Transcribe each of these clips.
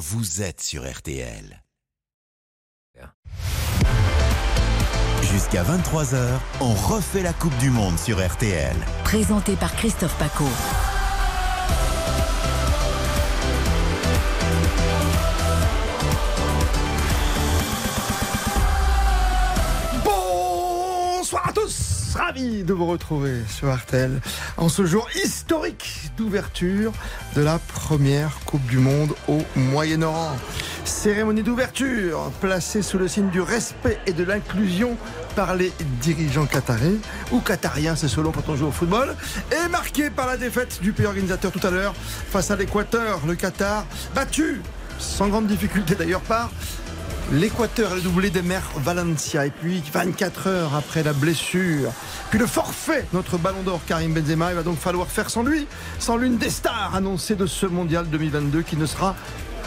vous êtes sur RTL. Jusqu'à 23h, on refait la Coupe du Monde sur RTL. Présenté par Christophe Paco. De vous retrouver sur RTL en ce jour historique d'ouverture de la première Coupe du Monde au Moyen-Orient. Cérémonie d'ouverture placée sous le signe du respect et de l'inclusion par les dirigeants qataris ou qatariens, c'est selon quand on joue au football, et marquée par la défaite du pays organisateur tout à l'heure face à l'Équateur, le Qatar, battu sans grande difficulté d'ailleurs par L'Équateur, le doublé des mers Valencia. Et puis 24 heures après la blessure, puis le forfait, notre ballon d'or Karim Benzema, il va donc falloir faire sans lui, sans l'une des stars annoncées de ce mondial 2022 qui ne sera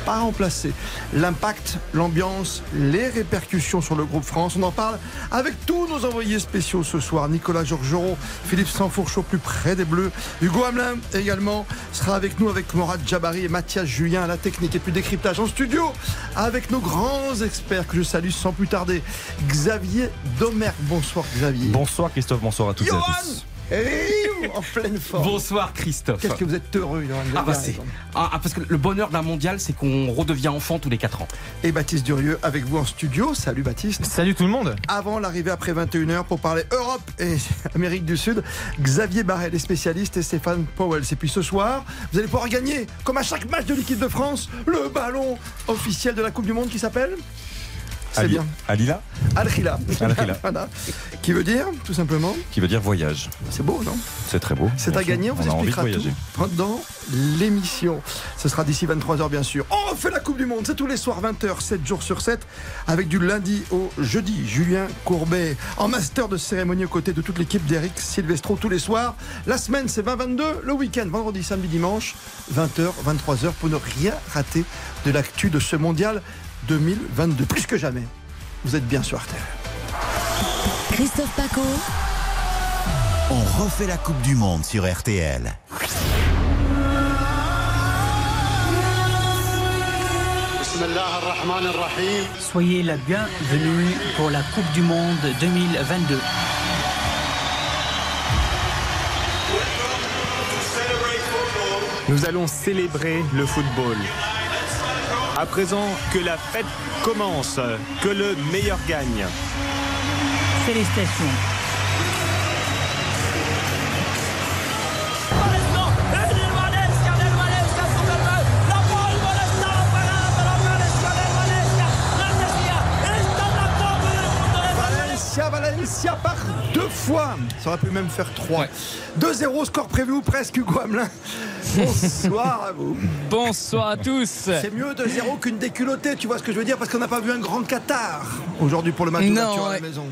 pas remplacé. L'impact, l'ambiance, les répercussions sur le groupe France, on en parle avec tous nos envoyés spéciaux ce soir. Nicolas Georgerot, Philippe Sanfourche au plus près des Bleus, Hugo Hamelin également sera avec nous avec Morad Jabari et Mathias Julien à la technique et puis décryptage en studio avec nos grands experts que je salue sans plus tarder. Xavier Domergue. Bonsoir Xavier. Bonsoir Christophe, bonsoir à toutes et à tous. En pleine forme. Bonsoir Christophe. Qu'est-ce que vous êtes heureux, Johan ah, bah, c'est- ah, ah, parce que le bonheur d'un mondial, c'est qu'on redevient enfant tous les 4 ans. Et Baptiste Durieux avec vous en studio. Salut Baptiste. Salut tout le monde. avant l'arrivée après 21h pour parler Europe et Amérique du Sud. Xavier Barret, les spécialistes, et Stéphane Powell. Et puis ce soir, vous allez pouvoir gagner, comme à chaque match de l'équipe de France, le ballon officiel de la Coupe du Monde qui s'appelle C'est bien. Alila, Al-Khila. Al-Khila. Voilà. Qui veut dire, tout simplement, qui veut dire voyage. c'est beau, non? C'est très beau. C'est à gagner, on vous a envie de expliquera tout pendant l'émission. Ce sera d'ici 23h bien sûr. On refait la Coupe du Monde, c'est tous les soirs 20h, 7 jours sur 7, avec du lundi au jeudi. Julien Courbet en master de cérémonie aux côtés de toute l'équipe d'Eric Silvestro tous les soirs. La semaine c'est 20-22, le week-end, vendredi, samedi, dimanche, 20h, 23h pour ne rien rater de l'actu de ce mondial 2022. Plus que jamais, vous êtes bien sur RTL. Christophe Paco. On refait la Coupe du Monde sur RTL. Soyez la bienvenue pour la Coupe du Monde 2022. Nous allons célébrer le football. À présent, que la fête commence, que le meilleur gagne. Félicitations. Valencia par deux fois. Ça aurait pu même faire trois. 2-0, score prévu ou presque, Hugo Hamelin. Bonsoir à vous. Bonsoir à tous. C'est mieux 2-0 qu'une déculottée, tu vois ce que je veux dire Parce qu'on n'a pas vu un grand Qatar aujourd'hui pour le match Non, d'ouverture à la maison.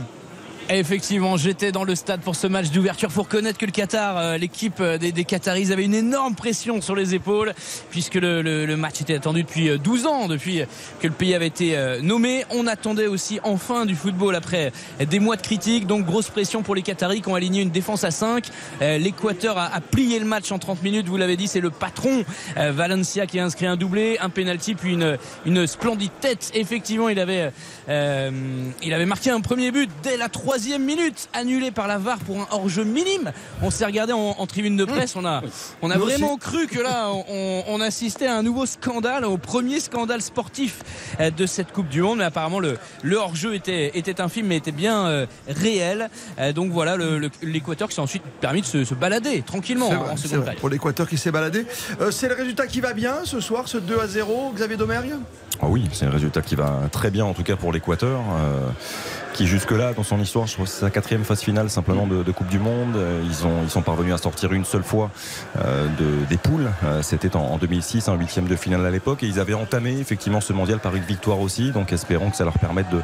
Effectivement, j'étais dans le stade pour ce match d'ouverture. Faut reconnaître que le Qatar, euh, l'équipe euh, des, Qataris avait une énorme pression sur les épaules, puisque le, match était attendu depuis euh, 12 ans, depuis que le pays avait été euh, nommé. On attendait aussi enfin du football après des mois de critiques. Donc grosse pression pour les Qataris qui ont aligné une défense à 5. Euh, L'Équateur a, plié le match en 30 minutes. Vous l'avez dit, c'est le patron euh, Valencia qui a inscrit un doublé, un penalty, puis une, splendide tête. Effectivement, il avait, euh, il avait marqué un premier but dès la troisième minute, annulé par la VAR pour un hors-jeu minime. On s'est regardé en, en tribune de presse. On a, on a vraiment cru que là, on, on assistait à un nouveau scandale, au premier scandale sportif euh, de cette Coupe du Monde. Mais apparemment, le, le hors-jeu était, était infime, mais était bien euh, réel. Euh, donc voilà, l'Équateur qui s'est ensuite permis de se, se balader tranquillement C'est en vrai, c'est seconde. Pour l'Équateur qui s'est baladé. Euh, c'est le résultat qui va bien ce soir, ce 2 à 0, Xavier Domergue? Ah oui, c'est un résultat qui va très bien en tout cas pour l'Équateur. euh, qui jusque-là, dans son histoire, je crois que c'est sa quatrième phase finale simplement de, de Coupe du Monde. Euh, Ils, ont, ils sont parvenus à sortir une seule fois euh, de, des poules. Euh, C'était en, en 2006, un huitième de finale à l'époque. Et ils avaient entamé effectivement ce mondial par une victoire aussi. Donc espérons que ça leur permette de,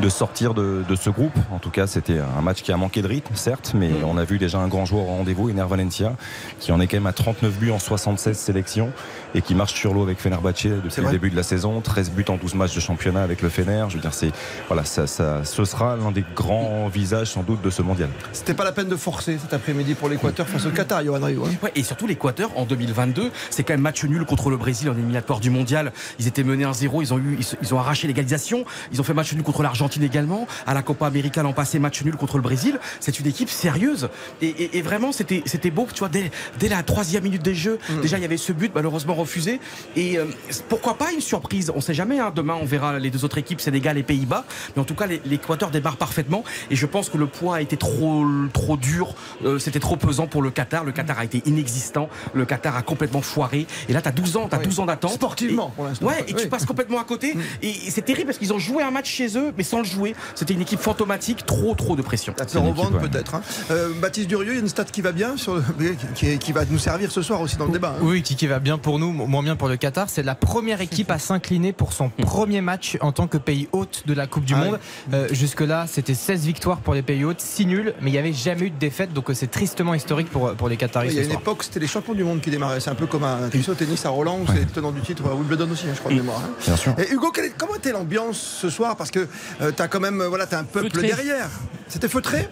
de sortir de, de ce groupe. En tout cas, c'était un match qui a manqué de rythme, certes, mais on a vu déjà un grand joueur au rendez-vous, Ener Valencia, qui en est quand même à 39 buts en 76 sélections et qui marche sur l'eau avec Fenerbahçe depuis le début de la saison. 13 buts en 12 matchs de championnat avec le Fener. Je veux dire, c'est voilà, ça, ça, ce sera l'un des grands visages sans doute de ce mondial. C'était pas la peine de forcer cet après-midi pour l'Équateur face au Qatar, Johan Rio. hein. Ouais, et surtout l'Équateur en 2022, c'est quand même match nul contre le Brésil en éliminatoire du mondial. Ils étaient menés 1-0, ils ont eu, ils, ont arraché l'égalisation. Ils ont fait match nul contre l'Argentine également. À la Copa América l'an passé, match nul contre le Brésil. C'est une équipe sérieuse. Et, et- et vraiment, c'était, c'était beau. Tu vois, dès, dès la troisième minute des jeux, déjà il y avait ce but malheureusement refusé. Et euh, pourquoi pas une surprise? On sait jamais. hein. Demain, on verra les deux autres équipes, Sénégal et Pays-Bas. Mais en tout cas, l'Équateur débarque parfaitement. Et je pense que le poids a été trop, trop dur. Euh, c'était trop pesant pour le Qatar. Le Qatar a été inexistant. Le Qatar a complètement foiré. Et là, tu as 12 ans, tu as Oui. 12 ans d'attente. Sportivement, Et- pour l'instant. Ouais, et tu passes complètement à côté. Et, et c'est terrible parce qu'ils ont joué un match chez eux, mais sans le jouer. C'était une équipe fantomatique. Trop, trop de pression. Ça une revendre ouais. peut-être. hein. Euh, Baptiste Durieux, il y a une stat qui va bien, sur le- qui, qui va nous servir ce soir aussi dans le débat. hein. Oui, qui, qui va bien pour nous, moins bien pour le Qatar. C'est la première équipe à s'incliner pour son premier match en tant que pays hôte de la Coupe du Ah Monde. Euh, Jusque-là, c'était 16 victoires pour les pays hôtes, 6 nuls, mais il n'y avait jamais eu de défaite, donc euh, c'est tristement historique pour, pour les Qataris Il y a une soir. époque, c'était les champions du monde qui démarraient. C'est un peu comme un tu sais, au tennis à Roland, où c'est le tenant du titre à Wimbledon aussi, hein, je crois de mémoire. hein. Bien sûr. Et Hugo, quelle est- comment était l'ambiance ce soir? Parce que tu t'as quand même, euh, voilà, t'as un peuple Feutré. derrière. C'était feutré?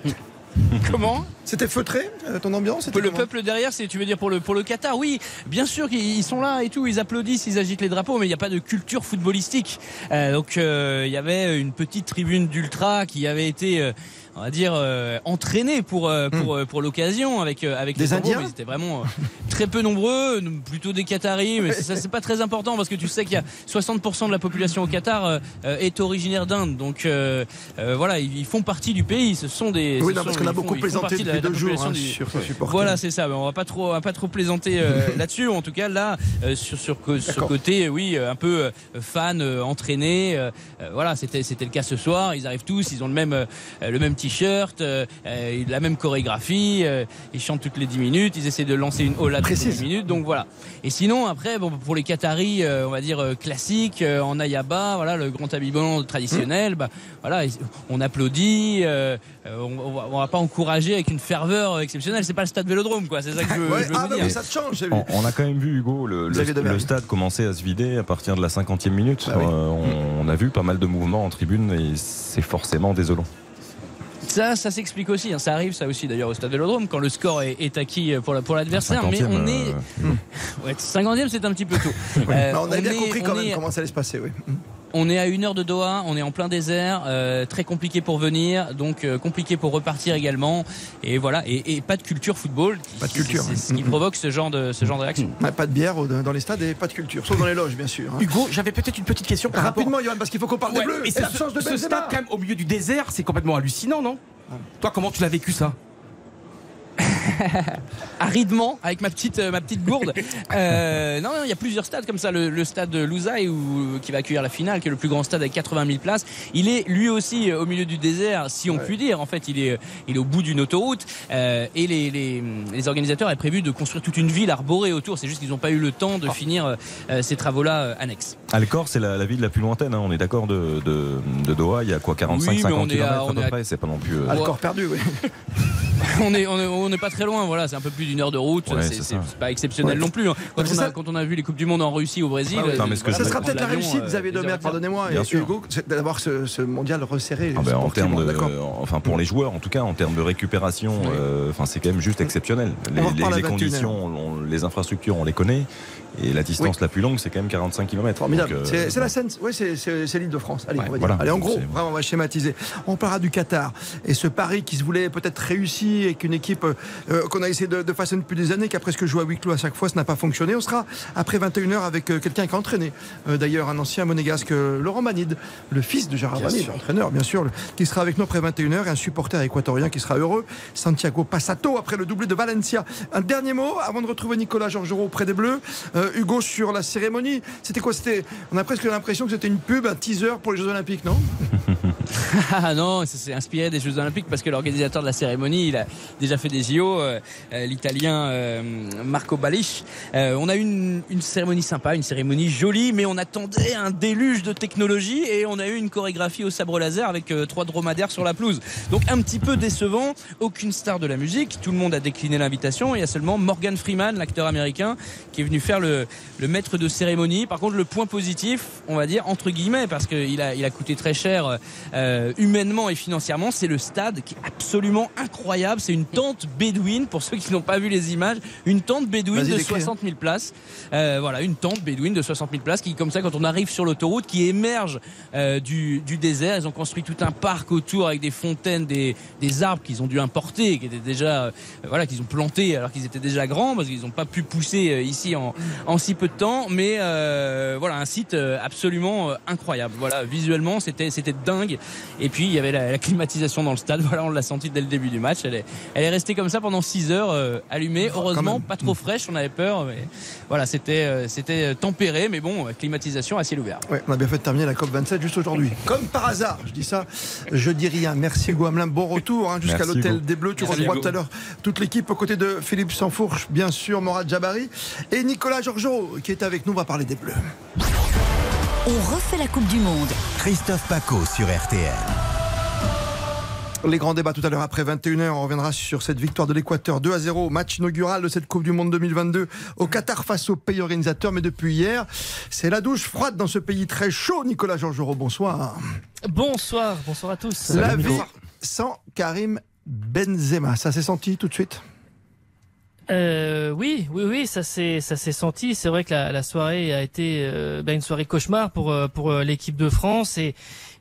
Comment C'était feutré euh, ton ambiance C'était Le peuple derrière, c'est tu veux dire pour le pour le Qatar, oui, bien sûr qu'ils ils sont là et tout, ils applaudissent, ils agitent les drapeaux, mais il n'y a pas de culture footballistique. Euh, donc euh, il y avait une petite tribune d'ultra qui avait été, euh, on va dire, euh, entraînée pour euh, pour euh, pour l'occasion avec euh, avec Des les Indiens mais ils étaient vraiment très peu nombreux, plutôt des Qataris, mais ça c'est pas très important parce que tu sais qu'il y a 60% de la population au Qatar est originaire d'Inde, donc voilà, ils, font partie du pays, ce sont des Oui, non, parce qu'on a beaucoup plaisanté depuis de deux jours hein, du- sur ce supporter. voilà, c'est ça. mais On va pas trop, on va pas trop plaisanter euh, là-dessus. En tout cas, là, euh, sur, sur ce côté, oui, un peu fan, euh, entraîné. voilà, c'était c'était le cas ce soir. Ils arrivent tous, ils ont le même euh, le même t-shirt, euh, euh, la même chorégraphie. euh, ils chantent toutes les 10 minutes. Ils essaient de lancer une hola toutes les Précise. 10 minutes. Donc voilà. Et sinon, après, bon, pour les Qataris, euh, on va dire euh, classiques, euh, en ayaba, voilà, le grand habillement traditionnel. Bah, voilà, on applaudit. on, on va, on va pas encourager avec une ferveur exceptionnelle. C'est pas le stade Vélodrome, quoi. C'est ça que je, veux- Ouais, je veux ah, dire. oui, ça te change, j'ai vu. On, on a quand même vu Hugo le, stade commencer à se vider à partir de la 50e minute. Bah oui. Euh, on, on a vu pas mal de mouvements en tribune et c'est forcément désolant. Ça, ça s'explique aussi. hein. Ça arrive, ça aussi d'ailleurs au stade Vélodrome quand le score est, est acquis pour la- pour l'adversaire. Mais 50e, on euh, est, ouais, 50e, c'est un petit peu tôt. Euh, on a bien est- compris quand même est- comment ça allait se passer, oui. On est à une heure de Doha, on est en plein désert, euh, très compliqué pour venir, donc euh, compliqué pour repartir également. Et voilà, et, et pas de culture football. qui- Pas de culture, C'est ce ouais. qui provoque ce genre de ce genre de réaction. Ouais, Pas de bière dans les stades et pas de culture, sauf dans les loges, bien sûr. hein. Hugo, j'avais peut-être une petite question par rapport- Rapidement, Johan, parce qu'il faut qu'on parle Ouais, des Bleus. et Et ce, de ce stade, quand même, au milieu du désert, c'est complètement hallucinant, non? Toi, comment tu l'as vécu ça? aridement avec ma petite euh, ma petite gourde. Euh, non, non, il y a plusieurs stades comme ça. Le, le stade de Loussaï où, qui va accueillir la finale, qui est le plus grand stade avec 80 000 places. Il est lui aussi euh, au milieu du désert, si on peut dire. En fait, il est euh, il est au bout d'une autoroute euh, et les, les les organisateurs avaient prévu de construire toute une ville arborée autour. C'est juste qu'ils n'ont pas eu le temps de finir euh, euh, ces travaux-là euh, annexes. Alcor, c'est la, la ville la plus lointaine, hein, on est d'accord de, de, de Doha, il y a quoi 45-50 Oui, mais on est km à- à, peu est à- près, c'est pas non plus. euh, Ah, corps perdu, oui. on est on est on n'est pas très loin. Voilà, c'est un peu plus d'une heure de route. Ouais, c'est pas exceptionnel Ouais. non plus. hein. Quand on a ça. quand on a vu les coupes du monde en Russie, au Brésil. Ah oui. euh, Non, mais ce que voilà, je Ça sera peut-être la réussite, euh, Xavier heures. pardonnez-moi, Bien et sûr. Hugo, d'avoir ce, ce mondial resserré. Ah ben, en termes de, d'accord. enfin pour les joueurs en tout cas, en termes de récupération, euh, enfin c'est quand même juste exceptionnel. Les, On en reparle les- les à 21 conditions, on- les infrastructures, on les connaît, et la distance la plus longue, c'est quand même 45 km. Formidable. c'est la Seine, oui, c'est- l'île de France. Allez, Ouais, on va dire. Allez, en gros, vraiment, on va schématiser. On parlera du Qatar et ce pari qui se voulait peut-être réussi et qu'une équipe euh, qu'on a essayé de, de façonner depuis des années, qui a presque joué à huis clos à chaque fois, ça n'a pas fonctionné. On sera après 21h avec euh, quelqu'un qui a entraîné, euh, d'ailleurs un ancien monégasque, euh, Laurent Manide, le fils de Gérard Manide, entraîneur bien sûr, qui sera avec nous après 21h et un supporter équatorien qui sera heureux, Santiago Passato, après le doublé de Valencia. Un dernier mot avant de retrouver Nicolas Georgerot auprès des Bleus. Euh, Hugo sur la cérémonie. C'était quoi? C'était, On a presque l'impression que c'était une pub, un teaser pour les Jeux Olympiques, non? Ah non, ça s'est inspiré des Jeux Olympiques parce que l'organisateur de la cérémonie, il a déjà fait des JO, euh, euh, l'Italien euh, Marco Balic. Euh, on a eu une, une cérémonie sympa, une cérémonie jolie, mais on attendait un déluge de technologie et on a eu une chorégraphie au sabre laser avec euh, trois dromadaires sur la pelouse. Donc un petit peu décevant, aucune star de la musique, tout le monde a décliné l'invitation. Il y a seulement Morgan Freeman, l'acteur américain, qui est venu faire le, le maître de cérémonie. Par contre, le point positif, on va dire entre guillemets, parce qu'il a, il a coûté très cher. euh, humainement et financièrement, c'est le stade qui est absolument incroyable. C'est une tente bédouine, pour ceux qui n'ont pas vu les images, une tente bédouine de décris, hein. 60 000 places. Euh, voilà, une tente bédouine de 60 000 places qui, comme ça, quand on arrive sur l'autoroute, qui émerge euh, du, du désert. Ils ont construit tout un parc autour avec des fontaines, des, des arbres qu'ils ont dû importer, qui étaient déjà, voilà, qu'ils ont plantés alors qu'ils étaient déjà grands parce qu'ils n'ont pas pu pousser ici en, en si peu de temps. Mais euh, voilà, un site euh, absolument euh, incroyable. Voilà, visuellement, c'était c'était dingue. Et puis il y avait la, la climatisation dans le stade. Voilà, on l'a senti dès le début du match. Elle est, elle est restée comme ça pendant 6 heures euh, allumée. Heureusement, même. pas trop fraîche. On avait peur, mais voilà, c'était euh, c'était tempéré, mais bon, climatisation à ciel ouvert. Ouais, on a bien fait de terminer la COP27 juste aujourd'hui. Comme par hasard, je dis ça, je dis rien. Merci Hugo Hamelin, bon retour hein, jusqu'à l'hôtel des Bleus. Tu revois tout à l'heure toute l'équipe aux côtés de Philippe Sansfourche, bien sûr, Morad Jabari et Nicolas Georgeot qui est avec nous. On va parler des Bleus. On refait la Coupe du Monde. Christophe Paco sur RTL. Les grands débats tout à l'heure après 21h. On reviendra sur cette victoire de l'Équateur 2 à 0, match inaugural de cette Coupe du Monde 2022 au Qatar face au pays organisateur. Mais depuis hier, c'est la douche froide dans ce pays très chaud. Nicolas Georgerot, bonsoir. Bonsoir, bonsoir à tous. la vie sans Karim Benzema, ça s'est senti tout de suite? Euh, oui, oui, oui, ça s'est ça s'est senti. C'est vrai que la, soirée a été euh, bah, une soirée cauchemar pour euh, pour l'équipe de France et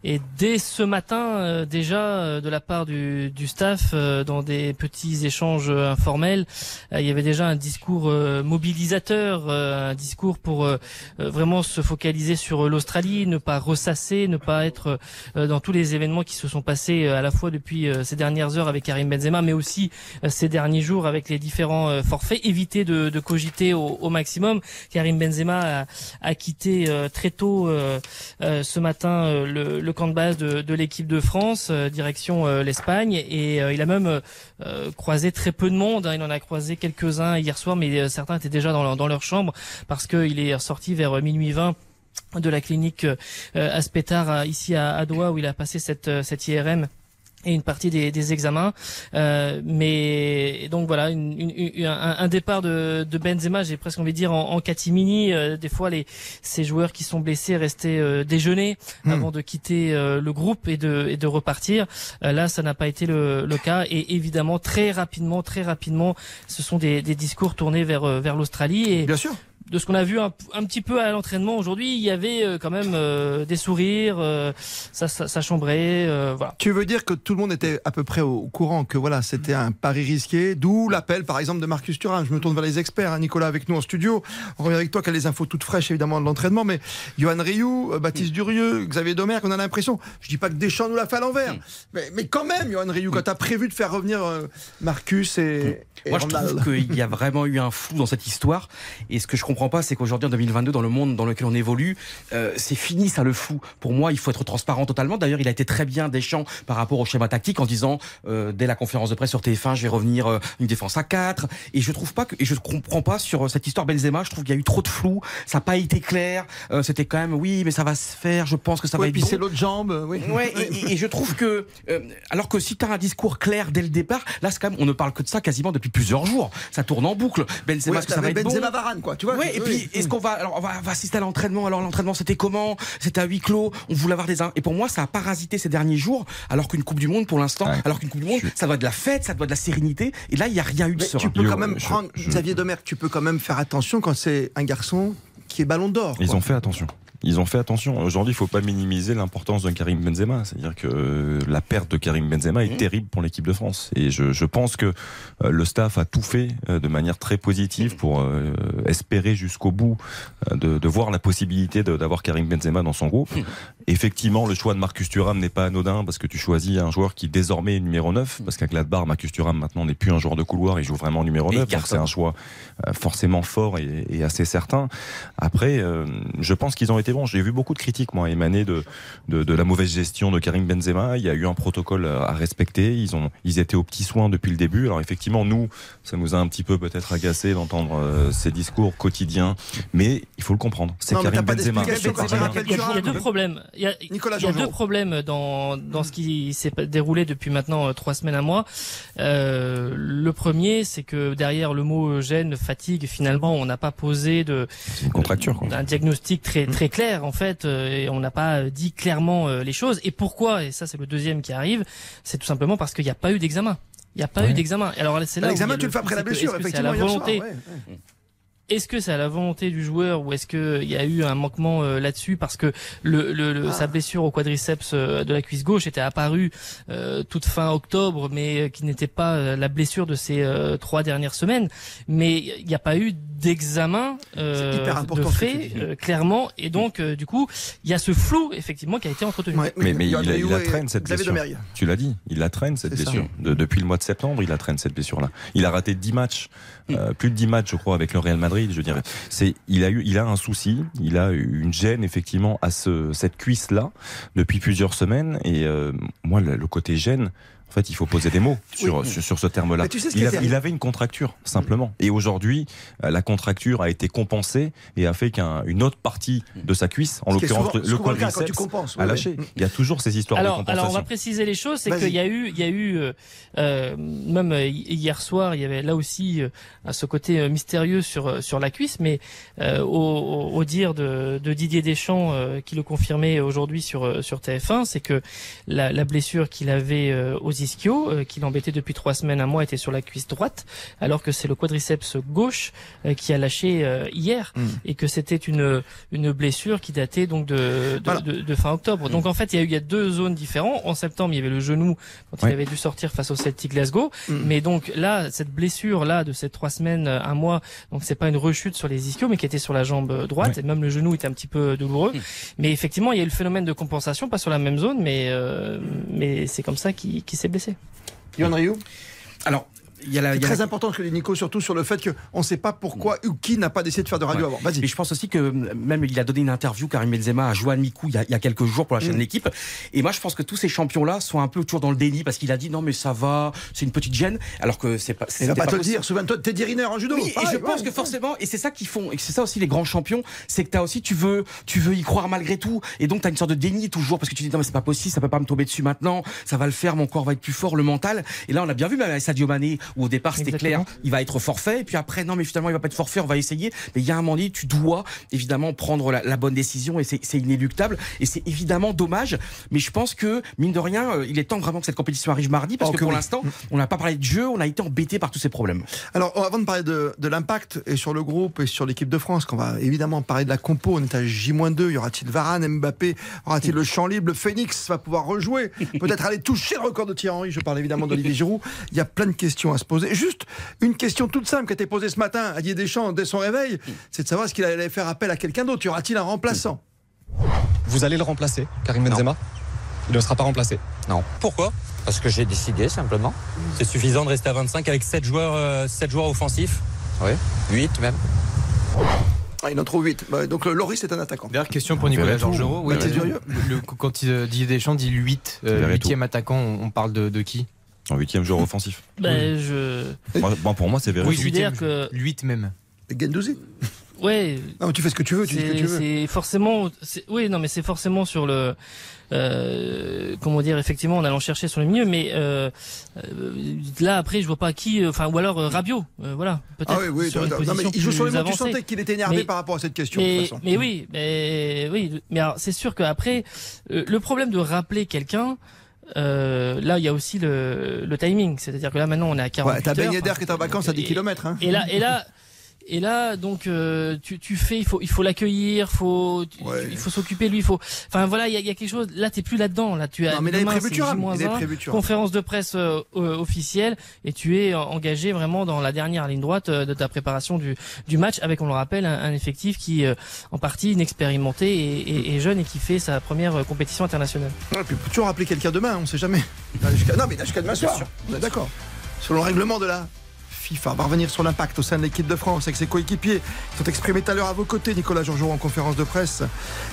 et dès ce matin euh, déjà euh, de la part du, du staff euh, dans des petits échanges informels, il y avait déjà un discours mobilisateur, un discours pour vraiment se focaliser sur l'Australie, ne pas ressasser, ne pas être dans tous les événements qui se sont passés à la fois depuis ces dernières heures avec Karim Benzema, mais aussi ces derniers jours avec les différents forfaits, éviter de, de cogiter au, au maximum. Karim Benzema a, a quitté très tôt ce matin le, le camp de base de, l'équipe de France, euh, direction euh, l'Espagne, et euh, il a même croisé très peu de monde. hein. Il en a croisé quelques-uns hier soir, mais certains étaient déjà dans leur, chambre parce qu'il est sorti vers minuit 20 de la clinique Aspetar ici à, à où il a passé cette, cette IRM et une partie des, des examens. Euh, mais donc voilà, une, une- une- un, départ de, de Benzema, j'ai presque envie de dire en, en catimini. Euh, des fois, les ces joueurs qui sont blessés restaient euh, déjeuner Hmm. avant de quitter euh, le groupe et de, et de repartir. Euh, là, ça n'a pas été le, le cas. Et évidemment, très rapidement, très rapidement, ce sont des, des discours tournés vers euh, vers l'Australie. Et Bien sûr. De ce qu'on a vu un, un petit peu à l'entraînement aujourd'hui, il y avait euh, quand même euh, des sourires, euh, ça, ça, ça chambrait, euh, voilà. Tu veux dire que tout le monde était à peu près au courant que voilà, c'était un pari risqué, d'où l'appel par exemple de Marcus Thuram. Je me tourne vers les experts, hein, Nicolas avec nous en studio. On revient avec toi qui a les infos toutes fraîches évidemment de l'entraînement, mais Johan Rioux, euh, Baptiste Durieux, Xavier Domergue, on a l'impression, je dis pas que Deschamps nous l'a fait à l'envers, mais, mais quand même Johan Rioux, quand tu as prévu de faire revenir euh, Marcus et, et Moi, je trouve qu'il y a vraiment eu un flou dans cette histoire. Et ce que je comprends pas, c'est qu'aujourd'hui, en 2022, dans le monde dans lequel on évolue, euh, c'est fini, ça, le flou. Pour moi, il faut être transparent totalement. D'ailleurs, il a été très bien Deschamps par rapport au schéma tactique en disant, euh, dès la conférence de presse sur TF1, je vais revenir euh, une défense à 4. Et je trouve pas que, et je comprends pas sur euh, cette histoire Benzema, je trouve qu'il y a eu trop de flou. Ça n'a pas été clair. Euh, C'était quand même, oui, mais ça va se faire. Je pense que ça va Oui, être puis bon. c'est l'autre jambe, oui. Ouais, et, et- et je trouve que, euh, alors que si tu as un discours clair dès le départ, là, c'est quand même, on ne parle que de ça quasiment depuis plusieurs jours. Ça tourne en boucle. Benzema, Ouais, est-ce que ça va être bon Benzema Varane, quoi, tu vois. Ouais, et Oui. puis, est-ce qu'on va, alors, on va, on va assister à l'entraînement. Alors, l'entraînement, c'était comment? C'était à huis clos. On voulait avoir des, et pour moi, ça a parasité ces derniers jours, alors qu'une Coupe du Monde, pour l'instant, Ouais. alors qu'une Coupe du Monde, ça doit être de la fête, ça doit être de la sérénité. Et là, il n'y a rien eu de serein. tu peux Yo, quand même je- prendre, je- Xavier Domergue, tu peux quand même faire attention quand c'est un garçon qui est ballon d'or. Ils quoi. ont fait attention. Ils ont fait attention. Aujourd'hui, il faut pas minimiser l'importance de Karim Benzema. C'est-à-dire que euh, la perte de Karim Benzema est Mhm. terrible pour l'équipe de France. Et je, je pense que euh, le staff a tout fait euh, de manière très positive pour euh, espérer jusqu'au bout de, de voir la possibilité d'avoir Karim Benzema dans son groupe. Effectivement, le choix de Marcus Thuram n'est pas anodin parce que tu choisis un joueur qui désormais est numéro 9 parce qu'à Gladbach, Marcus Thuram maintenant n'est plus un joueur de couloir, il joue vraiment numéro Et 9. il Donc c'est un choix forcément fort et, et assez certain. Après, euh, je pense qu'ils ont été bons. J'ai vu beaucoup de critiques, moi, émaner de, de, de la mauvaise gestion de Karim Benzema. Il y a eu un protocole à respecter. Ils ont, ils étaient aux petits soins depuis le début. Alors effectivement, nous, ça nous a un petit peu peut-être agacé d'entendre euh, ces discours quotidiens, mais il faut le comprendre. C'est Karim Benzema. Il y, a, il y a Thuram. deux problèmes. il y a, Nicolas il y a deux problèmes dans, dans ce qui s'est déroulé depuis maintenant euh, trois semaines à mois. Euh, le premier, c'est que derrière le mot gêne, fatigue, finalement, on n'a pas posé de C'est une contracture. quoi. un diagnostic très très clair en fait, euh, et on n'a pas euh, dit clairement euh, les choses. Et pourquoi Et ça, c'est le deuxième qui arrive. C'est tout simplement parce qu'il n'y a pas eu d'examen. Il n'y a pas Ouais. eu d'examen. Alors c'est là il y L'examen, tu le fais après la blessure, effectivement, la hier soir. volonté ouais, ouais. Est-ce que c'est à la volonté du joueur ou est-ce que il y a eu un manquement euh, là-dessus? Parce que le, le, le- Ah. sa blessure au quadriceps euh, de la cuisse gauche était apparue euh, toute fin octobre, mais euh, qui n'était pas euh, la blessure de ces euh, trois dernières semaines. Mais il n'y a pas eu d'examen euh, de fait euh, clairement, et donc euh, du coup il y a ce flou effectivement qui a été entretenu. Ouais, Mais, mais il, a la- il traîne cette Xavier blessure. Tu l'as dit, il la traîne cette blessure. De- depuis le mois de septembre, il la traîne cette blessure-là. Il a raté 10 matchs, euh, plus de 10 matchs, je crois, avec le Real Madrid. Je dirais, c'est, il a eu, il a un souci, il a eu une gêne effectivement à ce, cette cuisse-là depuis plusieurs semaines. Et euh, moi, le, le côté gêne. En fait, il faut poser des mots sur, sur, sur ce terme-là. Mais tu sais ce qui il, a- avait une contracture, simplement. Et aujourd'hui, euh, la contracture a été compensée et a fait qu'une autre partie de sa cuisse, en l'occurrence le quadriceps, a lâché. Il y a toujours ces histoires de Alors, compensation. alors on va préciser les choses, c'est qu'il y a eu, il y a eu euh, euh, même hier soir, il y avait là aussi euh, ce côté mystérieux sur sur la cuisse, mais euh, au, dire de, de Didier Deschamps, euh, qui le confirmait aujourd'hui sur sur TF1, c'est que la, la blessure qu'il avait euh, aux ischios, euh, qui l'embêtait depuis trois semaines, un mois, était sur la cuisse droite, alors que c'est le quadriceps gauche euh, qui a lâché euh, hier, Mm. et que c'était une une blessure qui datait donc de de, Voilà. de, de fin octobre. Donc en fait, il y a eu il y a deux zones différentes. En septembre, il y avait le genou quand Ouais. il avait dû sortir face au Celtic Glasgow, Mm. mais donc là, cette blessure là de ces trois semaines, un mois, donc c'est pas une rechute sur les ischios, mais qui était sur la jambe droite, Ouais. et même le genou était un petit peu douloureux. Mais effectivement, il y a eu le phénomène de compensation, pas sur la même zone, mais euh, mais c'est comme ça qu'il qu'il s'est blessé. Yohan Ryu? Alors, y a la, C'est y a très la- important ce que dit Nico, surtout sur le fait qu'on ne sait pas pourquoi ou qui n'a pas décidé de faire de radio Ouais. avant. Vas-y. Et je pense aussi que même il a donné une interview Karim Benzema à Joan Mikou il y a, il y a quelques jours pour la chaîne Mm. de l'équipe. Et moi je pense que tous ces champions là sont un peu toujours dans le déni parce qu'il a dit non mais ça va, c'est une petite gêne alors que c'est pas. Il va c'était pas te le possible. dire. Souviens-toi de Teddy Riner en judo. Oui, et Pareil, je pense ouais, que forcément, et c'est ça qu'ils font, et c'est ça aussi les grands champions, c'est que t'as aussi, tu veux, tu veux y croire malgré tout, et donc t'as une sorte de déni toujours, parce que tu dis non mais c'est pas possible, ça peut pas me tomber dessus maintenant, ça va le faire, mon corps va être plus fort, le mental. Et là on a bien vu même Sadio Mané, où au départ c'était clair, il va être forfait, et puis après non mais finalement il va pas être forfait, on va essayer. Mais il y a un moment donné, tu dois évidemment prendre la, la bonne décision, et c'est inéluctable, et c'est évidemment dommage. Mais je pense que mine de rien, euh, il est temps vraiment que cette compétition arrive mardi, parce Oh, que que pour oui. l'instant, on n'a pas parlé de jeu, on a été embêté par tous ces problèmes. Alors, avant de parler de, de l'impact et sur le groupe et sur l'équipe de France, qu'on va évidemment parler de la compo, on est à J-2, y aura-t-il Varane, Mbappé, aura-t-il le champ libre, le Phoenix va pouvoir rejouer, peut-être aller toucher le record de Thierry Henry, je parle évidemment d'Olivier Giroud. Il y a plein de questions à se poser. Juste une question toute simple qui a été posée ce matin à Didier Deschamps dès son réveil, c'est de savoir ce qu'il allait faire appel à quelqu'un d'autre. Y aura-t-il un remplaçant? Vous allez le remplacer, Karim Benzema? Il ne sera pas remplacé. Non. Pourquoi? Parce que j'ai décidé simplement. C'est suffisant de rester à 25 avec 7 joueurs, euh, 7 joueurs offensifs. Oui, 8 même. Ah, Il en trouve 8. donc le Loris est un attaquant. D'ailleurs, question pour Nicolas. Georgerot. Oui, le- Durieux. le- quand il, euh, Didier Deschamps dit 8, Verretou. 8e attaquant, on, on parle de, de qui? En huitième joueur offensif. Ben, je Moi, moi, pour moi, c'est Verretou. Oui, considère huitième, que 8 même. Gendouzi ouais, Non, mais tu fais ce que tu veux, tu dis ce que tu c'est veux. c'est forcément c'est- oui non mais c'est forcément sur le euh, comment dire effectivement en allant chercher sur le milieu mais euh, euh, là après je vois pas qui euh, enfin ou alors euh, Rabiot euh, voilà peut-être Ah oui, oui, sur une non, mais il joue sur les mots. Tu sentais qu'il était énervé Mais- par rapport à cette question. de mais, toute façon. mais oui, mais oui, mais alors c'est sûr qu'après euh, le problème de rappeler quelqu'un, euh, là il y a aussi le, le timing, c'est-à-dire que là maintenant on est à 48 Ouais, t'as enfin, d'air qui est en vacances à 10 et- km. Hein. Et là, et là, et là, donc euh, tu, tu fais, il faut, il faut l'accueillir, faut, tu- Ouais. il faut s'occuper de lui, il faut. Enfin voilà, il y a, il y a quelque chose. Là, t'es plus là-dedans. Là, tu as. Non, mais demain, J-1, il avait prévu. Conférence de presse euh, euh, officielle et tu es engagé vraiment dans la dernière ligne droite euh, de ta préparation du, du match avec, on le rappelle, un, un effectif qui, euh, en partie inexpérimenté et, et- et jeune et qui fait sa première euh, compétition internationale. Ouais, puis on peut toujours appeler quelqu'un demain, on sait jamais. Là, non, mais là, jusqu'à demain soir. On est D'accord. Selon le règlement de la FIFA, on va revenir sur l'impact au sein de l'équipe de France avec ses coéquipiers qui sont exprimés tout à l'heure à vos côtés. Nicolas Georgerot en conférence de presse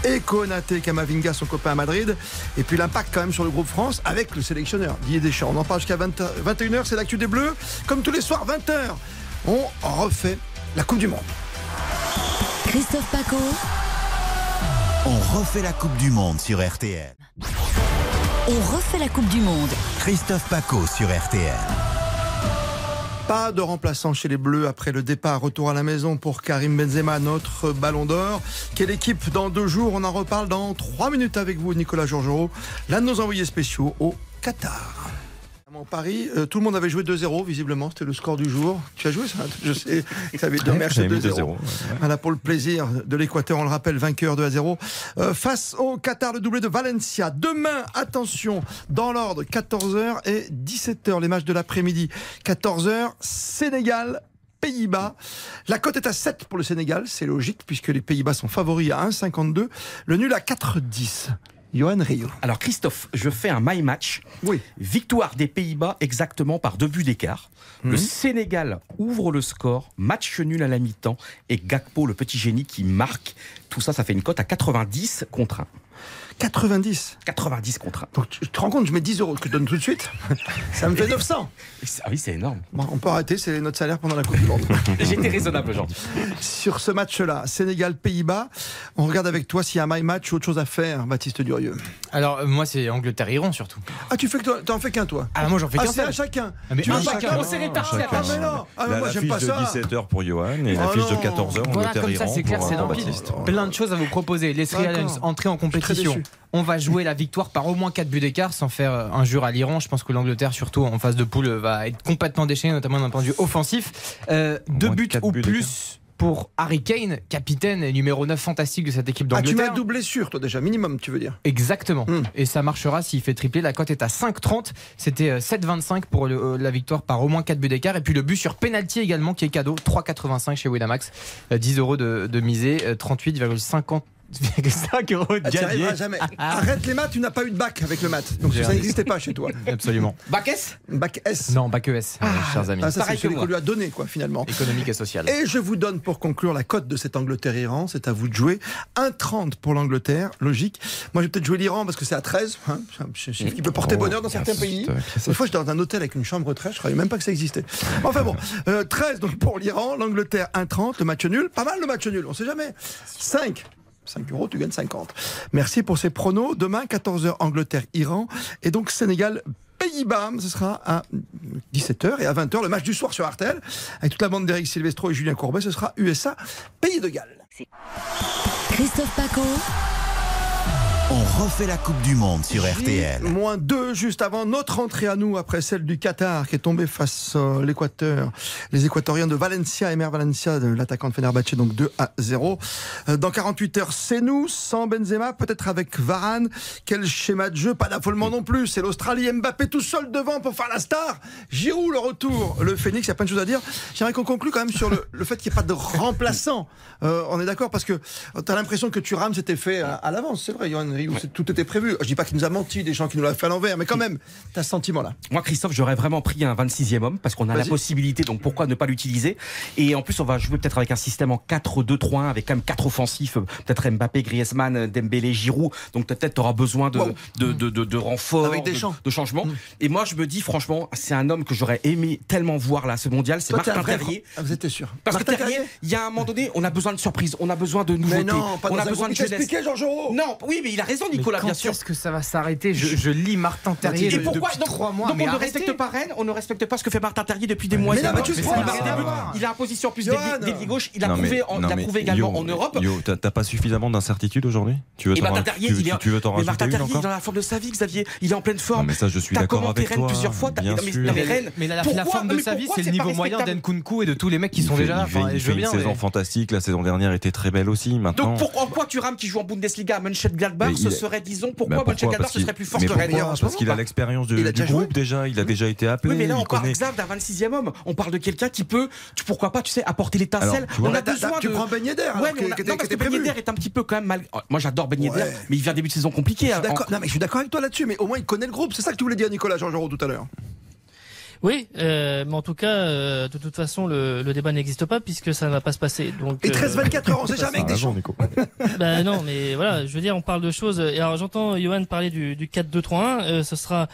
et Konaté Kamavinga, son copain à Madrid. Et puis l'impact quand même sur le groupe France avec le sélectionneur Didier Deschamps. On en parle jusqu'à 20 21h, c'est l'actu des Bleus. Comme tous les soirs, 20h, on refait la Coupe du Monde. Christophe Paco. On refait la Coupe du Monde sur RTL. On refait la Coupe du Monde. Christophe Paco sur RTL. Pas de remplaçant chez les Bleus après le départ. Retour à la maison pour Karim Benzema, notre ballon d'or. Quelle équipe dans deux jours? On en reparle dans trois minutes avec vous, Nicolas Georgerot, l'un de nos envoyés spéciaux au Qatar. En Paris, euh, tout le monde avait joué 2-0, visiblement, c'était le score du jour. Tu as joué ça Je sais ça avait deux Ouais, matchs j'avais mis 2-0. 2-0, ouais. Voilà pour le plaisir de l'Équateur, on le rappelle, vainqueur 2 à 0. Euh, face au Qatar, le doublé de Valencia. Demain, attention, dans l'ordre, 14h et 17h, les matchs de l'après-midi. 14h, Sénégal. Pays-Bas. La cote est à 7 pour le Sénégal, c'est logique puisque les Pays-Bas sont favoris à 1,52. Le nul à 4,10. Johan Rio. Alors Christophe, je fais un my match. Oui. Victoire des Pays-Bas exactement par deux buts d'écart. Le Mhm. Sénégal ouvre le score, match nul à la mi-temps et Gakpo, le petit génie qui marque. Tout ça, ça fait une cote à 90 contre 1. 90 90 contre 1. Donc tu te rends compte, je mets 10 euros que je donne tout de suite. Ça me fait 900. Ah oui, c'est énorme. Bon, on peut arrêter, c'est notre salaire pendant la Coupe du Monde. J'étais raisonnable aujourd'hui. Sur ce match-là, Sénégal-Pays-Bas, on regarde avec toi s'il y a un my match ou autre chose à faire, Baptiste Durieux. Alors, euh, moi, c'est Angleterre-Iran surtout. Ah, tu fais que toi- t'en fais qu'un toi Ah, moi, j'en fais Ah, qu'un c'est seul. à chacun. Ah, mais tu un veux chacun. chacun On s'est répartis Ah, la mais non. Ah, mais La- moi, j'aime pas de ça. 17h pour Johan et Oh l'affiche de non. 14h Voilà, Angleterre comme ça, Iran c'est clair, c'est. Baptiste. Plein de choses à vous proposer. Les Sri. Lions, entrée en compétition on va jouer la victoire par au moins 4 buts d'écart sans faire euh, injure à l'Iran. Je pense que l'Angleterre, surtout en phase de poule, euh, va être complètement déchaînée, notamment d'un point de vue offensif. Euh, deux buts ou plus pour Harry Kane, capitaine et numéro 9 fantastique de cette équipe d'Angleterre. Ah, tu m'as doublé sur toi déjà, minimum, tu veux dire Exactement. Hmm. Et ça marchera s'il fait tripler. La cote est à 5,30. C'était euh, 7,25 pour la victoire par au moins 4 buts d'écart. Et puis le but sur penalty également, qui est cadeau, 3,85 chez Winamax. 10 euros de, de misée, 38,50 5 euros de gagné. jamais. Arrête les maths, tu n'as pas eu de bac avec le maths. Donc ça n'existait pas chez toi. Absolument. Bac S? Bac S. Non, bac ES, ah, euh, chers amis. Ça, c'est celui qu'on lui a donné, quoi, finalement. Économique et sociale. Et je vous donne pour conclure la cote de cette Angleterre-Iran. C'est à vous de jouer. 1,30 pour l'Angleterre, logique. Moi, j'ai peut-être joué l'Iran parce que c'est à 13. Hein, c'est un chiffre qui peut porter oh, bonheur dans certains pays. Une fois, j'étais dans un hôtel avec une chambre très, je ne savais même pas que ça existait. Enfin bon, euh, 13 donc pour l'Iran, l'Angleterre 1,30, le match nul. Pas mal le match nul, on ne sait jamais. 5 5 euros, tu gagnes 50. Merci pour ces pronos. Demain, 14h, Angleterre-Iran. Et donc, Sénégal. Pays-Bas, ce sera à 17h et à 20h, le match du soir sur Artel, avec toute la bande d'Éric Silvestro et Julien Courbet, ce sera USA, Pays de Galles. Christophe Paco. On refait la Coupe du Monde sur RTL. Moins 2 juste avant notre entrée à nous, après celle du Qatar qui est tombée face à l'Équateur. Les Équatoriens de Valencia, Emer Valencia, de l'attaquant de Fenerbahçe, donc 2 à 0. Euh, Dans 48 heures, c'est nous, sans Benzema, peut-être avec Varane. Quel schéma de jeu Pas d'affolement non plus. C'est l'Australie, Mbappé tout seul devant pour faire la star. Giroud, le retour. Le Phoenix, il y a plein de choses à dire. J'aimerais qu'on conclue quand même sur le, le fait qu'il n'y ait pas de remplaçant. Euh, on est d'accord parce que tu as l'impression que tu rames c'était fait à, à l'avance. C'est vrai, Johan C'est- tout était prévu. Je dis pas qu'il nous a menti, des gens qui nous l'ont fait à l'envers, mais quand même, tu as ce sentiment-là. Moi, Christophe, j'aurais vraiment pris un 26e homme parce qu'on a la possibilité, donc pourquoi ne pas l'utiliser? Et en plus, on va jouer peut-être avec un système en 4-2-3-1 avec quand même quatre offensifs, peut-être Mbappé, Griezmann, Dembélé, Giroud. Donc peut-être tu auras besoin de, Wow. de, de, de, de renforts, Avec des de, changements. Et moi, je me dis, franchement, c'est un homme que j'aurais aimé tellement voir là, ce mondial, c'est Martin Terrier. Ah, vous étiez sûr Parce Martin que Terrier, il y a un moment donné, on a besoin de surprises, on a besoin de nouveautés, Mais non, pas on a besoin de jeunesse. Non, oui, mais il a raison, Nicolas, quand bien sûr. est-ce que ça va s'arrêter je, je lis Martin Terrier Et pourquoi depuis 3 mois. donc mais on ne respecte pas Rennes, on ne respecte pas ce que fait Martin Terrier depuis des mois. Mais non, mais tu il a en position plus d'ailier gauche. Il a Non, mais- prouvé, également Yo, en Europe. Yo, t'as pas suffisamment d'incertitude aujourd'hui Tu veux Et t'en tu- tu- tu rajouter Martin Terrier, il est dans la forme de sa vie, Xavier. Il est en pleine Non, forme. mais ça, je suis T'as d'accord commenté avec Rennes toi. plusieurs fois. mais- la, forme de sa vie, c'est le niveau moyen d'Enkunku et de tous les mecs qui sont déjà là. il fait, une saison fantastique. La saison dernière était très belle aussi. Maintenant, Donc pourquoi pourquoi Thuram qui joue en Bundesliga à Mönchengladbach ce serait disons Bah, pourquoi pourquoi Mönchengladbach Parce ce serait plus fort mais que ce Parce qu'il a l'expérience du, du groupe déjà. Il a déjà été appelé. Oui, mais là, parle connaît. Xav d'un 26e homme. On parle de quelqu'un qui peut, tu- pourquoi pas, tu sais, apporter l'étincelle. On a besoin t'as- Tu de. prends Ben Yedder, Ouais, mais on a- non, parce que Ben. Yedder est un petit peu quand même mal. oh, Moi, j'adore Ben Yedder, mais il vient début de saison compliqué. Hein, Non, mais je suis d'accord avec toi là-dessus, mais au moins il connaît le groupe. C'est ça que tu voulais dire, Nicolas Georgerot, tout à l'heure. Oui, euh, mais en tout cas, euh, de toute façon, le, le débat n'existe pas puisque ça ne va pas se passer. Donc, Et euh, 13-24 heures, on sait jamais avec des champs. bah non, mais voilà, je veux dire, on parle de choses. Et alors, j'entends Johan parler du, du 4-2-3-1. Euh, ce sera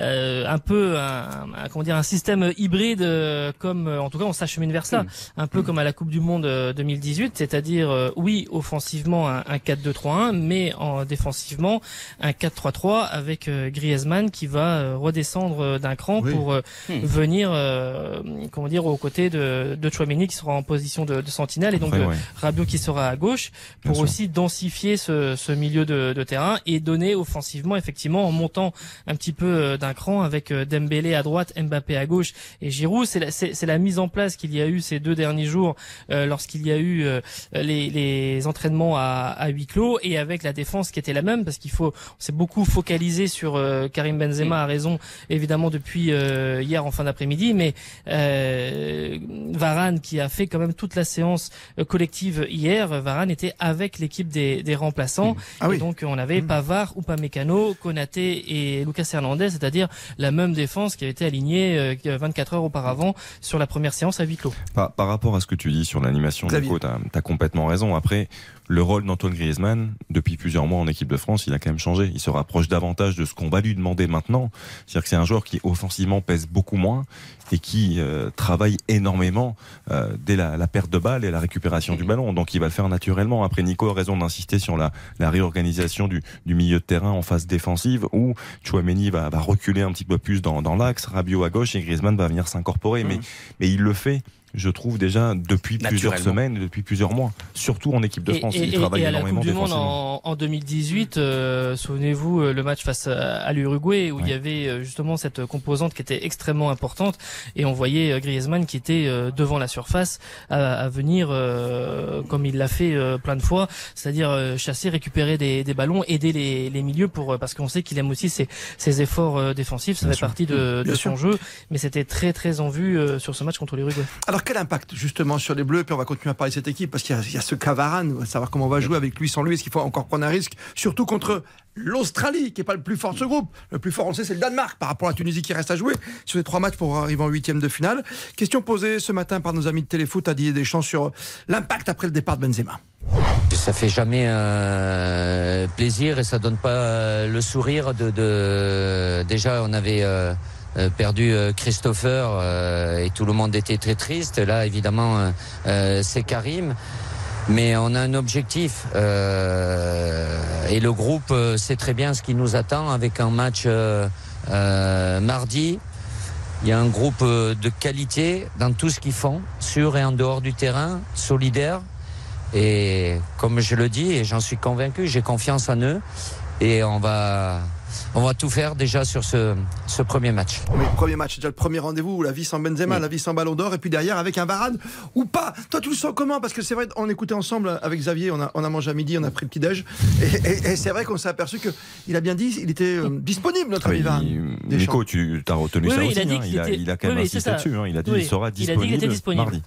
euh, un peu un, un- comment dire un système hybride, euh, comme en tout cas on s'achemine vers ça, un peu comme à la Coupe du Monde euh, 2018, c'est-à-dire euh, oui offensivement un, un 4-2-3-1, mais en défensivement un 4-3-3 avec Griezmann qui va redescendre d'un cran Oui. pour euh, Hmm. venir, euh, comment dire, aux côtés de, de Chouameni qui sera en position de, de sentinelle et donc Après, ouais. Rabiot qui sera à gauche pour sûr. aussi densifier ce, ce milieu de, de terrain et donner offensivement effectivement en montant un petit peu euh, d'un cran avec euh, Dembélé à droite, Mbappé à gauche et Giroud. C'est la, c'est, c'est la mise en place qu'il y a eu ces deux derniers jours euh, lorsqu'il y a eu euh, les, les entraînements à, à huis clos et avec la défense qui était la même parce qu'il faut on s'est beaucoup focalisé sur euh, Karim Benzema a raison évidemment depuis euh, hier en fin d'après-midi mais euh, Varane qui a fait quand même toute la séance euh, collective hier Varane était avec l'équipe des, des remplaçants Ah et oui. donc on avait Pavard ou Pamecano Konaté et Lucas Hernandez c'est-à-dire la même défense qui avait été alignée euh, 24 heures auparavant sur la première séance à huis clos Par, par rapport à ce que tu dis sur l'animation. Nico, t'as as complètement raison. Après, le rôle d'Antoine Griezmann, depuis plusieurs mois en équipe de France, il a quand même changé. Il se rapproche davantage de ce qu'on va lui demander maintenant. C'est-à-dire que c'est un joueur qui offensivement pèse beaucoup moins et qui euh, travaille énormément euh, dès la, la perte de balle et la récupération du ballon. Donc il va le faire naturellement. Après, Nico a raison d'insister sur la, la réorganisation du, du milieu de terrain en phase défensive où Chouameni va, va reculer un petit peu plus dans, dans l'axe, Rabiot à gauche et Griezmann va venir s'incorporer. Mais, mais il le fait. Je trouve déjà depuis plusieurs semaines, depuis plusieurs mois, surtout en équipe de France, et, il et- travaille et à la énormément Coupe du Monde en, en 2018, euh, souvenez-vous euh, le match face à, à l'Uruguay où il y avait euh, justement cette composante qui était extrêmement importante et on voyait euh, Griezmann qui était euh, devant la surface à, à venir euh, comme il l'a fait plein de fois, c'est-à-dire chasser, récupérer des, des ballons, aider les, les milieux pour parce qu'on sait qu'il aime aussi ses, ses efforts défensifs, ça Bien fait sûr. partie de, de sûr. son jeu, mais c'était très très en vue sur ce match contre l'Uruguay. Alors quel impact justement sur les Bleus Puis on va continuer à parler de cette équipe parce qu'il y, y a ce Cavaran, on va savoir comment on va jouer avec lui, sans lui. Est-ce qu'il faut encore prendre un risque Surtout contre l'Australie, qui est pas le plus fort de ce groupe. Le plus fort, on sait, c'est le Danemark par rapport à la Tunisie qui reste à jouer sur les trois matchs pour arriver en huitième de finale. Question posée ce matin par nos amis de Téléfoot à Didier Deschamps sur l'impact après le départ de Benzema. Ça fait jamais euh, plaisir et ça donne pas euh, le sourire de, déjà on avait euh, perdu Christopher et tout le monde était très triste. Là évidemment c'est Karim. Mais on a un objectif euh, et le groupe euh, sait très bien ce qui nous attend avec un match euh, mardi. Il y a un groupe de qualité dans tout ce qu'ils font, sur et en dehors du terrain, solidaire. Et comme je le dis, et j'en suis convaincu, j'ai confiance en eux. Et on va, on va tout faire déjà sur ce, ce premier match. Oui, premier match, déjà le premier rendez-vous, la vie sans Benzema, la vie sans Ballon d'Or, et puis derrière avec un Varane ou pas. Toi, tu le sens comment? Parce que c'est vrai, on écoutait ensemble avec Xavier, on a, on a mangé à midi, on a pris le petit déj, et, et- et c'est vrai qu'on s'est aperçu que il a bien dit, il était euh, disponible notre ami Varane. Nico, tu as retenu Oui, ça oui, aussi. il a dit hein. qu'il il, a, était- il a quand même insisté dessus. hein. Il a dit Oui, qu'il sera il a dit disponible, qu'il était disponible. mardi.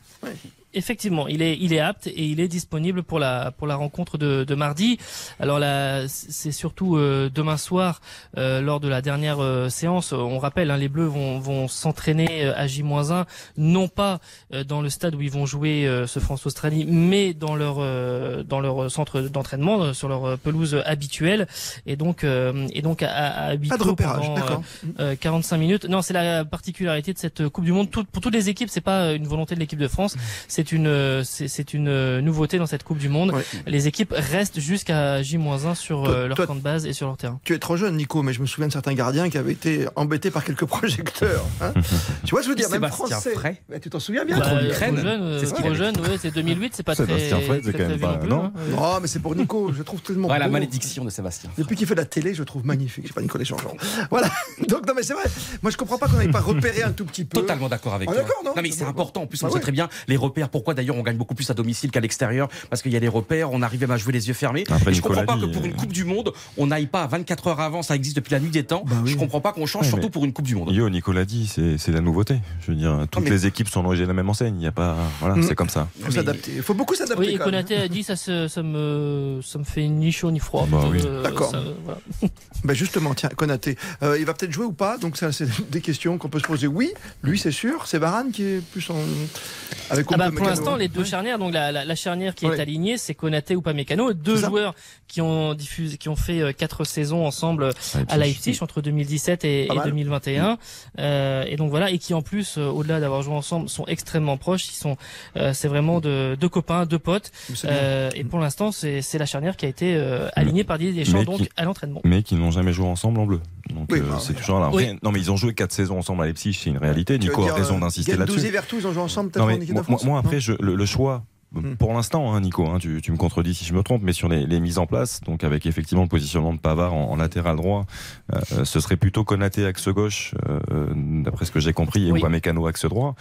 Effectivement, il est, il est apte et il est disponible pour la, pour la rencontre de, de mardi. Alors là, c'est surtout euh, demain soir, euh, lors de la dernière euh, séance. On rappelle, hein, les Bleus vont, vont s'entraîner à J-1, non pas euh, dans le stade où ils vont jouer euh, ce France-Australie, mais dans leur, euh, dans leur centre d'entraînement, sur leur pelouse habituelle. Et donc, euh, et donc à, à Pas de repérage, pendant, d'accord. euh, euh, 45 minutes. Non, c'est la particularité de cette Coupe du Monde. Tout- pour toutes les équipes, c'est pas une volonté de l'équipe de France. C'est une, c'est une euh, nouveauté dans cette Coupe du Monde. Les équipes restent jusqu'à J-1 sur Toi- euh, leur toi- camp de base et sur leur terrain. Tu es trop jeune, Nico, mais je me souviens de certains gardiens qui avaient été embêtés par quelques projecteurs. hein. tu vois, je veux dire, même Sébastien français. Frey. Mais tu t'en souviens bien Bah, trop jeune, euh, C'est ce trop jeune, ouais, c'est 2008, c'est pas très, Sébastien Frey, c'est quand même pas- plus, non hein. Ouais. Oh, mais c'est pour Nico, je trouve tellement Ouais, la beau. malédiction de Sébastien. Depuis qu'il fait de la télé, je le trouve magnifique. Je sais pas Nicolas Changeant. Voilà. Donc, non, mais c'est vrai. Moi, je comprends pas qu'on n'avait pas repéré un tout petit peu. Totalement d'accord avec Ah, toi. d'accord, non mais c'est important. En plus, on Ah sait très bien les repères pourquoi d'ailleurs on gagne beaucoup plus à domicile qu'à l'extérieur, parce qu'il y a des repères, on arrive même à jouer les yeux fermés. Après, et je Nicolas comprends pas dit, que pour une euh, Coupe du Monde, on n'aille pas à 24 heures avant, ça existe depuis la nuit des temps. Je comprends pas qu'on change, Ouais, surtout pour une Coupe du Monde. Yo, Nicolas dit, c'est c'est la nouveauté. Je veux dire, toutes mais- les équipes sont logées de la même enseigne. Il y a pas, voilà, Mm. c'est comme ça. Il faut s'adapter. Il faut beaucoup s'adapter. Oui. Konaté a dit ça, se- ça, me, ça me fait ni chaud ni froid. Bah oui. Euh, D'accord. ça, voilà. Ben justement, tiens, Konaté, euh, il va peut-être jouer ou pas? Donc ça, c'est des questions qu'on peut se poser. Oui, lui, c'est sûr. C'est Varane qui est plus en avec Ah bah. Pour l'instant, les deux Ouais. charnières, donc la, la, la charnière qui Ouais. est alignée, c'est Konaté ou Pamecano, deux joueurs qui ont diffusé, qui ont fait euh, quatre saisons ensemble à Leipzig entre 2017 et, Pas et mal. 2021. Euh, et donc voilà, et qui en plus, euh, au-delà d'avoir joué ensemble, sont extrêmement proches. Ils sont, euh, c'est vraiment de, deux copains, deux potes. Euh, et pour l'instant, c'est la charnière qui a été euh, alignée par Didier Deschamps donc qui- à l'entraînement. Mais qui n'ont jamais joué ensemble en bleu. Donc Oui, euh, bah, c'est toujours là. Oui. Non, mais ils ont joué quatre saisons ensemble à Leipzig, c'est une réalité. Tu Nico a raison euh, d'insister là-dessus. et Vertou, ils ont joué ensemble peut-être Non, en mais équipe de moi, France moi, après, je- le, le choix, Hmm. pour l'instant, hein, Nico, hein, tu, tu me contredis si je me trompe, mais sur les, les mises en place, donc avec effectivement le positionnement de Pavard en, en latéral droit, euh, ce serait plutôt Konaté axe gauche, euh, d'après ce que j'ai compris, et Oui. Upamecano axe droit.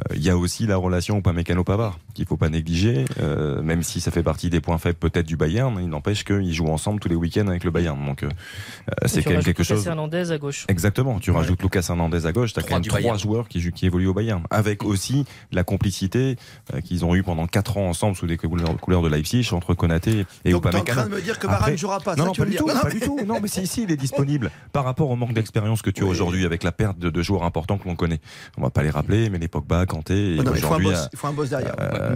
Euh, Il y a aussi la relation Upamecano-Pavard qu'il faut pas négliger, euh, même si ça fait partie des points faibles peut-être du Bayern, il n'empêche qu'ils jouent ensemble tous les week-ends avec le Bayern. Donc euh, euh, c'est tu quand même rajoutes quelque Lucas chose. Hernandez à gauche. Exactement, tu rajoutes Lucas Hernandez à gauche, tu as Trois quand même trois Bayern. joueurs qui, évoluent au Bayern, avec aussi la complicité euh, qu'ils ont eue pendant quatre ans ensemble sous les couleurs, de Leipzig entre Konaté et Donc en train de me dire que Varane Après- ne jouera pas, non, ça non, tu pas du tout, Non, pas mais- du tout. Non, mais si, si, il est disponible par rapport au manque d'expérience que tu as aujourd'hui avec la perte de, de joueurs importants que l'on connaît. On va pas les rappeler, mais les Pogba, Kanté, et Ouais, non, mais il faut un aujourd'hui, boss, il faut un boss derrière. euh,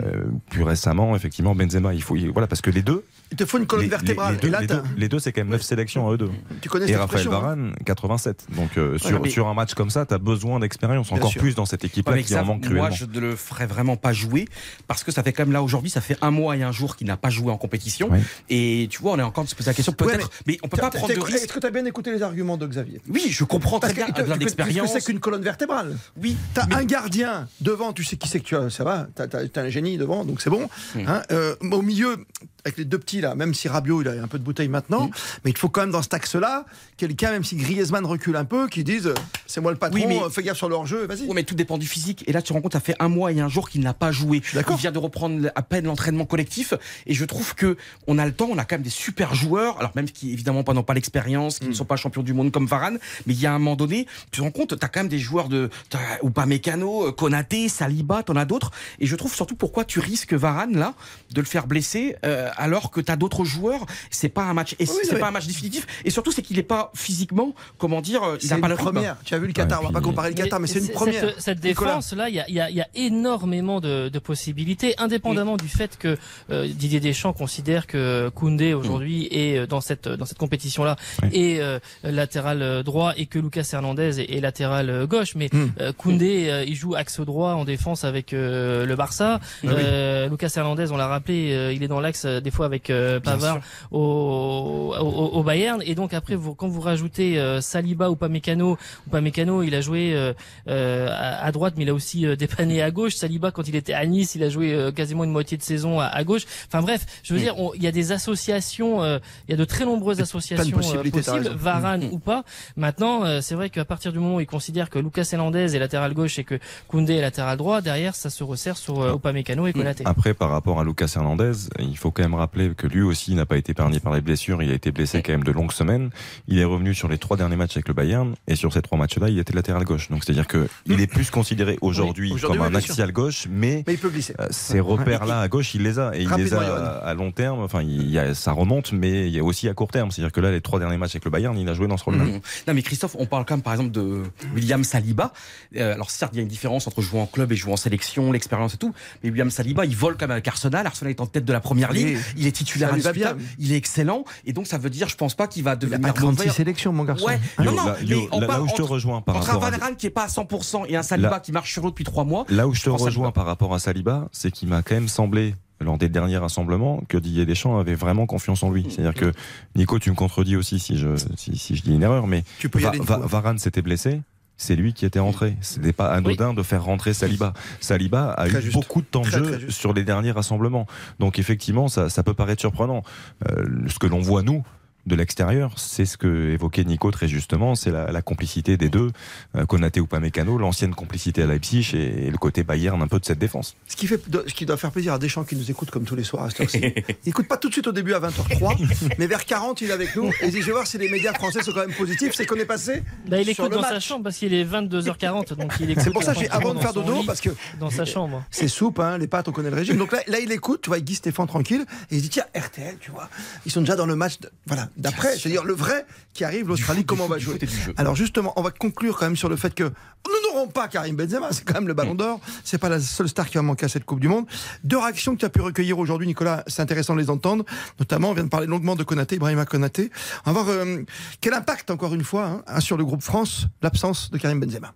plus récemment, effectivement, Benzema. Il faut, il- voilà, parce que les deux, Il te faut une colonne les, vertébrale. les deux, et là, les t'as- deux, les deux, c'est quand même 9 sélections à eux deux. tu connais Et Raphaël hein Varane, 87. Donc euh, sur, mais- sur un match comme ça, tu as besoin d'expérience, encore sûr. plus dans cette équipe-là Ouais, mais qui en ça, manque moi, cruellement. je ne le ferais vraiment pas jouer parce que ça fait quand même là aujourd'hui, ça fait un mois et un jour qu'il n'a pas joué en compétition. Et tu vois, on est encore en de se poser la question, Ouais, peut-être, mais, on peut pas prendre de risque. Est-ce que tu as bien écouté les arguments de Xavier? Oui, je comprends très bien, tu- tu- d'expérience. tu sais qu'une colonne vertébrale. Oui, T'as mais- un gardien devant, tu sais qui c'est que tu as, ça va, t'as as, un génie devant, donc c'est bon. Hein, euh, au milieu, avec les deux petits là, même si Rabiot il a un peu de bouteille maintenant, Hmm. mais il faut quand même dans cet axe-là quelqu'un, même si Griezmann recule un peu, qui dise c'est moi le patron, Oui, mais- fais gaffe sur leur jeu, vas-y. Oui, mais tout dépend du physique. Et là, tu te rends compte, ça fait un mois et un jour qu'il n'a pas joué. d'accord. Il vient de reprendre à peine l'entraînement collectif. Et je trouve que on a le temps, on a quand même des super joueurs. Alors même qui évidemment pas n'ont pas l'expérience, qui ne sont pas champions du monde comme Varane, mais il y a un moment donné, tu te rends compte, t'as quand même des joueurs de t'as Upamecano, euh, Konaté, Saliba, t'en as d'autres. Et je trouve surtout pourquoi tu risques Varane là de le faire blesser euh, alors que t'as d'autres joueurs. C'est pas un match, et Oui, c'est pas un match définitif. Et surtout, c'est qu'il est pas physiquement, comment dire, euh, il pas le première. Tu as vu le Qatar, on va pas comparer le Qatar, mais c'est une première. Cette, défense là, il y a, il y a- il y a énormément de, de possibilités, indépendamment du fait que euh, Didier Deschamps considère que Koundé aujourd'hui est euh, dans cette dans cette compétition là est euh, latéral euh, droit et que Lucas Hernandez est, est latéral euh, gauche. Mais Hmm. euh, Koundé, euh, il joue axe droit en défense avec euh, le Barça. Ah oui. Euh, Lucas Hernandez, on l'a rappelé, euh, il est dans l'axe euh, des fois avec euh, Pavard au, au, au Bayern. Et donc après, vous, quand vous rajoutez euh, Saliba ou Pamecano, ou Pamecano, il a joué euh, à, à droite, mais il a aussi dépanné à gauche. Saliba, quand il était à Nice, il a joué quasiment une moitié de saison à, à gauche. Enfin bref, je veux Mm. dire, il y a des associations, il y a de très nombreuses associations possibles. Varane Mm. ou pas. Maintenant, c'est vrai qu'à partir du moment où il considère que Lucas Hernandez est latéral gauche et que Koundé est latéral droit, derrière, ça se resserre sur euh, Upamecano et Konaté. Après, par rapport à Lucas Hernandez, il faut quand même rappeler que lui aussi n'a pas été épargné par les blessures. Il a été blessé quand même de longues semaines. Il est revenu sur les trois derniers matchs avec le Bayern et sur ces trois matchs-là, il était latéral gauche. Donc c'est-à-dire que il est plus considéré aujourd'hui Oui, comme un axial gauche, mais, Mais il peut glisser. euh, ces repères-là à gauche, il les a et il les a à long terme. Enfin, il y a, ça remonte, mais il y a aussi à court terme. C'est-à-dire que là, les trois derniers matchs avec le Bayern, il a joué dans ce rôle-là. Mmh. Non mais Christophe, on parle quand même par exemple de William Saliba. Euh, alors certes, il y a une différence entre jouer en club et jouer en sélection, l'expérience et tout. Mais William Saliba, il vole quand même avec Arsenal. Arsenal est en tête de la première ligue. Il est titulaire indiscutable. Il est excellent. Et donc ça veut dire, je pense pas qu'il va Il a devenir pas 36 mauvais. sélections, mon garçon. Ouais. Hein Non, non, là, mais on là- parle là où je te entre- rejoins par Entre un rapport à Valérane qui est pas à 100% et un Saliba Là- qui marche sur l'autre depuis trois mois. Là où je te rejoins par rapport à Saliba, c'est qu'il m'a quand même semblé lors des derniers rassemblements que Didier Deschamps avait vraiment confiance en lui. C'est-à-dire que Nico, tu me contredis aussi si je si, si je dis une erreur, mais Tu peux y Va- aller. Varane s'était blessé. C'est lui qui était rentré. Ce n'est pas anodin de faire rentrer Saliba. Saliba a Très eu juste. beaucoup de temps de Très, jeu très sur les derniers rassemblements. Donc effectivement, ça, ça peut paraître surprenant. Euh, ce que l'on voit nous, de l'extérieur, c'est ce que évoquait Nico très justement, c'est la, la, complicité des deux, euh, Konaté ou Pamecano, l'ancienne complicité à Leipzig et, et, le côté Bayern un peu de cette défense. Ce qui, fait, ce qui doit faire plaisir à Deschamps qui nous écoute comme tous les soirs à cette heure-ci. il écoute pas tout de suite au début à 20h03, mais vers 40 il est avec nous et il dit je vais voir si les médias français sont quand même positifs, c'est qu'on est passé bah, il sur écoute le dans match. sa chambre parce qu'il est 22h40 donc il écoute C'est pour ça que j'ai avant de faire dodo lit, parce que dans sa chambre. c'est soupe, hein, les pâtes on connaît le régime. Donc là, là il écoute, tu vois, Guy Stéphane tranquille et il se dit tiens RTL, tu vois, ils sont déjà dans le match, de- voilà, d'après, c'est-à-dire le vrai qui arrive, l'Australie, comment on va jouer. Alors justement, on va conclure quand même sur le fait que nous n'aurons pas Karim Benzema, c'est quand même le Ballon d'Or, c'est pas la seule star qui va manquer à cette Coupe du Monde. Deux réactions que tu as pu recueillir aujourd'hui, Nicolas, c'est intéressant de les entendre. Notamment, on vient de parler longuement de Konaté, Ibrahima Konaté. On va voir euh, quel impact, encore une fois, hein, sur le groupe France, l'absence de Karim Benzema.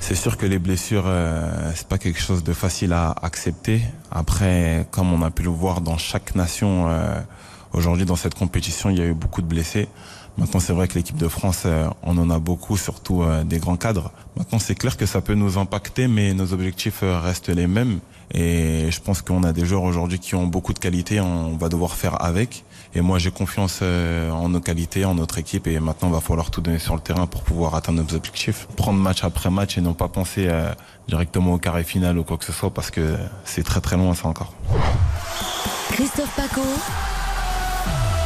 C'est sûr que les blessures, euh, c'est pas quelque chose de facile à accepter. Après, comme on a pu le voir dans chaque nation euh, aujourd'hui dans cette compétition, il y a eu beaucoup de blessés. Maintenant, c'est vrai que l'équipe de France, euh, on en a beaucoup, surtout euh, des grands cadres. Maintenant, c'est clair que ça peut nous impacter, mais nos objectifs euh, restent les mêmes. Et je pense qu'on a des joueurs aujourd'hui qui ont beaucoup de qualités. On va devoir faire avec. Et moi, j'ai confiance en nos qualités, en notre équipe. Et maintenant, il va falloir tout donner sur le terrain pour pouvoir atteindre nos objectifs. Prendre match après match et non pas penser directement au carré final ou quoi que ce soit, parce que c'est très très loin ça encore. Christophe Paco.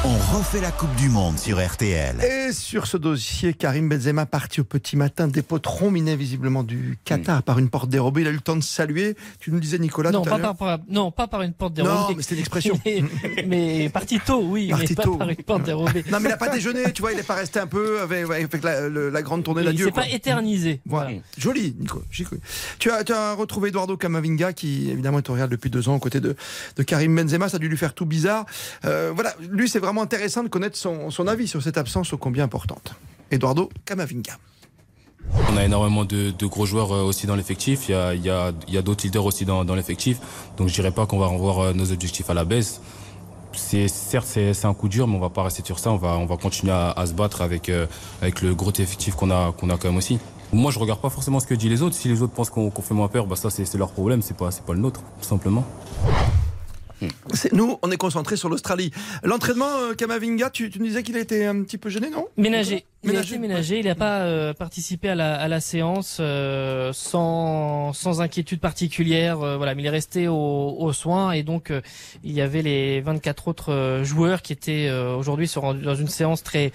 On refait la Coupe du Monde sur RTL. Et sur ce dossier, Karim Benzema parti au petit matin des potes rominés visiblement du Qatar par une porte dérobée. Il a eu le temps de saluer. Tu nous disais Nicolas Non tout pas, par, par- non, pas par une porte Non, dérobée. mais c'était une expression. mais, mais parti tôt, oui, Parti mais pas tôt. par une porte dérobée. Non, mais il n'a pas déjeuné, tu vois, il n'est pas resté un peu avec, avec la, le- la grande tournée Il d'adieu. s'est quoi. pas éternisé. Voilà. Joli, Nico. J'y crois. Tu as, tu as retrouvé Eduardo Camavinga, qui évidemment est au Real depuis deux ans, aux côtés de, de Karim Benzema. Ça a dû lui faire tout bizarre. Euh, voilà, lui, c'est vraiment intéressant de connaître son, avis sur cette absence ô combien importante. Eduardo Camavinga. On a énormément de, gros joueurs euh, aussi dans l'effectif. Il y a, d'autres leaders aussi dans, l'effectif. Donc je dirais pas qu'on va revoir euh, nos objectifs à la baisse. Certes c'est un coup dur, mais on va pas rester sur ça. On va on va continuer à, se battre avec euh, le gros effectif qu'on a quand même aussi. Moi je regarde pas forcément ce que disent les autres. Si les autres pensent qu'on fait moins peur, bah ça c'est leur problème. C'est pas pas le nôtre tout simplement. Nous, on est concentré sur l'Australie. L'entraînement, euh, Camavinga, tu, tu nous disais qu'il a été un petit peu gêné, non? Ménagé. Il a été ménagé. Il n'a pas euh, participé à la, à la séance euh, sans, sans inquiétude particulière. euh, voilà, mais il est resté au- aux soins et donc euh, il y avait les 24 autres euh, joueurs qui étaient euh, aujourd'hui sur dans une séance très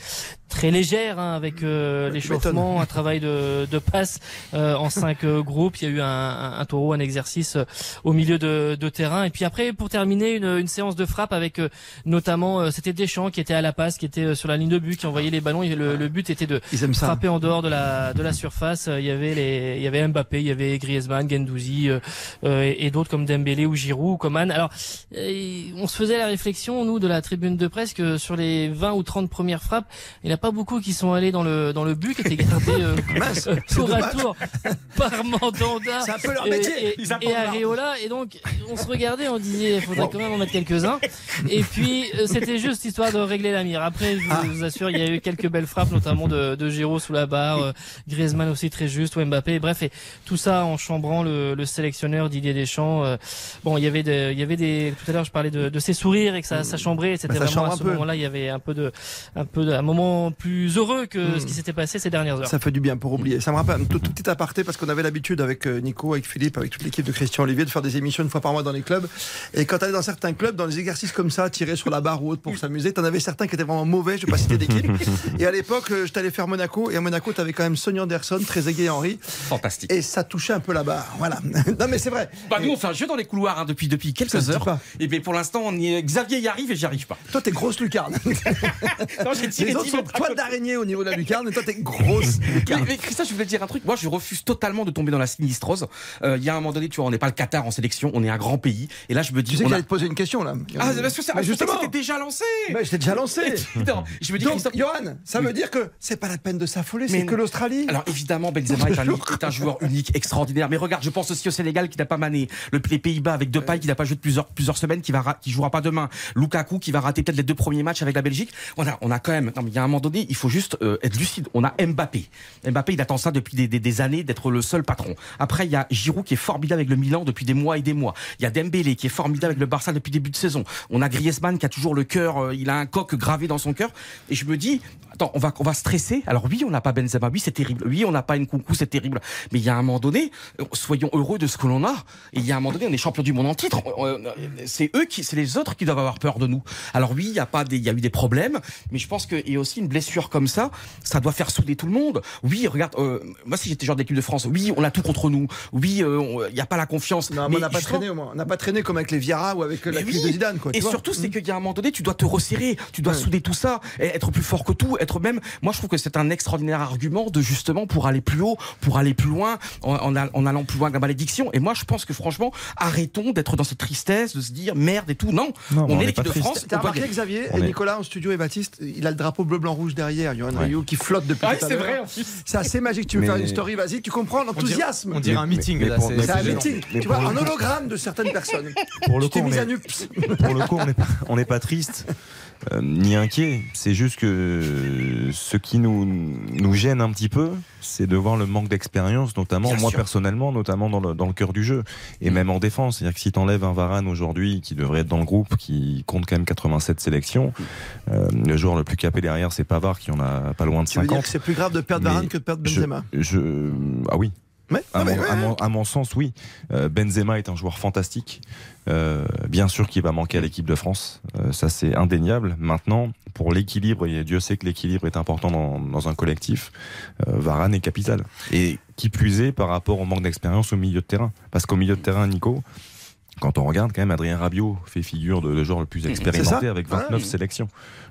très légère hein, avec euh, l'échauffement, un travail de, de passe euh, en cinq groupes. Il y a eu un, un, un taureau, un exercice euh, au milieu de, de terrain. Et puis après, pour terminer, une, une séance de frappe avec euh, notamment euh, c'était Deschamps qui était à la passe, qui était euh, sur la ligne de but, qui envoyait les ballons. Et le, le but était de Ils aiment ça. frapper en dehors de la de la surface. Euh, Il y avait les, il y avait Mbappé, il y avait Griezmann, Gendouzi euh, euh, et, et d'autres comme Dembélé ou Giroud ou Coman. Alors, euh, on se faisait la réflexion nous de la tribune de presse que sur les 20 ou 30 premières frappes, il n'y en a pas beaucoup qui sont allés dans le dans le but, qui étaient gardés euh, Mince, tour à tour par Mandanda un peu leur et- métier. et, et l'art. Areola. Et donc, on se regardait, on disait, il faudrait quand même en mettre quelques-uns. Et puis, c'était juste histoire de régler la mire. Après, je vous, Ah. vous assure, il y a eu quelques belles frappes, notamment de, de Giroud sous la barre, euh, Griezmann aussi très juste, ou Mbappé. Bref, et tout ça en chambrant le, le sélectionneur Didier Deschamps. euh, bon, il y avait des, il y avait des, tout à l'heure, je parlais de, de ses sourires et que ça, ça chambrait. et C'était Bah, vraiment à un ce moment-là, il y avait un peu de, un peu de, un moment plus heureux que ce qui s'était passé ces dernières heures. Ça fait du bien pour oublier. Ça me rappelle un tout, tout petit aparté parce qu'on avait l'habitude avec euh, Nico, avec Philippe, avec toute l'équipe de Christian Olivier de faire des émissions une fois par mois dans les clubs. Et quand tu allais dans certains clubs, dans les exercices comme ça, tirer sur la barre ou autre pour s'amuser, t'en avais certains qui étaient vraiment mauvais, je vais pas citer d'équipe. et à l'époque, j'étais allé faire Monaco et à Monaco, t'avais quand même Sonny Anderson, Trezeguet et Henry. Fantastique. Et ça touchait un peu la barre. Voilà. non mais c'est vrai. Bah, nous, on fait un jeu dans les couloirs hein, depuis, depuis Ça quelques heures. pas. Et bien pour l'instant, on y est... Xavier y arrive et j'y arrive pas. Toi, t'es grosse lucarne. Non, j'ai tiré Les autres 10 sont mètres à toiles côté. d'araignée au niveau de la lucarne, et toi, t'es grosse lucarne. mais Christophe, je voulais te dire un truc. Moi, je refuse totalement de tomber dans la sinistrose. Euh, Il y a un moment donné, tu vois, on n'est pas le Qatar en sélection, on est un grand pays. Et là, je me dis, Tu sais que on a- j'allais te poser une question là. Ah, parce que c'est Mais justement, c'était déjà lancé. Mais je t'ai déjà lancé. Putain, je me dis, Donc, Christophe, Johan, ça veut dire que que c'est pas la peine de s'affoler, c'est que l'Australie. Alors évidemment, Benzema est un, est un joueur unique, extraordinaire. Mais regarde, je pense aussi au Sénégal qui n'a pas mané, le, les Pays-Bas avec Depay qui n'a pas joué de plusieurs, plusieurs semaines, qui va qui jouera pas demain, Lukaku qui va rater peut-être les deux premiers matchs avec la Belgique. Voilà, on a quand même. Non, mais il y a un moment donné, il faut juste euh, être lucide. On a Mbappé. Mbappé, il attend ça depuis des, des- des années d'être le seul patron. Après, il y a Giroud qui est formidable avec le Milan depuis des mois et des mois. Il y a Dembélé qui est formidable avec le Barça depuis début de saison. On a Griezmann qui a toujours le cœur, euh, il a un coq gravé dans son cœur. Et je me dis, attends, on va, on va stresser. Alors oui, on n'a pas Benzema, oui, c'est terrible. Oui, on n'a pas Nkunku, c'est terrible. Mais il y a un moment donné, euh, soyons heureux de ce que l'on a. Et il y a un moment donné, on est champion du monde en titre. Euh, euh, C'est eux qui, c'est les autres qui doivent avoir peur de nous. Alors oui, il y a pas des, il y a eu des problèmes, mais je pense qu'il y a aussi une blessure comme ça, ça doit faire souder tout le monde. Oui, regarde, euh, moi si j'étais joueur d'équipe de France, oui, on a tout contre nous. Oui, euh, il n'y a pas la confiance. Non, mais on n'a pas traîné au moins. On n'a pas traîné comme avec les Viera ou avec la crise oui. de Zidane. Quoi, et surtout, c'est qu'il y a un moment donné, tu dois te resserrer, tu dois souder tout ça, et être plus fort que tout, être même. Moi, je trouve que c'est un extraordinaire argument de justement pour aller plus haut, pour aller plus loin, en, en a- en allant plus loin que la malédiction. Et moi, je pense que franchement, arrêtons d'être dans cette tristesse, de se dire merde et tout. Non, on on est l'équipe de. France. T'as remarqué. Xavier On et est- Nicolas en studio et Baptiste, il a le drapeau bleu blanc rouge derrière, Johan Ouais. Rioux qui flotte depuis Ah, tout à c'est vrai, en plus. C'est assez magique. Tu veux Mais- faire une story, vas-y, tu comprends l'enthousiasme. On dirait un meeting. mais là, c'est- mais C'est un meeting. Mais Tu vois, un hologramme de certaines personnes. Pour le coup, on est- pas triste euh, ni inquiet. C'est juste que ce qui nous, nous gêne un petit peu, c'est de voir le manque d'expérience, notamment Bien moi sûr. personnellement, notamment dans le, dans le cœur du jeu et même en défense. C'est-à-dire que si t'enlèves un Varane aujourd'hui qui devrait être dans le groupe, qui compte quand même 87 sélections, euh, le joueur le plus capé derrière, c'est Pavard qui en a pas loin de Tu veux dire 50. que c'est plus grave de perdre Varane que de perdre je- Benzema? je, ah oui, Ouais, à, mon, ouais, à ouais. mon- à mon sens, oui. Euh, Benzema est un joueur fantastique. Euh, bien sûr qu'il va manquer à l'équipe de France. Euh, ça, c'est indéniable. Maintenant, pour l'équilibre, et Dieu sait que l'équilibre est important dans, dans un collectif, euh, Varane est capital. Et qui plus est par rapport au manque d'expérience au milieu de terrain. Parce qu'au milieu de terrain, Nico, quand on regarde quand même, Adrien Rabiot fait figure de, de joueur le plus expérimenté avec 29 Ouais. sélections.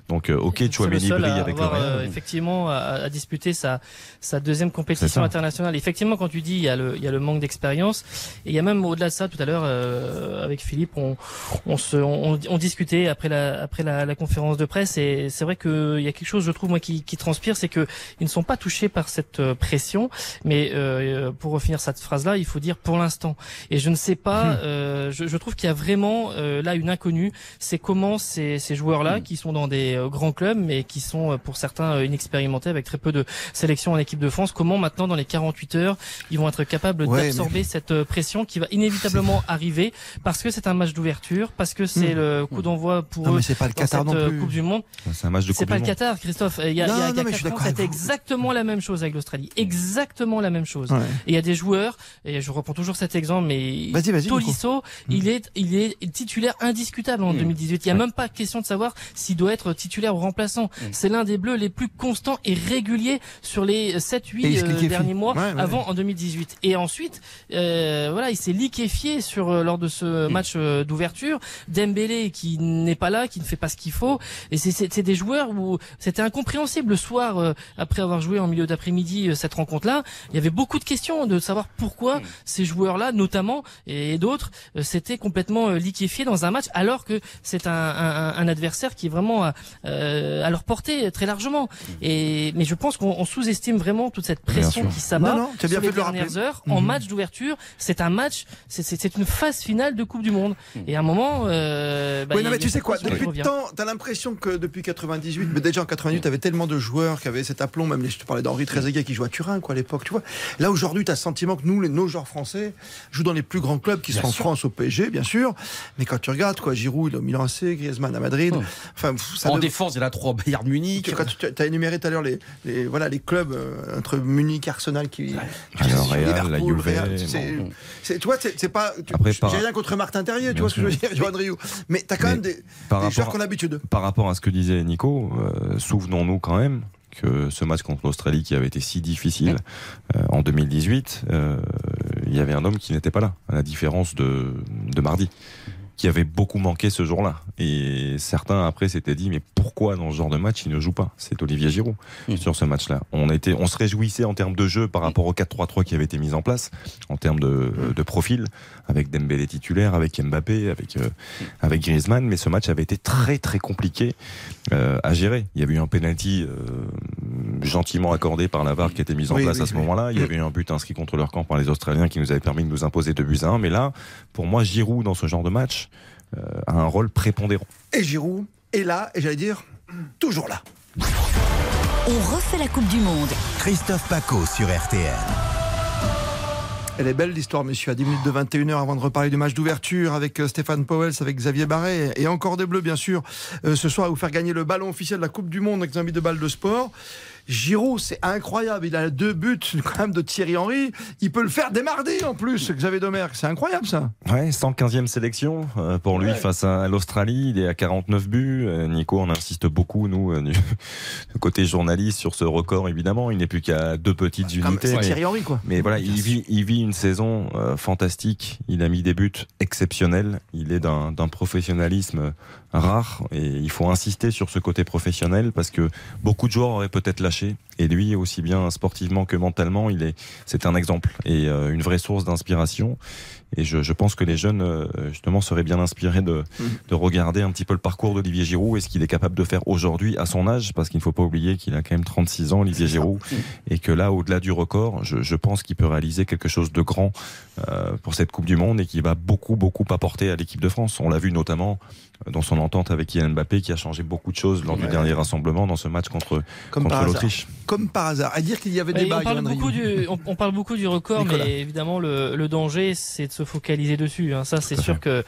Donc, euh, ok, le Chouameni brille avec le avoir, euh, Real. effectivement à, à disputer sa, sa deuxième compétition internationale. Effectivement, quand tu dis il y a le, il y a le manque d'expérience et il y a même au-delà de ça tout à l'heure euh, avec Philippe, on, on se on, on discutait après la après la, la conférence de presse et c'est vrai que il y a quelque chose je trouve moi qui, qui transpire, c'est que ils ne sont pas touchés par cette euh, pression, mais euh, pour finir cette phrase là, il faut dire pour l'instant. Et je ne sais pas, Hmm. euh, je, je trouve qu'il y a vraiment euh, là une inconnue, c'est comment ces, ces joueurs-là qui sont dans des euh, grands clubs mais qui sont euh, pour certains euh, inexpérimentés avec très peu de sélection en équipe de France, comment maintenant dans les 48 heures ils vont être capables Ouais, d'absorber cette euh, pression qui va inévitablement arriver parce que c'est un match d'ouverture, parce que c'est Hmm. le coup d'envoi pour Non, eux mais c'est pas le Qatar cette non plus. Coupe du Monde. C'est un match de Coupe pas du le Monde. Qatar, Christophe. Il y a, Non, il y a, non, il y a mais je suis quatre ans, d'accord avec c'était exactement la même chose avec l'Australie. Exactement la même chose. Ouais. Et il y a des joueurs, et je reprends toujours cet exemple, mais Vas-y, vas-y, Nico. Tolisso, il est, il est titulaire indiscutable en 2018. Il y a même pas question de savoir s'il doit être titulaire ou remplaçant. C'est l'un des bleus les plus constants et réguliers sur les Et 7-8 il se euh, derniers mois Ouais, ouais, avant en 2018. Et ensuite, euh, voilà, il s'est liquéfié sur euh, lors de ce match euh, d'ouverture. Dembélé qui n'est pas là, qui ne fait pas ce qu'il faut. Et c'est- des joueurs où c'était incompréhensible le soir euh, après avoir joué en milieu d'après-midi cette rencontre-là. Il y avait beaucoup de questions de savoir pourquoi ces joueurs-là, notamment et d'autres, s'étaient complètement liquéfiés dans un match alors que c'est un, un, un adversaire qui est vraiment à, à leur portée très largement. Et mais je pense qu'on on sous-estime vraiment toute cette pression qui s'abat Non, non, t'as bien sur les fait de le dernières rappeler. heures en Mhm. match d'ouverture. C'est un match, c'est- c'est c'est une phase finale de Coupe du Monde. Et à un moment, euh, bah, oui, non, mais tu sais quoi, depuis le temps, t'as l'impression que depuis 98, mais déjà en 98, t'avais tellement de joueurs qui avaient cet aplomb, même les- je te parlais d'Henri Trezeguet qui jouait à Turin, quoi, à l'époque, tu vois. Là, aujourd'hui, t'as le sentiment que nous, les, nos joueurs français, jouent dans les plus grands clubs qui sont en France, au PSG, bien sûr. Mais quand tu regardes, quoi, Giroud, il est au Milan AC, Griezmann à Madrid. Enfin, ça En défense, il y en a trois Bayern Munich. tu, quand tu as énuméré tout à l'heure les, les- voilà, les clubs euh, entre Munich, Arsenal, qui. Alors, Real, la Liverpool, Juve, Real, c'est- bon. c'est- Tu vois, c'est c'est pas. tu- Après, J'ai par- rien contre Martin Terrier, tu vois ce que je veux dire, Johan Rioux. Mais t'as quand Mais même des, joueurs à- qui ont l'habitude. Par rapport à ce que disait Nico, euh, souvenons-nous quand même que ce match contre l'Australie qui avait été si difficile euh, en 2018, euh, il y avait un homme qui n'était pas là, à la différence de, de mardi, qui avait beaucoup manqué ce jour-là. Et certains après s'étaient dit mais pourquoi dans ce genre de match il ne joue pas? C'est Olivier Giroud sur ce match-là. On était, on se réjouissait en termes de jeu par rapport au 4-3-3 qui avait été mis en place, en termes de, de profil, avec Dembélé titulaire, avec Mbappé, avec euh, avec Griezmann. Mais ce match avait été très très compliqué euh, à gérer. Il y avait eu un penalty euh, gentiment accordé par la VAR qui était mise en Oui, place oui, à ce oui. moment-là. Il y avait eu un but inscrit contre leur camp par les Australiens qui nous avait permis de nous imposer 2 buts à 1. Mais là, pour moi, Giroud, dans ce genre de match, a un rôle prépondérant. Et Giroud est là, et j'allais dire, toujours là. On refait la Coupe du Monde. Christophe Paco sur RTL. Elle est belle l'histoire, messieurs. À 10 minutes de 21h, avant de reparler du match d'ouverture avec euh, Stéphane Powels, avec Xavier Barret et encore des Bleus, bien sûr, euh, ce soir, à vous faire gagner le ballon officiel de la Coupe du Monde avec un de balle de sport. Giroud, c'est incroyable. Il a deux buts quand même de Thierry Henry. Il peut le faire dès mardi en plus, Xavier Domergue. C'est incroyable ça. Ouais, 115e sélection euh, pour lui Ouais. face à l'Australie. Il est à 49 buts. Euh, Nico, on insiste beaucoup, nous, euh, du côté journaliste, sur ce record, évidemment. Il n'est plus qu'à deux petites unités. C'est mais- Thierry Henry, quoi. Mais voilà, il vit, il vit une saison euh, fantastique. Il a mis des buts exceptionnels. Il est d'un professionnalisme rare et il faut insister sur ce côté professionnel parce que beaucoup de joueurs auraient peut-être lâché. Et lui, aussi bien sportivement que mentalement, il est, c'est un exemple et euh, une vraie source d'inspiration. Et je, je pense que les jeunes, euh, justement, seraient bien inspirés de, de regarder un petit peu le parcours d'Olivier Giroud et ce qu'il est capable de faire aujourd'hui à son âge, parce qu'il ne faut pas oublier qu'il a quand même 36 ans, Olivier Giroud, et que là, au-delà du record, je, je pense qu'il peut réaliser quelque chose de grand euh, pour cette Coupe du Monde et qui va beaucoup, beaucoup apporter à l'équipe de France. On l'a vu notamment dans son entente avec Kylian Mbappé, qui a changé beaucoup de choses lors du dernier rassemblement dans ce match contre, Comme contre l'Autriche. Comme par hasard. À dire qu'il y avait débat. on, parle beaucoup du, on, on parle beaucoup du record, Nicolas. mais évidemment le, le danger, c'est de se focaliser dessus. hein. Ça, c'est sûr que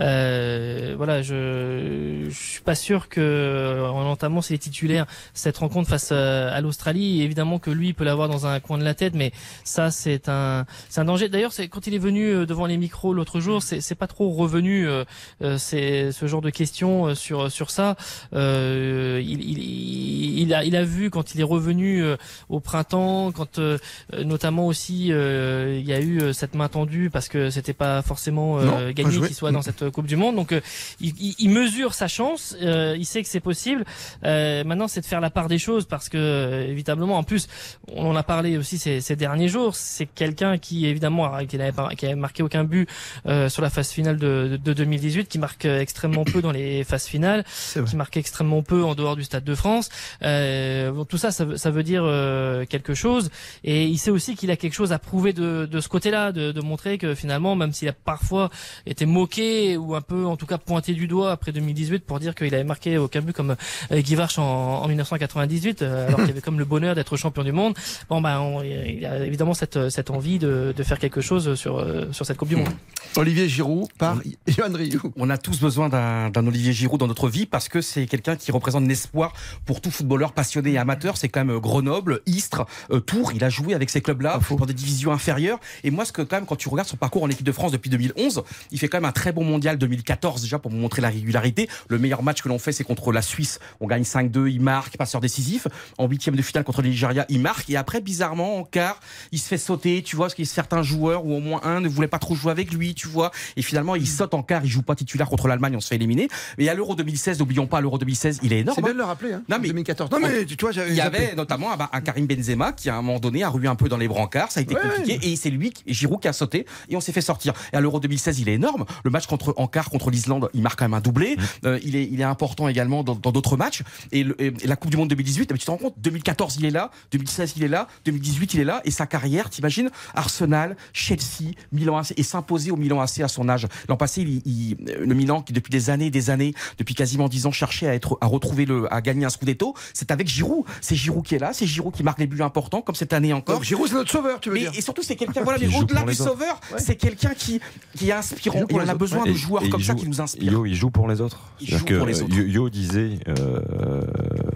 euh, voilà, je, je suis pas sûr que en entamant ses titulaires cette rencontre face à, à l'Australie, évidemment que lui peut l'avoir dans un coin de la tête, mais ça c'est un c'est un danger. D'ailleurs, c'est quand il est venu euh, devant les micros l'autre jour, c'est c'est pas trop revenu euh, euh, c'est ce genre de questions euh, sur sur ça. Euh, il, il, il a il a vu quand il est revenu euh, au printemps, quand euh, euh, notamment aussi euh, il y a eu euh, cette main tendue parce que c'était pas forcément euh, Non, gagné qu'il soit dans cette Coupe du Monde. Donc euh, il, il- mesure sa chance, euh, il sait que c'est possible. Euh, maintenant, c'est de faire la part des choses parce que euh, évidemment, en plus, on en a parlé aussi ces, ces derniers jours. C'est quelqu'un qui évidemment qui n'avait pas- qui avait marqué aucun but euh, sur la phase finale de, de 2018, qui marque euh, extrêmement peu dans les phases finales, qui marque extrêmement peu en dehors du Stade de France. Euh, bon, tout ça, ça veut, ça veut dire euh, quelque chose. Et il sait aussi qu'il a quelque chose à prouver de, de ce côté-là, de, de montrer que finalement, même s'il a parfois été moqué ou un peu, en tout cas, pointé du doigt après 2018 pour dire qu'il avait marqué aucun but comme euh, Guy Varch en, en 1998, euh, alors qu'il avait comme le bonheur d'être champion du monde. Bon, ben, on- il a évidemment cette, cette envie de, de faire quelque chose sur, euh, sur cette Coupe du Monde. Olivier Giroud par Johan Rioux. On a tous besoin d'un d'un Olivier Giroud dans notre vie parce que c'est quelqu'un qui représente l'espoir pour tout footballeur passionné et amateur. C'est quand même euh, Grenoble, Istres, euh, Tours. Il a joué avec ces clubs-là dans des divisions inférieures. Et moi, ce que quand même, quand tu regardes son parcours en équipe de France depuis 2011, il fait quand même un très bon mondial 2014 déjà pour vous montrer la régularité. Le meilleur match que l'on fait, c'est contre la Suisse. On gagne 5-2, il marque, passeur décisif. En huitième de finale contre le Nigeria, il marque. Et après, bizarrement, en quart, il se fait sauter, tu vois, parce qu'il certains joueurs ou au moins un ne voulait pas trop jouer avec lui, tu vois. Et finalement, il saute en quart, il joue pas titulaire contre l'Allemagne, on se fait Mais à l'Euro 2016, n'oublions pas, l'Euro 2016, il est énorme. C'est bien hein. de le rappeler. Hein, Non, mais 2014. Non mais tu vois, j'avais il y avait notamment un, un Karim Benzema qui à un moment donné a rué un peu dans les brancards, ça a été Ouais. compliqué et c'est lui Giroud qui a sauté et on s'est fait sortir. Et à l'Euro 2016, il est énorme. Le match contre en quart contre l'Islande, il marque quand même un doublé. Euh, il est il est important également dans d'autres matchs et, le- et la Coupe du monde 2018, mais tu te rends compte 2014 il est là, 2016 il est là, 2018 il est là et sa carrière, t'imagines Arsenal, Chelsea, Milan AC et s'imposer au Milan AC à son âge. L'an passé, il, il- le Milan qui depuis des années, des années, depuis quasiment 10 ans cherchait à être à retrouver le à gagner un scudetto, c'est avec Giroud. C'est Giroud qui est là, c'est Giroud qui marque les buts importants comme cette année encore. Donc, Giroud, c'est notre sauveur, tu veux Mais- dire Et surtout, c'est quelqu'un, voilà, mais au-delà du sauveur, c'est quelqu'un qui, qui est inspirant. Et on a besoin de joueurs et comme ça qui nous inspirent. Yo, il joue pour les autres. Il C'est-à-dire joue que pour les autres. Yo, Yo disait, euh,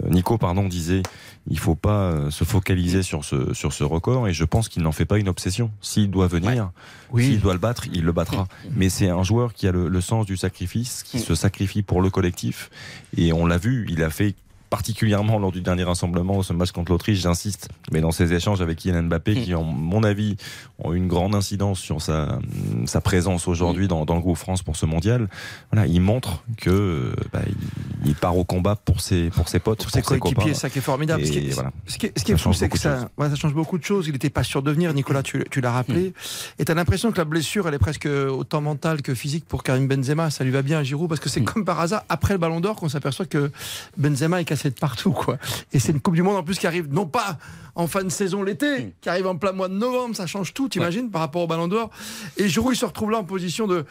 Nico pardon disait, il faut pas euh, se focaliser sur ce sur ce record et je pense qu'il n'en fait pas une obsession. S'il doit venir, s'il doit le battre, il le battra. Mais c'est un joueur qui a le, le sens du sacrifice, qui se sacrifie pour le collectif et on l'a vu, il a fait particulièrement lors du dernier rassemblement, ce match contre l'Autriche, j'insiste, mais dans ses échanges avec Kylian Mbappé, qui, en mon avis, ont une grande incidence sur sa, sa présence aujourd'hui dans, dans le groupe France pour ce mondial, voilà, il montre que bah, il, il part au combat pour ses, pour ses potes, pour, ses copains. coéquipiers, ça qui est formidable. Et Ce qui est, voilà. ce qui ce qui est fou, c'est que ça, ouais, ça change beaucoup de choses. Il n'était pas sûr de venir, Nicolas, tu, tu l'as rappelé. Et tu as l'impression que la blessure, elle est presque autant mentale que physique pour Karim Benzema. Ça lui va bien à Giroud, parce que c'est comme par hasard, après le Ballon d'Or, qu'on s'aperçoit que Benzema est cassé de partout. Quoi. Et c'est une Coupe du Monde en plus qui arrive, non pas en fin de saison l'été, qui arrive en plein mois de novembre, ça change tout, t'imagines, par rapport au Ballon d'Or. Et Giroud, il se retrouve là en position de,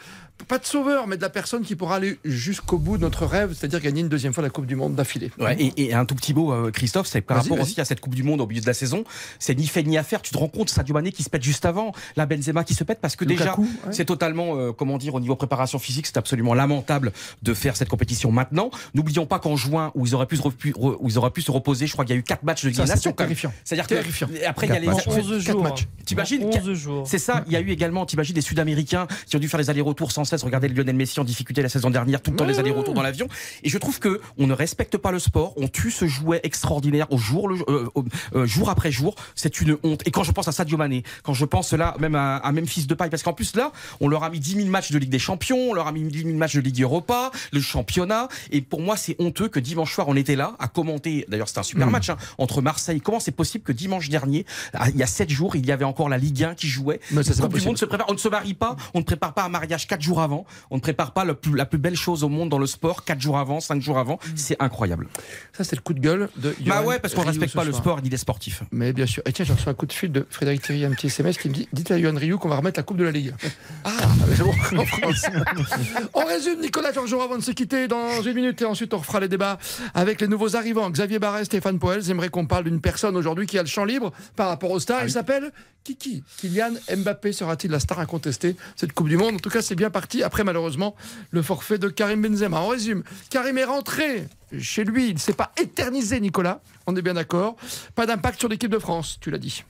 pas de sauveur, mais de la personne qui pourra aller jusqu'au bout de notre rêve, c'est-à-dire gagner une deuxième fois la Coupe du Monde d'affilée. Ouais, et, et un tout petit mot, euh, Christophe, c'est par rapport aussi à cette Coupe du Monde au milieu de la saison, c'est ni fait ni à faire. Tu te rends compte, Sadio Mané qui se pète juste avant, la Benzema qui se pète parce que Lukaku, déjà, ouais. c'est totalement, euh, comment dire, au niveau préparation physique, c'est absolument lamentable de faire cette compétition maintenant. N'oublions pas qu'en juin, où ils auraient pu se, repu- re- où ils auraient pu se reposer, je crois qu'il y a eu quatre matchs de Ligue même. terrifiant. C'est-à-dire que après il y a les Quatre matchs. 11 jours. T'imagines 11 jours. C'est ça. Il y a eu également, t'imagines, des Sud-Américains qui ont dû faire les allers-retours sans cesse. Regardez Lionel Messi en difficulté la saison dernière, tout le temps les allers-retours dans l'avion. Et je trouve que on ne respecte pas le sport. On tue ce jouet extraordinaire au jour, le, euh, euh, jour après jour. C'est une honte. Et quand je pense à Sadio Mané, quand je pense là même à, à Memphis Depay, parce qu'en plus là, on leur a mis 10 000 matchs de Ligue des Champions, on leur a mis 10 000 matchs de Ligue Europa, le championnat. Et pour moi, c'est honteux que dimanche soir on était là à commenter. D'ailleurs, c'était un super Mm. match hein, entre Marseille. Comment c'est possible que dimanche dernier, il y a 7 jours, il y avait encore la Ligue 1 qui jouait? Mais ça, c'est La pas Coupe du possible. Monde se prépare. On ne se marie pas. On ne prépare pas un mariage 4 jours avant. On ne prépare pas plus- la plus belle chose au monde dans le sport 4 jours avant, 5 jours avant. C'est incroyable. Ça, c'est le coup de gueule de Bah ouais, parce qu'on ne respecte pas le sport ni les sportifs. Mais bien sûr. Et tiens, j'ai reçu un coup de fil de Frédéric Thierry, un petit SMS qui me dit Dites à Yohan Ryu qu'on va remettre la Coupe de la Ligue. Ah, c'est bon, en France. On résume Nicolas Georgeot avant de se quitter dans une minute et ensuite on refera les débats avec les nouveaux arrivants Xavier Barret, Stéphane Poel. J'aimerais qu'on parle d'une personne aujourd'hui qui a le champ libre par rapport aux Ah stars. Il s'appelle Kiki. Kylian Mbappé sera-t-il la star incontestée cette Coupe du Monde? En tout cas, c'est bien parti. Après, malheureusement, le forfait de Karim Benzema. On résume. Karim est rentré chez lui. Il ne s'est pas éternisé, Nicolas. On est bien d'accord. Pas d'impact sur l'équipe de France, tu l'as dit.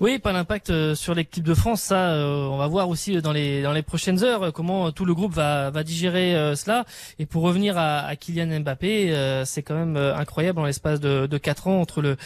Oui, pas d'impact euh, sur l'équipe de France. Ça, euh, on va voir aussi dans les dans les prochaines heures euh, comment euh, tout le groupe va va digérer euh, cela. Et pour revenir à, à Kylian Mbappé, euh, c'est quand même euh, incroyable en l'espace de, de 4 ans entre le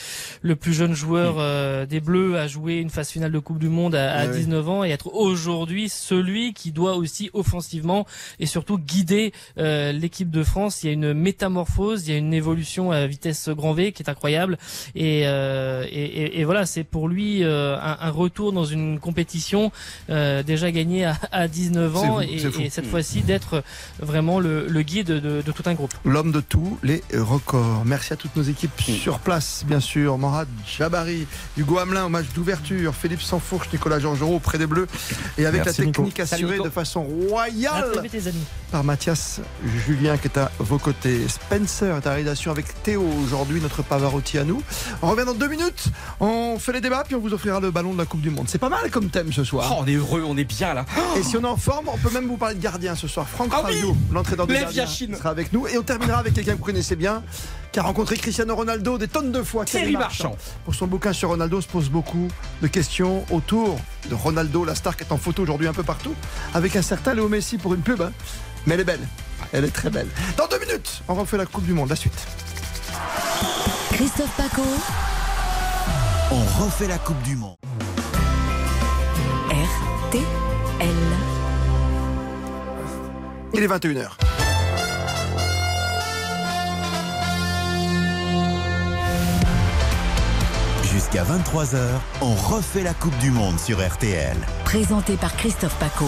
le plus jeune joueur euh, des Bleus à jouer une phase finale de Coupe du Monde à, à Ouais, ouais. 19 ans et être aujourd'hui celui qui doit aussi offensivement et surtout guider euh, l'équipe de France. Il y a une métamorphose, il y a une évolution à vitesse grand V qui est incroyable. Et, euh, et, et- et voilà, c'est pour lui euh, un, un retour dans une compétition euh, déjà gagnée à, à 19 ans et, cette fois-ci d'être vraiment le, le guide de, de tout un groupe. L'homme de tous les records. Merci à toutes nos équipes sur place, bien sûr. Morad Jabari, Hugo Hamelin au match d'ouverture, Philippe Sansfourche, Nicolas Georgerot auprès des Bleus. Et avec Merci, la technique Nico. assurée Salut, de façon royale vite, par Mathias Julien qui est à vos côtés. Spencer est à la réalisation avec Théo aujourd'hui, notre Pavarotti à nous. On revient dans deux minutes. On fait les débats puis on vous offrira le ballon de la Coupe du Monde. C'est pas mal comme thème ce soir. Oh, on est heureux, on est bien là. Et si on est en forme, on peut même vous parler de gardien ce soir. Franck Ah oui l'entraîneur de gardien, sera avec nous. Et on terminera avec quelqu'un que vous connaissez bien, qui a rencontré Cristiano Ronaldo des tonnes de fois. Thierry Marchand. Pour son bouquin sur Ronaldo, on se pose beaucoup de questions autour de Ronaldo, la star qui est en photo aujourd'hui un peu partout, avec un certain Léo Messi pour une pub. hein. Mais elle est belle. Elle est très belle. Dans deux minutes, on refait la Coupe du Monde. La suite. Christophe Paco. On refait la Coupe du Monde. RTL. Il est 21h. Jusqu'à 23h, on refait la Coupe du Monde sur RTL. Présenté par Christophe Paco.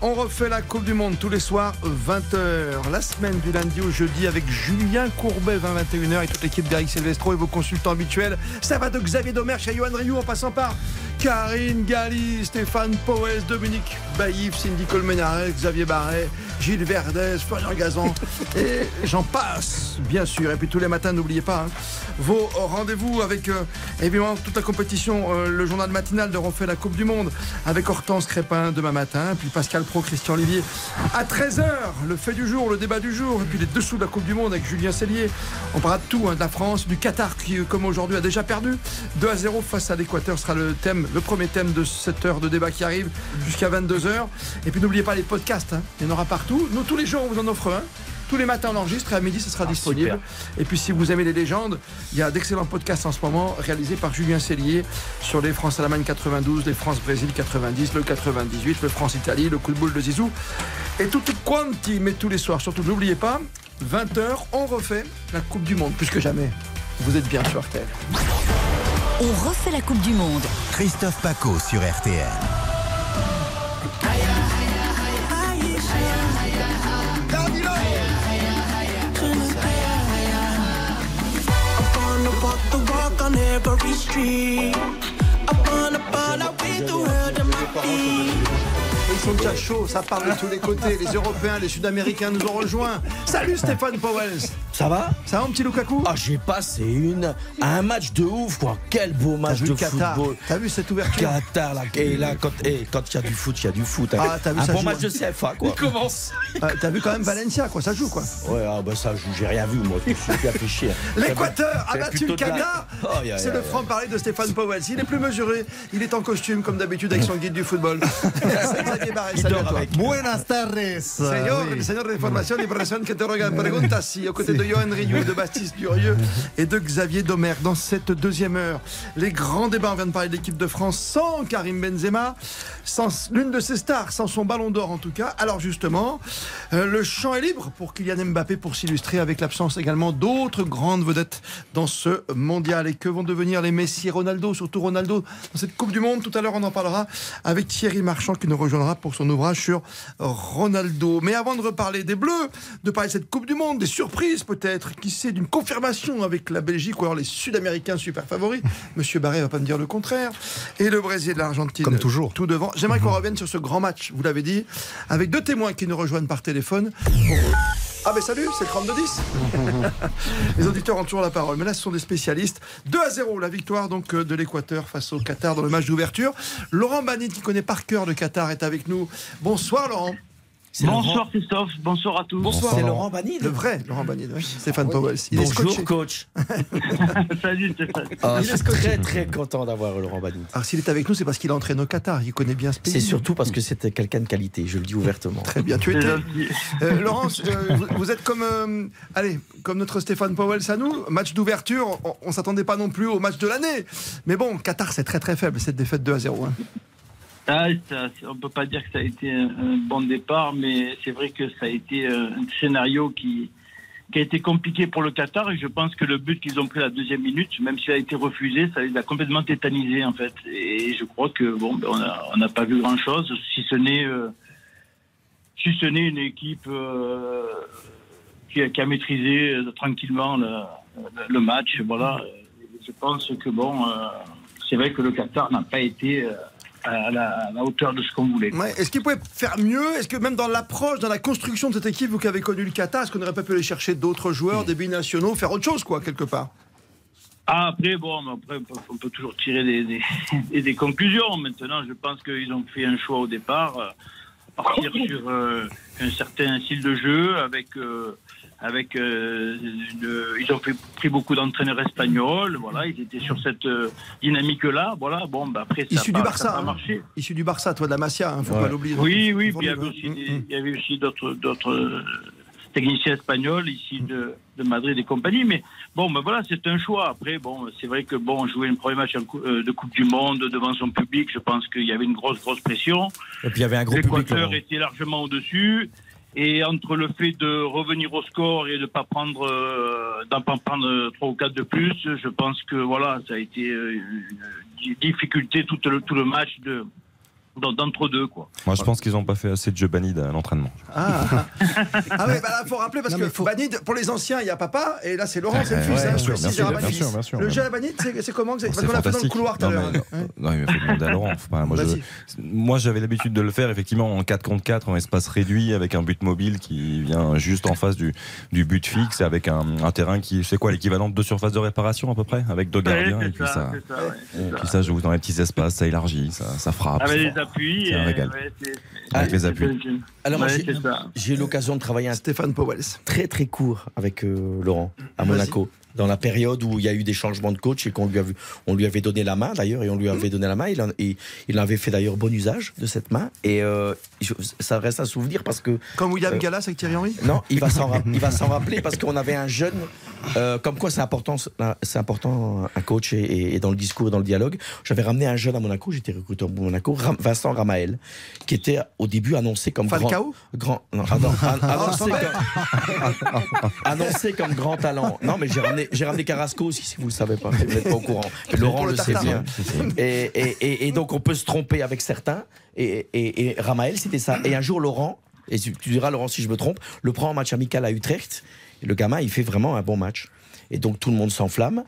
On refait la Coupe du Monde. Tous les soirs, 20h. La semaine du lundi au jeudi avec Julien Courbet, 20-21h, et toute l'équipe d'Eric Silvestro et vos consultants habituels. Ça va de Xavier Domerche à Johan Rioux en passant par Karine Galli, Stéphane Poès, Dominique Baïf, Cindy Colmenares, Xavier Barret, Gilles Verdez, Florian Gazan et j'en passe, bien sûr. Et puis tous les matins, n'oubliez pas hein, vos rendez-vous avec euh, évidemment toute la compétition, euh, le journal matinal de Refait la Coupe du Monde avec Hortense Crépin demain matin, puis Pascal Pro, Christian Olivier à 13h, le fait du jour, le débat du jour, et puis les dessous de la Coupe du Monde avec Julien Cellier. On parlera de tout, hein, de la France, du Qatar qui, euh, comme aujourd'hui, a déjà perdu 2 à 0 face à l'Équateur sera le thème, le premier thème de cette heure de débat qui arrive jusqu'à 22h. Et puis n'oubliez pas les podcasts, hein, il y en aura partout. Nous, tous les jours, on vous en offre un. Tous les matins, on enregistre et à midi, ce sera disponible. Et puis, si vous aimez les légendes, il y a d'excellents podcasts en ce moment réalisés par Julien Cellier sur les France-Allemagne 92, les France-Brésil 90, le 98, le France-Italie, le coup de boule de Zizou et tout quanti. Mais tous les soirs, surtout, n'oubliez pas, 20h, on refait la Coupe du Monde, plus que jamais. Vous êtes bien sur RTL. On refait la Coupe du Monde. Christophe Paco sur RTL. Every street. I wanna ball with the world at my feet. Ils sont déjà chauds, ça part de tous les côtés. Les Européens, les Sud-Américains nous ont rejoints. Salut Stéphane Powell. Ça va? Ça va mon petit Lukaku? Ah j'ai passé une un match de ouf quoi. Quel beau match vu de Qatar? football. T'as vu cette ouverture? Qatar là. Et là quand et quand il y a du foot, il y a du foot. Ah, t'as vu, un ça bon joue, match hein. de CFA quoi. Il commence. Ah, T'as vu quand même Valencia, quoi, ça joue quoi. Ouais, ah bah ça joue, j'ai rien vu moi, je suis bien fait chier. L'Équateur a battu le Qatar. Oh, C'est le franc-parler de Stéphane Powell. Il est plus mesuré, il est en costume comme d'habitude avec son guide du football. Barret, salut à toi. Buenas tardes. Señor, Oui. de información y presión que te regarde preguntas aux côtés de Johan Rioux, de Baptiste Durieux et de Xavier Domer dans cette deuxième heure. Les grands débats, on vient de parler de l'équipe de France sans Karim Benzema, sans l'une de ses stars, sans son ballon d'or en tout cas. Alors justement, euh, le champ est libre pour Kylian Mbappé pour s'illustrer avec l'absence également d'autres grandes vedettes dans ce mondial. Et que vont devenir les Messi et Ronaldo, surtout Ronaldo, dans cette Coupe du Monde? Tout à l'heure, on en parlera avec Thierry Marchand qui nous rejoindra pour son ouvrage sur Ronaldo. Mais avant de reparler des Bleus, de parler de cette Coupe du Monde, des surprises peut-être, qui sait, d'une confirmation avec la Belgique ou alors les Sud-Américains super favoris. Monsieur Barré va pas me dire le contraire. Et le Brésil et l'Argentine. Comme toujours. Tout devant. J'aimerais qu'on revienne sur ce grand match, vous l'avez dit, avec deux témoins qui nous rejoignent par téléphone. Ah, mais salut, c'est le 32-10. Les auditeurs ont toujours la parole, mais là, ce sont des spécialistes. 2 à 0, la victoire donc euh, de l'Équateur face au Qatar dans le match d'ouverture. Laurent Banit, qui connaît par cœur le Qatar, est avec nous. Bonsoir, Laurent. Bonsoir Christophe, bonsoir à tous. Bonsoir. C'est Laurent Banide. Le vrai Laurent Banid, oui. Stéphane Powell. Il est Bonjour scotché. coach. Salut Stéphane. Ah, Il je est très très content d'avoir Laurent Banide. Alors, s'il est avec nous, c'est parce qu'il entraîne au Qatar. Il connaît bien ce pays. C'est surtout parce que c'était quelqu'un de qualité, je le dis ouvertement. Très bien. Tu étais. Euh, Laurence, euh, vous, vous êtes comme, euh, allez, comme notre Stéphane Powell, ça nous. Match d'ouverture, on, on s'attendait pas non plus au match de l'année. Mais bon, Qatar, c'est très très faible cette défaite 2 à 0. hein. Ah, on peut pas dire que ça a été un, bon départ, mais c'est vrai que ça a été euh, un scénario qui, qui a été compliqué pour le Qatar et je pense que le but qu'ils ont pris la deuxième minute, même s'il a été refusé, ça les a complètement tétanisés en fait. Et je crois que bon, ben, on n'a pas vu grand chose, si ce n'est euh, si ce n'est une équipe euh, qui, a, qui a maîtrisé euh, tranquillement le, le match. Voilà. Je pense que bon, euh, c'est vrai que le Qatar n'a pas été à la, à la hauteur de ce qu'on voulait. Ouais, Est-ce qu'il pouvait faire mieux? Est-ce que même dans l'approche, dans la construction de cette équipe, vous qui avez connu le Qatar, est-ce qu'on n'aurait pas pu aller chercher d'autres joueurs, des binationaux, faire autre chose, quoi, quelque part? Ah, après, bon, après, on peut- toujours tirer des, des, des- des conclusions. Maintenant, je pense qu'ils ont fait un choix au départ, euh, partir sur euh, un certain style de jeu avec. euh, avec euh, une- ils ont fait- pris beaucoup d'entraîneurs espagnols, voilà, ils étaient sur cette euh, dynamique-là, voilà. Bon, bah après ça Issu du Barça. ça a pas hein. marché. Issu du Barça, toi de la Masia, hein, faut Ouais. pas l'oublier. Oui, oui, Ils puis il y avait aussi, des- il y avait aussi d'autres, d'autres euh, techniciens espagnols ici de, de Madrid et compagnie. Mais bon, ben voilà, c'est un choix. Après, bon, c'est vrai que bon, jouer un premier match de Coupe du Monde devant son public, je pense qu'il y avait une grosse, grosse pression. Et puis il y avait un gros public. L'Équateur était largement au-dessus. Et entre le fait de revenir au score et de pas prendre, euh, d'en pas prendre trois ou quatre de plus, je pense que voilà, ça a été euh, une difficulté tout le, tout le match de, d'entre deux, quoi. Moi, je pense qu'ils n'ont pas fait assez de jeux bannis à l'entraînement. Ah, ah ouais, bah là, faut rappeler parce Non, que faut- Banid, pour les anciens, il y a papa, et là, c'est Laurent, c'est le fils. hein, Banid. Le jeu à la Banid, c'est c'est comment Parce C'est qu'on l'a fait dans le couloir tout à Non, l'heure. hein. Non, mais faut demander à Laurent. Faut pas- moi, je- moi, j'avais l'habitude de le faire effectivement en 4 contre 4 en espace réduit avec un but mobile qui vient juste en face du, du but fixe avec un, un terrain qui, c'est quoi, l'équivalent de deux surfaces de réparation à peu près avec deux gardiens et puis ça, ça, joue dans les petits espaces, ça élargit, ça, ça frappe. Avec c'est- les appuis. c'est un régal. ouais, c'est- Avec les appuis. Alors moi, Ouais, j'ai- eu l'occasion de travailler un Stéphane Powell. très très court avec euh, Laurent à Vas-y. Dans la période où il y a eu des changements de coach et qu'on lui, avait, on lui avait donné la main d'ailleurs, et on lui avait donné la main. Il, en, et, il avait fait d'ailleurs bon usage de cette main. Et euh, ça reste un souvenir parce que. Comme William euh, Gallas avec Thierry Henry? Non, il va s'en rappeler parce qu'on avait un jeune. euh, comme quoi, c'est important, c'est important un coach et, et dans le discours et dans le dialogue. J'avais ramené un jeune à Monaco, j'étais recruteur pour Monaco, Vincent Ramael, qui était au début annoncé comme Falcao? grand. grand non, an- annoncé, Ah, comme, annoncé comme grand talent. Non, mais j'ai ramené, j'ai ramené Carrasco aussi, si vous le savez pas, si vous n'êtes pas au courant. Laurent le le sait bien. Et, et- et- et donc on peut se tromper avec certains. Et, Ramael, c'était ça. Et un jour, Laurent, et tu, tu diras Laurent si je me trompe, le prend en match amical à Utrecht. Et le gamin, il fait vraiment un bon match. Et donc tout le monde s'enflamme.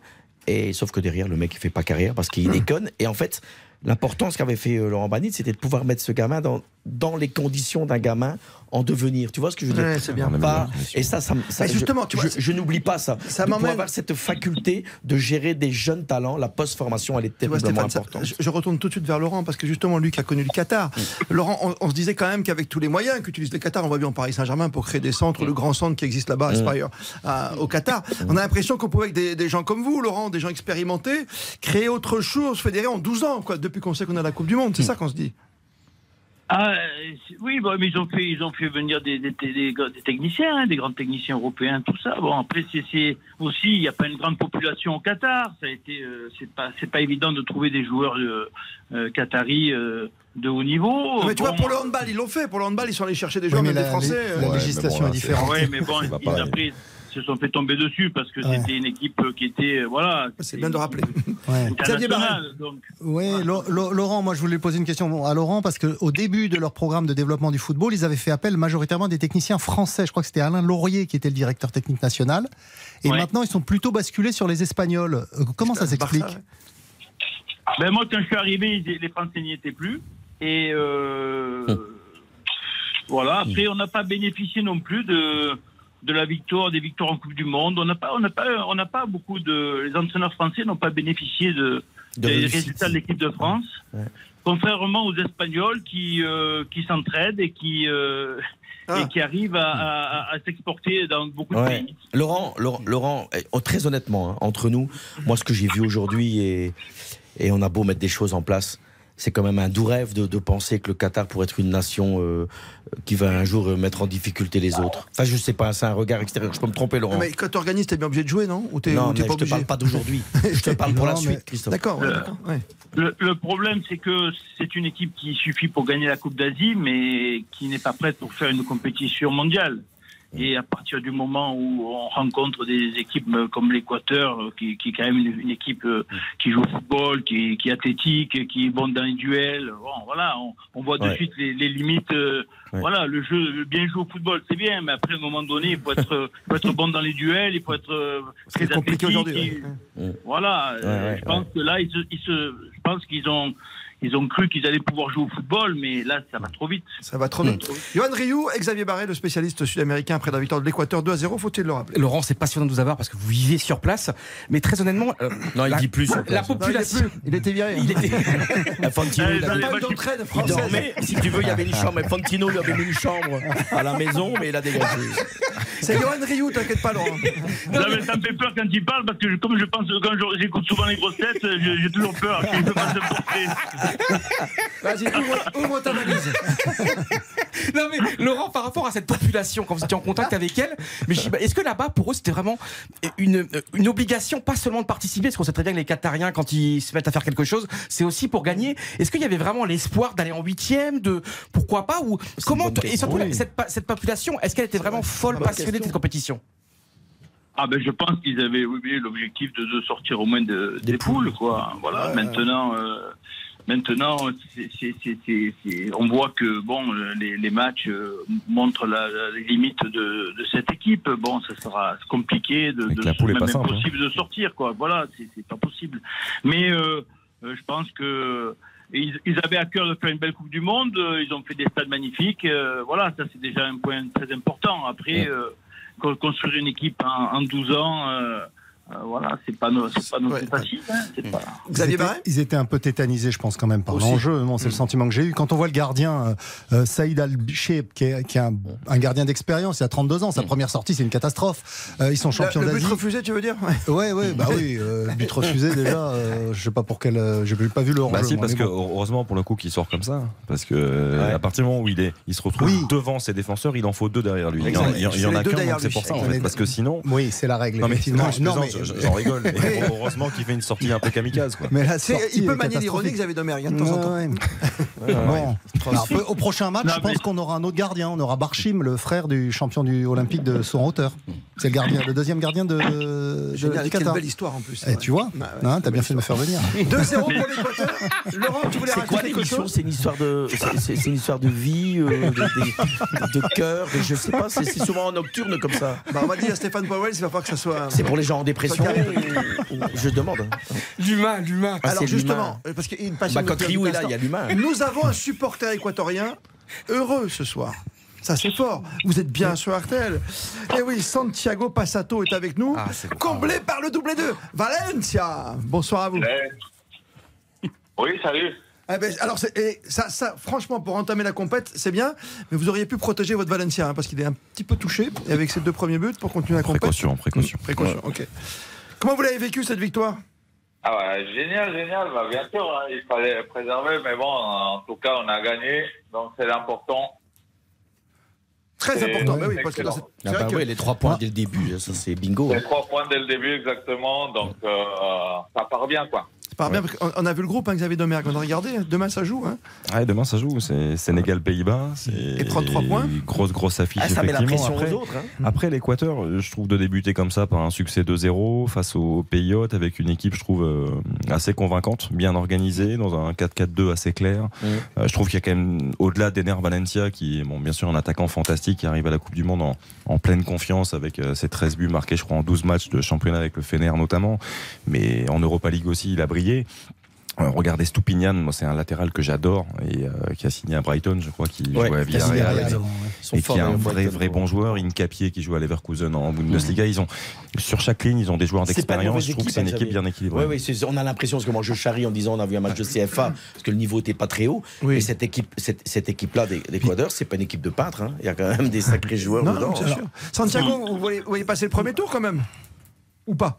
Et sauf que derrière, le mec, il fait pas carrière parce qu'il déconne. Et en fait, l'importance qu'avait fait euh, Laurent Banit, c'était de pouvoir mettre ce gamin dans, dans les conditions d'un gamin en devenir. Tu vois ce que je veux dire? Ouais, c'est bien. Pas- Et ça, ça, me- ça- justement, je, tu vois, je- je n'oublie pas ça. ça de pouvoir m'emmène- avoir cette faculté de gérer des jeunes talents. La post-formation, elle est vois, Stéphane, ça- importante. je, je retourne tout de suite vers Laurent parce que justement, lui qui a connu le Qatar, Laurent, on, on se disait quand même qu'avec tous les moyens qu'utilise le Qatar, on voit bien en Paris Saint-Germain pour créer des centres, le grand centre qui existe là-bas, Aspire, à- au Qatar. On a l'impression qu'on pouvait, avec des, des gens comme vous, Laurent, des gens expérimentés, créer autre chose, fédérer en 12 ans, quoi, depuis qu'on sait qu'on a la Coupe du Monde. C'est ça qu'on se dit. Ah, euh, oui, bon, mais ils ont fait, ils ont fait venir des, des, des- des grands- des techniciens, hein, des grands techniciens européens, tout ça. Bon, après, c'est, aussi, il n'y a pas une grande population au Qatar. Ça a été, euh, c'est pas, c'est pas évident de trouver des joueurs euh, euh, qataris euh, de haut niveau. mais tu Bon, vois, pour le handball, ils l'ont fait. Pour le handball, ils sont allés chercher des Oui, joueurs, mais même la- des Français. la législation est différente. Oui, mais bon, ils, après, se sont fait tomber dessus parce que Ouais. c'était une équipe qui était, euh, voilà. C'est bien de rappeler. Ouais. Xavier. Donc, Oui, Lo- Lo- Laurent, moi je voulais poser une question à Laurent parce qu'au début de leur programme de développement du football, ils avaient fait appel majoritairement à des techniciens français. Je crois que c'était Alain Laurier qui était le directeur technique national. Et Ouais. maintenant, ils sont plutôt basculés sur les Espagnols. Euh, comment ça s'explique Ben moi, quand je suis arrivé, les Français n'y étaient plus. Et euh, voilà. Après, on n'a pas bénéficié non plus de de la victoire, des victoires en Coupe du Monde. On n'a pas, on n'a pas, on n'a pas beaucoup de. Les entraîneurs français n'ont pas bénéficié de, De des réussite. résultats de l'équipe de France. Contrairement aux Espagnols qui euh, qui s'entraident et qui euh, et qui arrivent à, à- à s'exporter dans beaucoup de pays. Laurent, Laurent, Laurent, eh, oh, très honnêtement, hein, entre nous, moi ce que j'ai vu aujourd'hui et, et on a beau mettre des choses en place, c'est quand même un doux rêve de, de penser que le Qatar pourrait être une nation euh, qui va un jour euh, mettre en difficulté les autres. Enfin, je sais pas, c'est un regard extérieur. Je peux me tromper, Laurent. Mais quand tu organises, t'es bien obligé de jouer, non? Ou t'es non, ou t'es mais pas je te parle pas d'aujourd'hui. je te parle pour la mais- suite, Christophe. D'accord, ouais, Euh, d'accord. ouais. Le, le problème, c'est que c'est une équipe qui suffit pour gagner la Coupe d'Asie, mais qui n'est pas prête pour faire une compétition mondiale. Et à partir du moment où on rencontre des équipes euh, comme l'Équateur, euh, qui, qui est quand même une, une équipe euh, qui joue au football, qui, qui est athlétique, qui est bonne dans les duels, bon, voilà, on, on voit de Ouais. suite les, les limites. euh, Ouais. Voilà, le jeu, le bien jouer au football, c'est bien, mais après, à un moment donné, il faut être, il faut être bon dans les duels, il faut être très athlétique. aujourd'hui. et- ouais. voilà, je pense que là, ils se, ils se- je pense qu'ils ont, ils ont cru qu'ils allaient pouvoir jouer au football, mais là, ça va trop vite. Ça va trop vite. Johan Rioux, Xavier Barré, le spécialiste sud-américain après la victoire de l'Équateur 2 à 0, faut-il le rappeler? Laurent, c'est passionnant de vous avoir parce que vous vivez sur place. Mais très honnêtement, euh, Non, il la, dit plus sur La place. population. Non, il, plus. il était viré. Il était- Infantino, Eh, il, avait- Pas d'entraide française. dormait. Si tu veux, il y avait une chambre. Infantino lui avait mis une chambre à la maison, mais il a dégagé. C'est Johan Rioux, t'inquiète pas, Laurent. Non, mais ça me fait peur quand il parle parce que je- comme je pense, quand je- j'écoute souvent les grosses têtes, j'ai toujours peur fasse un portrait. Vas-y, ouvre, ouvre ta valise. Non mais Laurent, par rapport à cette population, quand vous étiez en contact avec elle, mais bah, est-ce que là-bas pour eux c'était vraiment une, une obligation, pas seulement de participer, parce qu'on sait très bien que les Qatariens quand ils se mettent à faire quelque chose, c'est aussi pour gagner. Est-ce qu'il y avait vraiment l'espoir d'aller en huitième, de pourquoi pas ou comment et surtout. Oui. cette, population, est-ce qu'elle était vraiment folle, passionnée de cette compétition? Ah ben je pense qu'ils avaient l'objectif de, de sortir au moins de, des, poules, quoi. Voilà. maintenant, euh, maintenant, c'est- on voit que bon, les, les matchs euh, montrent la, la- les limites de, de cette équipe. Bon, ça sera compliqué, de, de- la même pas simple, hein. impossible de sortir, quoi. Voilà, c'est pas possible. Mais euh, euh, je pense que ils, ils avaient à cœur de faire une belle Coupe du Monde. euh, Ils ont fait des stades magnifiques. euh, voilà, ça c'est déjà un point très important. Après, euh, co- construire une équipe en, en 12 ans, euh, voilà, c'est pas, no- c'est pas non plus facile. hein, c'est pas- Ils étaient, ils étaient un peu tétanisés, je pense, quand même, par Aussi. l'enjeu. Bon, c'est le sentiment que j'ai eu. Quand on voit le gardien, euh, euh, Saïd Al-Bisheb, qui est, qui est un, un gardien d'expérience, il a 32 ans, sa première sortie, c'est une catastrophe. Euh, ils sont champions Le, le d'Asie. but refusé, tu veux dire Ouais, ouais, bah oui, euh, but refusé déjà. euh, je sais pas pour quel. euh, J'ai pas vu le Bah si, parce que bon. heureusement pour le coup qu'il sort comme ça, parce que à partir du moment où il est, il se retrouve devant ses défenseurs, il en faut deux derrière lui. Il y en, a qu'un, donc c'est pour ça en fait, parce que sinon. Oui, c'est la règle. Non mais effectivement. Mais- j'en rigole. Et heureusement qu'il fait une sortie un peu kamikaze quoi. Mais il peut est manier l'ironie, catastrophique. Xavier Domergue, hein, de temps en temps. Ouais, Ouais, Bon. Alors, au prochain match, je pense qu'on aura un autre gardien. On aura Barchim, le frère du champion du olympique de saut en hauteur. C'est le gardien, le deuxième gardien de, de, du quelle Qatar. belle histoire en plus. Eh, tu vois, hein, t'as bien fait de me faire venir. 2-0 pour l'Équateur. Laurent, tu voulais C'est quoi l'émission chose C'est une histoire de, c'est- une histoire de vie, euh, de, de, de cœur, de- je sais pas. C'est c'est souvent en nocturne comme ça. Bah, on va dire à Stéphane Powell, il va falloir que ça soit. C'est pour les gens en dépression. Ou- ou- Je demande. L'humain, l'humain. Ah, Alors justement, l'humain. parce qu'il y a une passion. Bah, quand Rio est là, il y a l'humain. Nous avons un supporter équatorien heureux ce soir. Ça c'est fort. Vous êtes bien sur RTL. Et oui, Santiago Passato est avec nous, comblé par le doublé 2. Valencia. Bonsoir à vous. Oui, salut. Ah ben, alors, et ça, ça, franchement, pour entamer la compète, c'est bien, mais vous auriez pu protéger votre Valencia hein, parce qu'il est un petit peu touché et avec ses deux premiers buts pour continuer la compète. Précaution, précaution. Précaution, ok. Comment vous l'avez vécu cette victoire? Ah ouais, génial, génial. Bah, bien sûr, hein, il fallait préserver, mais bon, en tout cas, on a gagné, donc c'est l'important. Très important, bah oui, parce que dans cette- c'est vrai que- les trois points dès le début, ça c'est bingo. Les trois points dès le début, exactement, donc euh, ça part bien, quoi. Bien, on a vu le groupe, hein, Xavier Domergue, on a regardé, demain ça joue. Hein. Ouais, demain ça joue, c'est Sénégal-Pays-Bas. Et 33 points Grosse, grosse affiche. Ah, ça met la pression aux après, autres, hein. après l'Équateur, euh, je trouve de débuter comme ça par un succès 2-0 face aux Pays hôtes avec une équipe, je trouve, euh, assez convaincante, bien organisée, dans un 4-4-2 assez clair. Euh, je trouve qu'il y a quand même, au-delà d'Ener Valencia, qui est bon, bien sûr un attaquant fantastique, qui arrive à la Coupe du Monde en, en pleine confiance avec euh, ses 13 buts marqués, je crois, en 12 matchs de championnat avec le Fener notamment. Mais en Europa League aussi, il a brillé. Euh, regardez Stupinian, moi c'est un latéral que j'adore et euh, qui a signé à Brighton, je crois, qui Ouais, joue à Villarreal et, ouais. Qui est un vrai vrai bon joueur. Incapié qui joue à Leverkusen en Bundesliga. Ils ont sur chaque ligne, ils ont des joueurs d'expérience. Je trouve que c'est une équipe bien équilibrée. Oui, oui, c'est- on a l'impression, parce que moi je charrie en disant on a vu un match de CFA, parce que le niveau n'était pas très haut. Mais cette équipe, cette, cette équipe-là des- d'Équateur, c'est pas une équipe de peintres. hein. Il y a quand même des sacrés joueurs Non, dedans. Santiago, vous voyez, vous voyez passer le premier tour quand même? Ou pas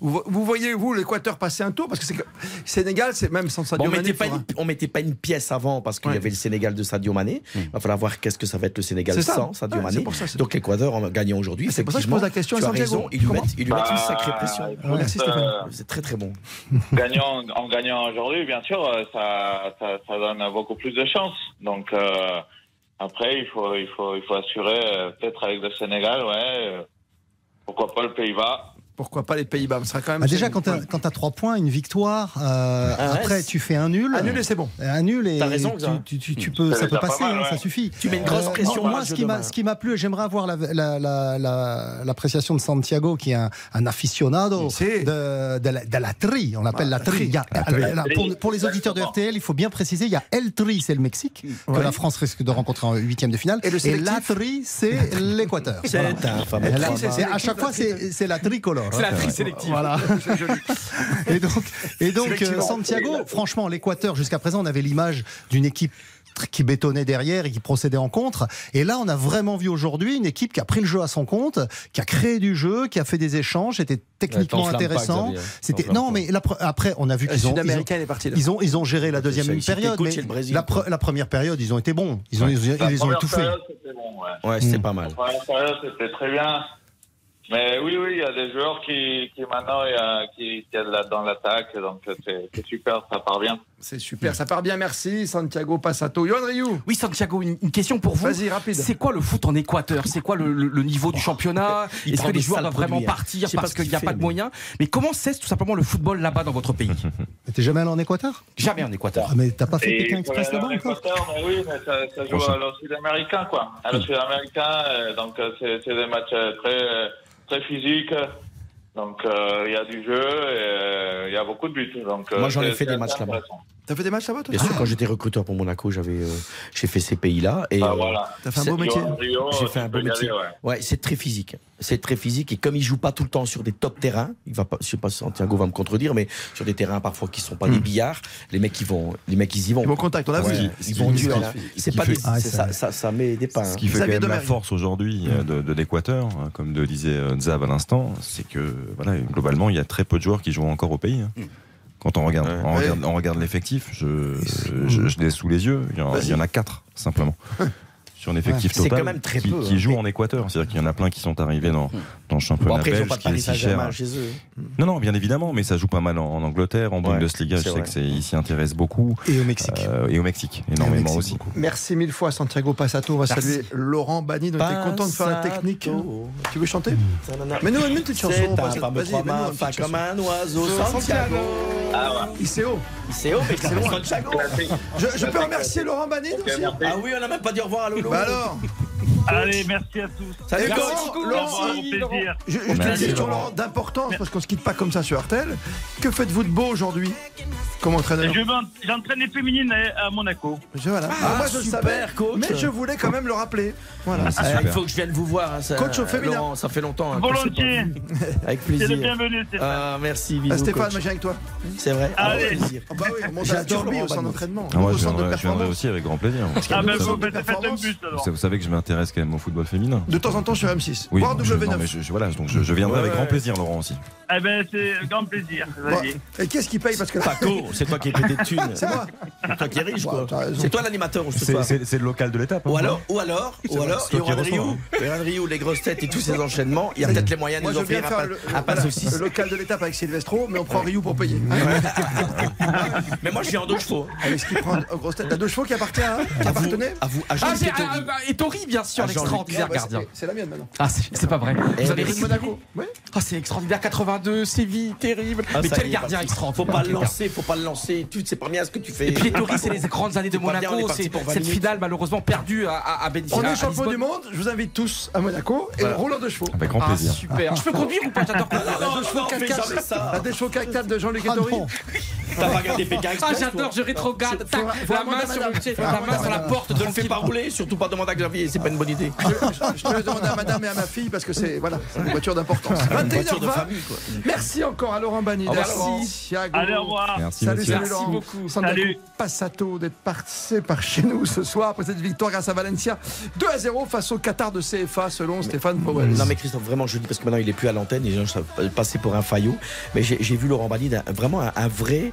vous, vous voyez, vous, l'Équateur passer un tour? Parce que c'est que Sénégal, c'est même sans Sadio Bon, on Mané, mettait pas faudra- une, on mettait pas une pièce avant parce qu'il y avait le Sénégal de Sadio Mané. Il va falloir voir qu'est-ce que ça va être le Sénégal C'est ça. sans Sadio Ouais, Mané. pour ça, Donc l'Équateur en gagnant aujourd'hui. C'est pour ça que je effectivement, pose la question à Santiago. ils lui mettent, ils lui mettent une Bah, sacrée pression. écoute, Merci, Stéphane. euh, C'est très très bon. Gagnant, en gagnant aujourd'hui, bien sûr, euh, ça, ça, ça donne beaucoup plus de chance. Donc euh, après, il faut, il faut, il faut assurer, peut-être avec le Sénégal, ouais. pourquoi pas le Pays-Bas. Pourquoi pas les Pays-Bas Ça sera quand même. Bah déjà, quand tu as, as 3 points, une victoire, euh, Ah après tu fais un nul. Un nul et c'est bon. Un nul et T'as raison, tu, tu, tu- tu peux, Ça peut a pas passer, mal, hein, ouais. ça suffit. Tu mets une grosse pression Moi, ce qui m'a, demain. ce qui m'a plu, et j'aimerais avoir la- la- la- la- l'appréciation de Santiago, qui est un, un aficionado de, de la, de la tri. On appelle la tri. A- pour, pour les auditeurs de RTL, il faut bien préciser, il y a El Tri, c'est le Mexique, que Ouais. la France risque de rencontrer en huitième de finale. Et le la tri, c'est l'Équateur. C'est à chaque fois, c'est c'est la tricolore. C'est la tri sélective. Voilà. Et donc, et donc euh. Santiago, franchement, l'Équateur, jusqu'à présent, on avait l'image d'une équipe qui bétonnait derrière et qui procédait en contre. Et là, on a vraiment vu aujourd'hui une équipe qui a pris le jeu à son compte, qui a créé du jeu, qui a fait des échanges. C'était techniquement intéressant. C'était non, mais la pre- après, on a vu qu'ils ont, ils ont, ils ont ils ont géré la deuxième période, coach, mais c'est le Brésil. la, pre- la première période, ils ont été bons. Ils ont, ils ont, La ils ont première étouffé. période, c'était bon, ouais. Ouais, c'était pas mal. La première période, c'était très bien. Mais oui, oui, il y a des joueurs qui, qui maintenant, y a, qui, qui aident là dans l'attaque, donc c'est super, ça part bien. C'est super, ça part bien, merci. Santiago Passato. Yohan Ryu. Oui, Santiago, une, une question pour vous. Vas-y, rapide. C'est quoi le foot en Équateur? C'est quoi le, le- le niveau du championnat? il Est-ce que les joueurs doivent vraiment hein. partir parce ce qu'il n'y a fait, pas de mais- moyens? Mais comment c'est tout simplement le football là-bas dans votre pays? T'es jamais allé en Équateur? Jamais en Équateur. Ah, Mais t'as pas fait Et Pékin Express là-bas encore? Équateur, mais oui, mais ça, ça joue à le sud-américain, quoi. À le sud-américain, euh, donc euh, c'est des matchs très, euh, très physiques. Donc euh, il y a du jeu euh, il y a beaucoup de buts. Donc, euh, Moi, j'en ai fait des matchs T'as fait des matchs là-bas, toi Bien sûr, ah. quand j'étais recruteur pour Monaco, j'avais, euh, j'ai fait ces pays-là. Ah, voilà. T'as fait un beau métier J'ai fait un beau métier. Ouais, ouais c'est très physique. C'est très physique. Et comme il joue pas tout le temps sur des top terrains, il va pas, je sais pas si Santiago va me contredire, mais sur des terrains parfois qui sont pas des hmm. billards, les mecs, ils vont, les mecs, ils y vont. Ils vont contact, on a vu. Ils vont dur, C'est pas ça, ça, ça, met des pains. Ce qui hein. fait quand la force aujourd'hui hmm. euh, de, l'Équateur, hein, comme le disait Zav à l'instant, c'est que, voilà, globalement, il y a très peu de joueurs qui jouent encore au pays. Hein. Hmm. Quand on regarde, regarde, l'effectif, je, l'ai sous les yeux. Il y en a quatre simplement. sur un effectif ouais. total quand même très qui, peu, qui hein. jouent en Équateur. C'est-à-dire qu'il y en a plein qui sont arrivés dans, hmm. dans le championnat bon, après, qui est si cher. Non, non, bien évidemment, mais ça joue pas mal en, Angleterre, en Bundesliga. Je vrai. sais qu'ils s'y intéressent beaucoup. Et au Mexique. Euh, et au Mexique, énormément aussi. Merci mille fois, Santiago Passato. On va saluer Laurent Bani. On était content de faire la technique. Tu veux chanter Mais nous, une petite chanson. C'est comme un oiseau, Santiago. Ah ouais. ICO. ICO, mais c'est loin. Je, peux remercier Laurent Banine aussi Ah oui, on n'a même pas dit au revoir à Lolo. Bah alors? Allez, merci à tous. Salut Laurent. J'ai une question Laurent d'importance parce qu'on se quitte pas comme ça sur RTL. Que faites-vous de beau aujourd'hui? Comme entraîneur J'entraîne les féminines à, Monaco. Je, voilà. ah, moi je super, savais, coach. mais je voulais quand même le rappeler. Voilà. Ah, Il faut que je vienne vous voir. Hein, ça, coach au féminin. Laurent, ça fait longtemps. Hein, Volontiers. Avec plaisir. C'est le bienvenu. Stéphane. Ah, merci. Bisous, ah, Stéphane, moi avec toi. C'est vrai. Allez. Ah bah au centre d'entraînement. Je viendrai aussi avec grand plaisir. Ben, vous savez que je m'intéresse quand même au football féminin. De temps en temps sur M6. Je, voilà, donc je, viendrai avec grand plaisir, Laurent aussi. Eh ben, c'est grand plaisir. Et qu'est-ce qui paye parce que c'est toi qui es pété de thunes. c'est moi. C'est toi qui es riche, quoi. c'est toi l'animateur. C'est le local de l'étape. Hein. Ou alors, ou alors, ou alors, Yoran Rioux, Rioux, les grosses têtes et tous ces enchaînements, il y a peut-être les moyens de nous offrir à pas Le local de l'étape avec Silvestro, mais on prend Rioux pour payer. Mais moi, je suis en deux chevaux. Ce qu'il prend grosses têtes. T'as deux chevaux qui appartiennent hein, à appartenaient À vous, à Ah, c'est ah, Ettori, ah, bien sûr. Gardien. C'est la mienne maintenant. Ah, c'est pas vrai. Vous avez Monaco Ah, c'est extraordinaire. 82, Séville, terrible. Ah, Mais quel gardien extraordinaire. Faut pas le lancer, faut pas le lancer. Tu sais pas bien ce que tu fais. Et puis c'est les grandes années de Monaco. C'est cette finale, malheureusement, perdue à Benfica. On est champion du monde. Je vous invite tous à Monaco et Roland de chevaux. Avec grand ah, plaisir. Super. Je peux conduire ou pas? J'adore La ah, des chevaux 4 de Jean-Luc Ettori? T'as pas regardé Pékin Ah, j'adore, je rétrograde. La main sur la porte. Ne le fais pas rouler, surtout pas demander à Xavier. C'est pas une bonne idée. Je, te le demande à madame et à ma fille parce que c'est voilà, une voiture d'importance. 21h20. Merci encore à Laurent Banida. Merci. À Allez, au revoir. Merci, salut, salut, Merci beaucoup. Sandra salut. Passato d'être passé par chez nous ce soir après cette victoire grâce à Valencia. 2 à 0 face au Qatar de CFA selon Stéphane Powell. Non, mais Christophe, vraiment, je dis parce que maintenant il est plus à l'antenne, les gens sont passés pour un faillot. Mais j'ai vu Laurent Banida, vraiment un vrai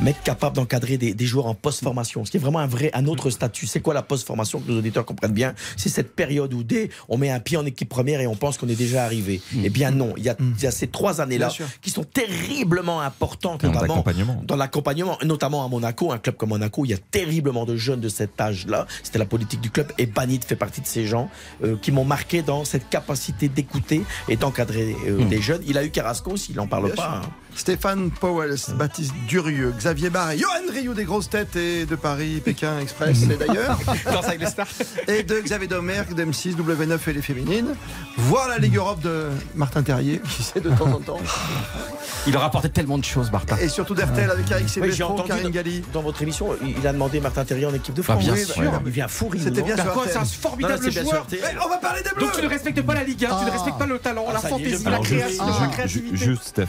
mais capable d'encadrer des, des, joueurs en post-formation, ce qui est vraiment un vrai, un autre statut. C'est quoi la post-formation que nos auditeurs comprennent bien? C'est cette période où dès on met un pied en équipe première et on pense qu'on est déjà arrivé. Eh bien non, il y a, y a ces trois années-là qui sont terriblement importantes, dans notamment dans l'accompagnement, notamment à Monaco, un club comme Monaco, il y a terriblement de jeunes de cet âge-là. C'était la politique du club et Banit fait partie de ces gens euh, qui m'ont marqué dans cette capacité d'écouter et d'encadrer euh, des jeunes. Il a eu Carrasco, s'il n'en parle pas. Hein. Stéphane Powell, Baptiste Durieux, Xavier Barre, Johan Rioux des grosses têtes et de Paris, Pékin Express et d'ailleurs. et de Xavier Domergue, d'M6, W9 et les féminines. Voir la Ligue Europe de Martin Terrier, qui sait de temps en temps. Il rapportait tellement de choses, Martin. Et surtout d'Hertel avec Eric Sebestro, oui, Karine Galli. Dans votre émission, il a demandé Martin Terrier en équipe de ah, France. Bien sûr, bah, il vient fourri. C'était bien sûr. C'est un formidable eh, on va parler des Bleus. Donc tu ne respectes pas la Ligue tu ne ah. respectes pas le talent, ah, la fantaisie, la création, la créativité. Juste, Steph,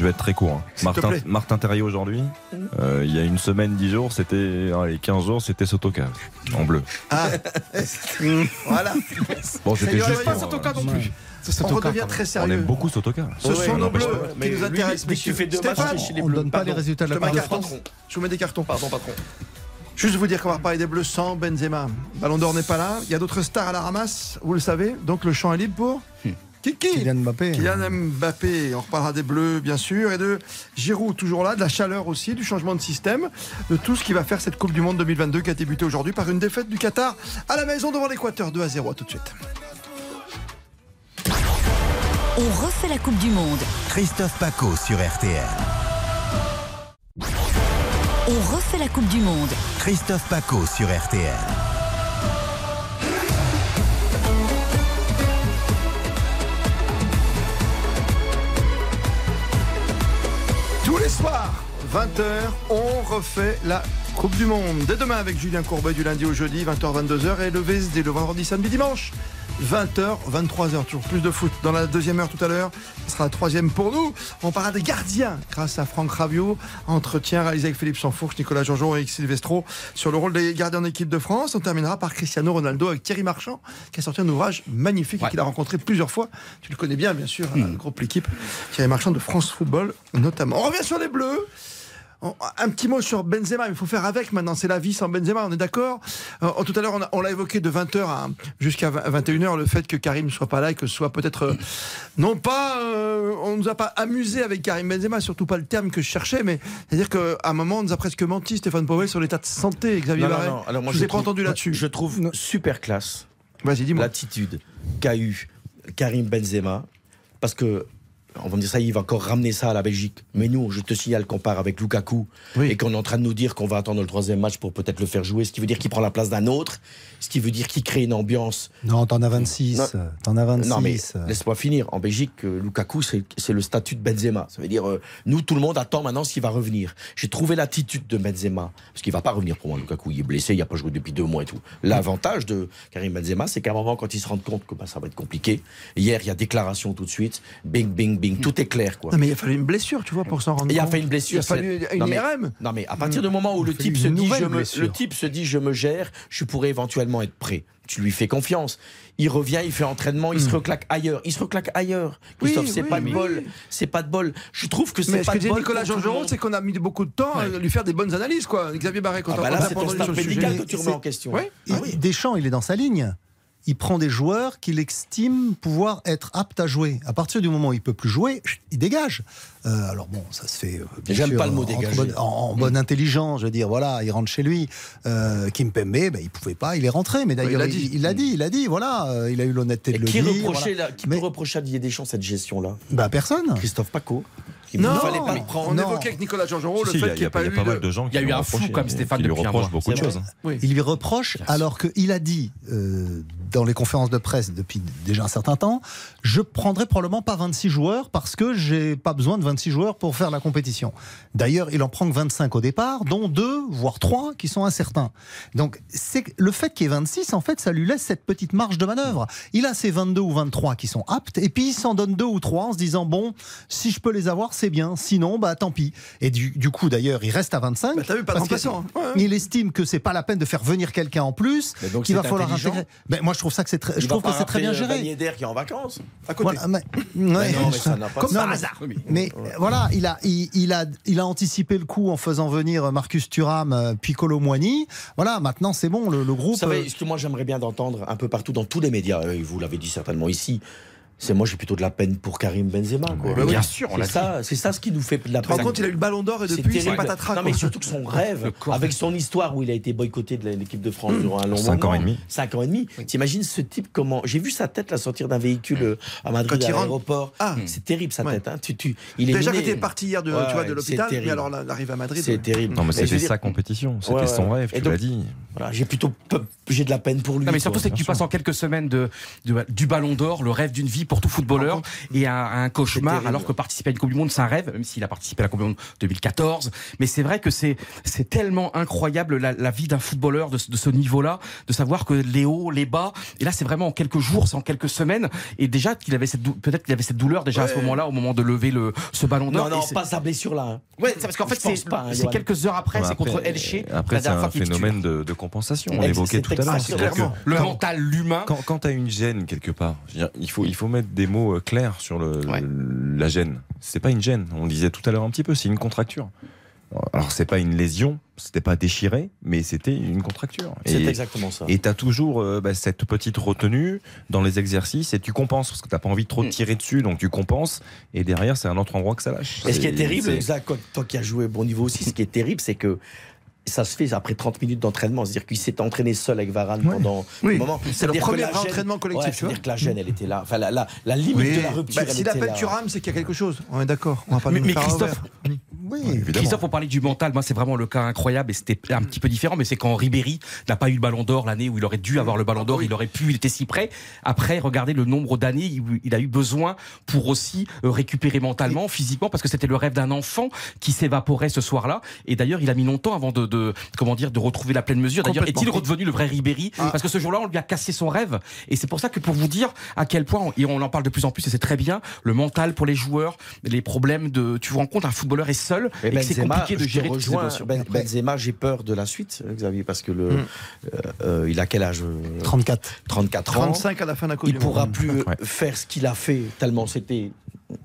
je vais être très court. Hein. Martin, Martin Terrier aujourd'hui, euh, il y a une semaine, 10 jours, c'était. Hein, les 15 jours, c'était Sotoka, en bleu. Ah Voilà Bon, c'était juste. pas Sotoka non euh, plus. On redevient très sérieux. On aime beaucoup Sotoka. Ce sont nos bleus qui nous intéressent. Mais tu fais deux matchs chez les bleus. On donne pas les résultats de la France. Je vous mets des cartons. Pardon, patron. Juste vous dire qu'on va reparler des Bleus sans Benzema. Ballon d'Or n'est pas là. Il y a d'autres stars à la ramasse, vous le savez. Donc le champ est libre pour. Hmm. Kiki. Kylian Mbappé. Kylian Mbappé. On reparlera des Bleus, bien sûr, et de Giroud, toujours là, de la chaleur aussi, du changement de système, de tout ce qui va faire cette Coupe du Monde 2022 qui a débuté aujourd'hui par une défaite du Qatar à la maison devant l'Équateur, 2 à 0. À tout de suite. On refait la Coupe du Monde. Christophe Paco sur RTL. On refait la Coupe du Monde. Christophe Paco sur RTL. Tous les soirs, 20h, on refait la Coupe du Monde. Dès demain avec Julien Courbet du lundi au jeudi, 20h, 22h et le VSD le vendredi, samedi, dimanche. 20h, 23h, toujours plus de foot. Dans la deuxième heure tout à l'heure, ce sera la troisième pour nous. On parlera des gardiens grâce à Franck Raviot. Entretien réalisé avec Philippe Sanfourche, Nicolas Jean-Jean et Silvestro sur le rôle des gardiens d'équipe de France. On terminera par Cristiano Ronaldo avec Thierry Marchand qui a sorti un ouvrage magnifique et qu'il a rencontré plusieurs fois. Tu le connais bien, bien sûr, le groupe L'équipe. Thierry Marchand de France Football notamment. On revient sur les Bleus. Un petit mot sur Benzema, il faut faire avec maintenant, c'est la vie sans Benzema, on est d'accord Euh, Tout à l'heure, on l'a évoqué de 20h à jusqu'à 21h, le fait que Karim ne soit pas là et que ce soit peut-être... euh, non pas... euh, on nous a pas amusé avec Karim Benzema, surtout pas le terme que je cherchais, mais c'est-à-dire qu'à un moment, on nous a presque menti, Stéphane Powell, sur l'état de santé, Xavier Non, Barret. non. Alors moi, je vous ai pas entendu là-dessus. Je trouve super classe. Vas-y, dis-moi. L'attitude qu'a eu Karim Benzema. Parce que, on va me dire ça, il va encore ramener ça à la Belgique. Mais nous, je te signale qu'on part avec Lukaku et qu'on est en train de nous dire qu'on va attendre le troisième match pour peut-être le faire jouer, ce qui veut dire qu'il prend la place d'un autre, ce qui veut dire qu'il crée une ambiance. Non, t'en as 26. Non. T'en as 26. Non, mais laisse-moi finir. En Belgique, euh, Lukaku, c'est le statut de Benzema. Ça veut dire, euh, nous, tout le monde attend maintenant s'il va revenir. J'ai trouvé l'attitude de Benzema. Parce qu'il va pas revenir pour moi, Lukaku. Il est blessé, il n'a pas joué depuis deux mois et tout. L'avantage de Karim Benzema, c'est qu'à un moment, quand il se rend compte que bah, ça va être compliqué, hier, il y a déclaration tout de suite. Bing, bing, bing. Tout est clair, quoi. Non, mais il a fallu une blessure, tu vois, pour s'en rendre Il a compte. fait une blessure. Il a fallu une non, mais, IRM. Non mais à partir du moment où le fallu type se dit je me, le type se dit je me gère, je pourrais éventuellement être prêt. Tu lui fais confiance. Il revient, il fait entraînement, il se reclaque ailleurs. Il se reclaque ailleurs. Oui, Christophe, c'est oui, pas de oui. bol. C'est pas de bol. Je trouve que c'est ce pas que de dit bol. Nicolas pour tout le Georgerot, c'est qu'on a mis beaucoup de temps à lui faire des bonnes analyses, quoi. Xavier Barret, quand Ah on bah là, on a c'est médical que tu remets en question. Ouais. Il- Deschamps, il est dans sa ligne. Il prend des joueurs qu'il estime pouvoir être aptes à jouer. À partir du moment où il peut plus jouer, il dégage. Euh, alors bon, ça se fait. euh, J'aime pas le mot bonne- en, en bonne intelligence, je veux dire. Voilà, il rentre chez lui. Euh, Kim Pembe, ben, il pouvait pas, il est rentré. Mais d'ailleurs, il l'a il dit. il l'a dit, il l'a dit. Voilà, euh, il a eu l'honnêteté de le Qui, dire. reprochait voilà. la- qui peut reprocher à Didier Deschamps cette gestion-là? Bah personne. Christophe Paco. Il Non, ne fallait pas le prendre. on évoquait avec Nicolas Georgerot le Si, il y fait a- qu'il n'y ait pas il y a eu pas mal de- de gens Il y a qui eu lui un fou comme Stéphane lui mois. beaucoup de choses. hein. Oui. Il lui reproche alors qu'il a dit euh, dans les conférences de presse depuis déjà un certain temps, je prendrai probablement pas 26 joueurs parce que j'ai pas besoin de 26 joueurs pour faire la compétition. D'ailleurs, il en prend que 25 au départ, dont deux voire trois qui sont incertains. Donc c'est le fait qu'il y ait 26, en fait, ça lui laisse cette petite marge de manœuvre. Il a ses 22 ou 23 qui sont aptes et puis il s'en donne deux ou trois en se disant bon, si je peux les avoir, c'est bien. Sinon, bah tant pis. Et du, du coup, d'ailleurs, il reste à 25. Bah, t'as vu, pas de parce que hein. Ouais, ouais. Il estime que c'est pas la peine de faire venir quelqu'un en plus, Mais donc qu'il va falloir intégrer. Ben, moi, je trouve ça que c'est très, Il je trouve que c'est très bien rappeler, euh, géré. Qui est en vacances. À côté. Voilà, mais, ouais, non, mais ça n'a pas comme sens. hasard. Mais voilà, il a, il, il a, il a anticipé le coup en faisant venir Marcus Thuram, euh, Piccolo Moigny. Voilà, maintenant c'est bon, le, le Vous groupe. savez, euh, ce que moi j'aimerais bien d'entendre un peu partout dans tous les médias, euh, vous l'avez dit certainement ici, c'est moi j'ai plutôt de la peine pour Karim Benzema. Quoi. Bah oui. Bien sûr, on c'est l'a ça, c'est ça ce qui nous fait de la peine. compte, il a eu le ballon d'or et depuis, c'est patatras. Non, mais surtout que son rêve, avec son histoire où il a été boycotté de l'équipe de France durant un long Cinq moment. ans et demi. Cinq ans et demi. T'imagines ce type comment. J'ai vu sa tête la sortir d'un véhicule euh, à Madrid à l'aéroport. Ah. C'est terrible sa Ouais. tête. Hein. Tu, tu, il est Déjà était parti hier de, Ouais, tu vois, de l'hôpital, alors la- l'arrivée à Madrid. C'est terrible. Non, mais c'était sa compétition, c'était son rêve, Et tu donc- l'as dit. Voilà, j'ai plutôt j'ai de la peine pour lui. Non, mais surtout, c'est que tu passes en quelques semaines de- du Ballon d'Or, le rêve d'une vie pour tout footballeur, et un, un cauchemar, terrible. alors que participer à une Coupe du Monde, c'est un rêve, même s'il a participé à la Coupe du Monde 2014. Mais c'est vrai que c'est c'est tellement incroyable la, la vie d'un footballeur de, ce- de ce niveau-là, de savoir que les hauts, les bas, et là, c'est vraiment en quelques jours, c'est en quelques semaines, et déjà qu'il avait cette peut-être qu'il avait cette douleur déjà à ce moment-là, au moment de lever le ce Ballon d'Or. Non, non, pas sa blessure là. hein. Ouais, c'est parce qu'en fait, c'est pas, hein, quelques heures après, Non, c'est contre Elche. Après, c'est un phénomène de, de compensation. On l'évoquait tout à très- l'heure. Le mental, l'humain. Quand, quand tu as une gêne quelque part, il faut, il faut mettre des mots euh, clairs sur le, Ouais. le- la gêne. C'est pas une gêne, on le disait tout à l'heure un petit peu, c'est une contracture. Alors c'est pas une lésion, c'était pas déchiré, mais c'était une contracture. C'est exactement ça. Et tu as toujours euh, bah, cette petite retenue dans les exercices et tu compenses parce que tu pas envie de trop Mm. tirer dessus, donc tu compenses. Et derrière, c'est un autre endroit que ça lâche. Et ce qui est terrible, Zach, toi- toi qui as joué bon niveau aussi, ce qui est terrible, c'est que ça se fait après 30 minutes d'entraînement. C'est-à-dire qu'il s'est entraîné seul avec Varane pendant Oui. un moment. C'est le premier gêne- entraînement collectif, Ouais, tu vois. C'est-à-dire que la gêne, elle était là. Enfin, la, la, la limite Oui. de la rupture, Bah, S'il appelle. Thuram, c'est qu'il y a quelque chose. On est d'accord. On va pas Mais, mais faire Christophe, envers. Christophe, on parlait du mental. Moi, c'est vraiment le cas incroyable et c'était un petit peu différent. Mais c'est quand Ribéry n'a pas eu le ballon d'or l'année où il aurait dû avoir le ballon d'or, il aurait pu, il était si près. Après, regardez le nombre d'années où il a eu besoin pour aussi euh, récupérer mentalement, physiquement, parce que c'était le rêve d'un enfant qui s'évaporait ce soir-là. Et d'ailleurs, il a mis longtemps avant de, de comment dire, de retrouver la pleine mesure. D'ailleurs, est-il redevenu le vrai Ribéry Ah. Parce que ce jour-là, on lui a cassé son rêve. Et c'est pour ça que pour vous dire à quel point, et on en parle de plus en plus, et c'est très bien, le mental pour les joueurs, les problèmes de, tu vous rends compte, un footballeur est seul Mais et que c'est Benzema, compliqué de gérer toutes ces rejoins, émotions. Ben- Benzema, j'ai peur de la suite, euh, Xavier, parce que le, Mm. euh, euh, il a quel âge euh, 34. 34 ans. 35 à la fin de la Coupe Il du pourra plus euh, faire ce qu'il a fait tellement c'était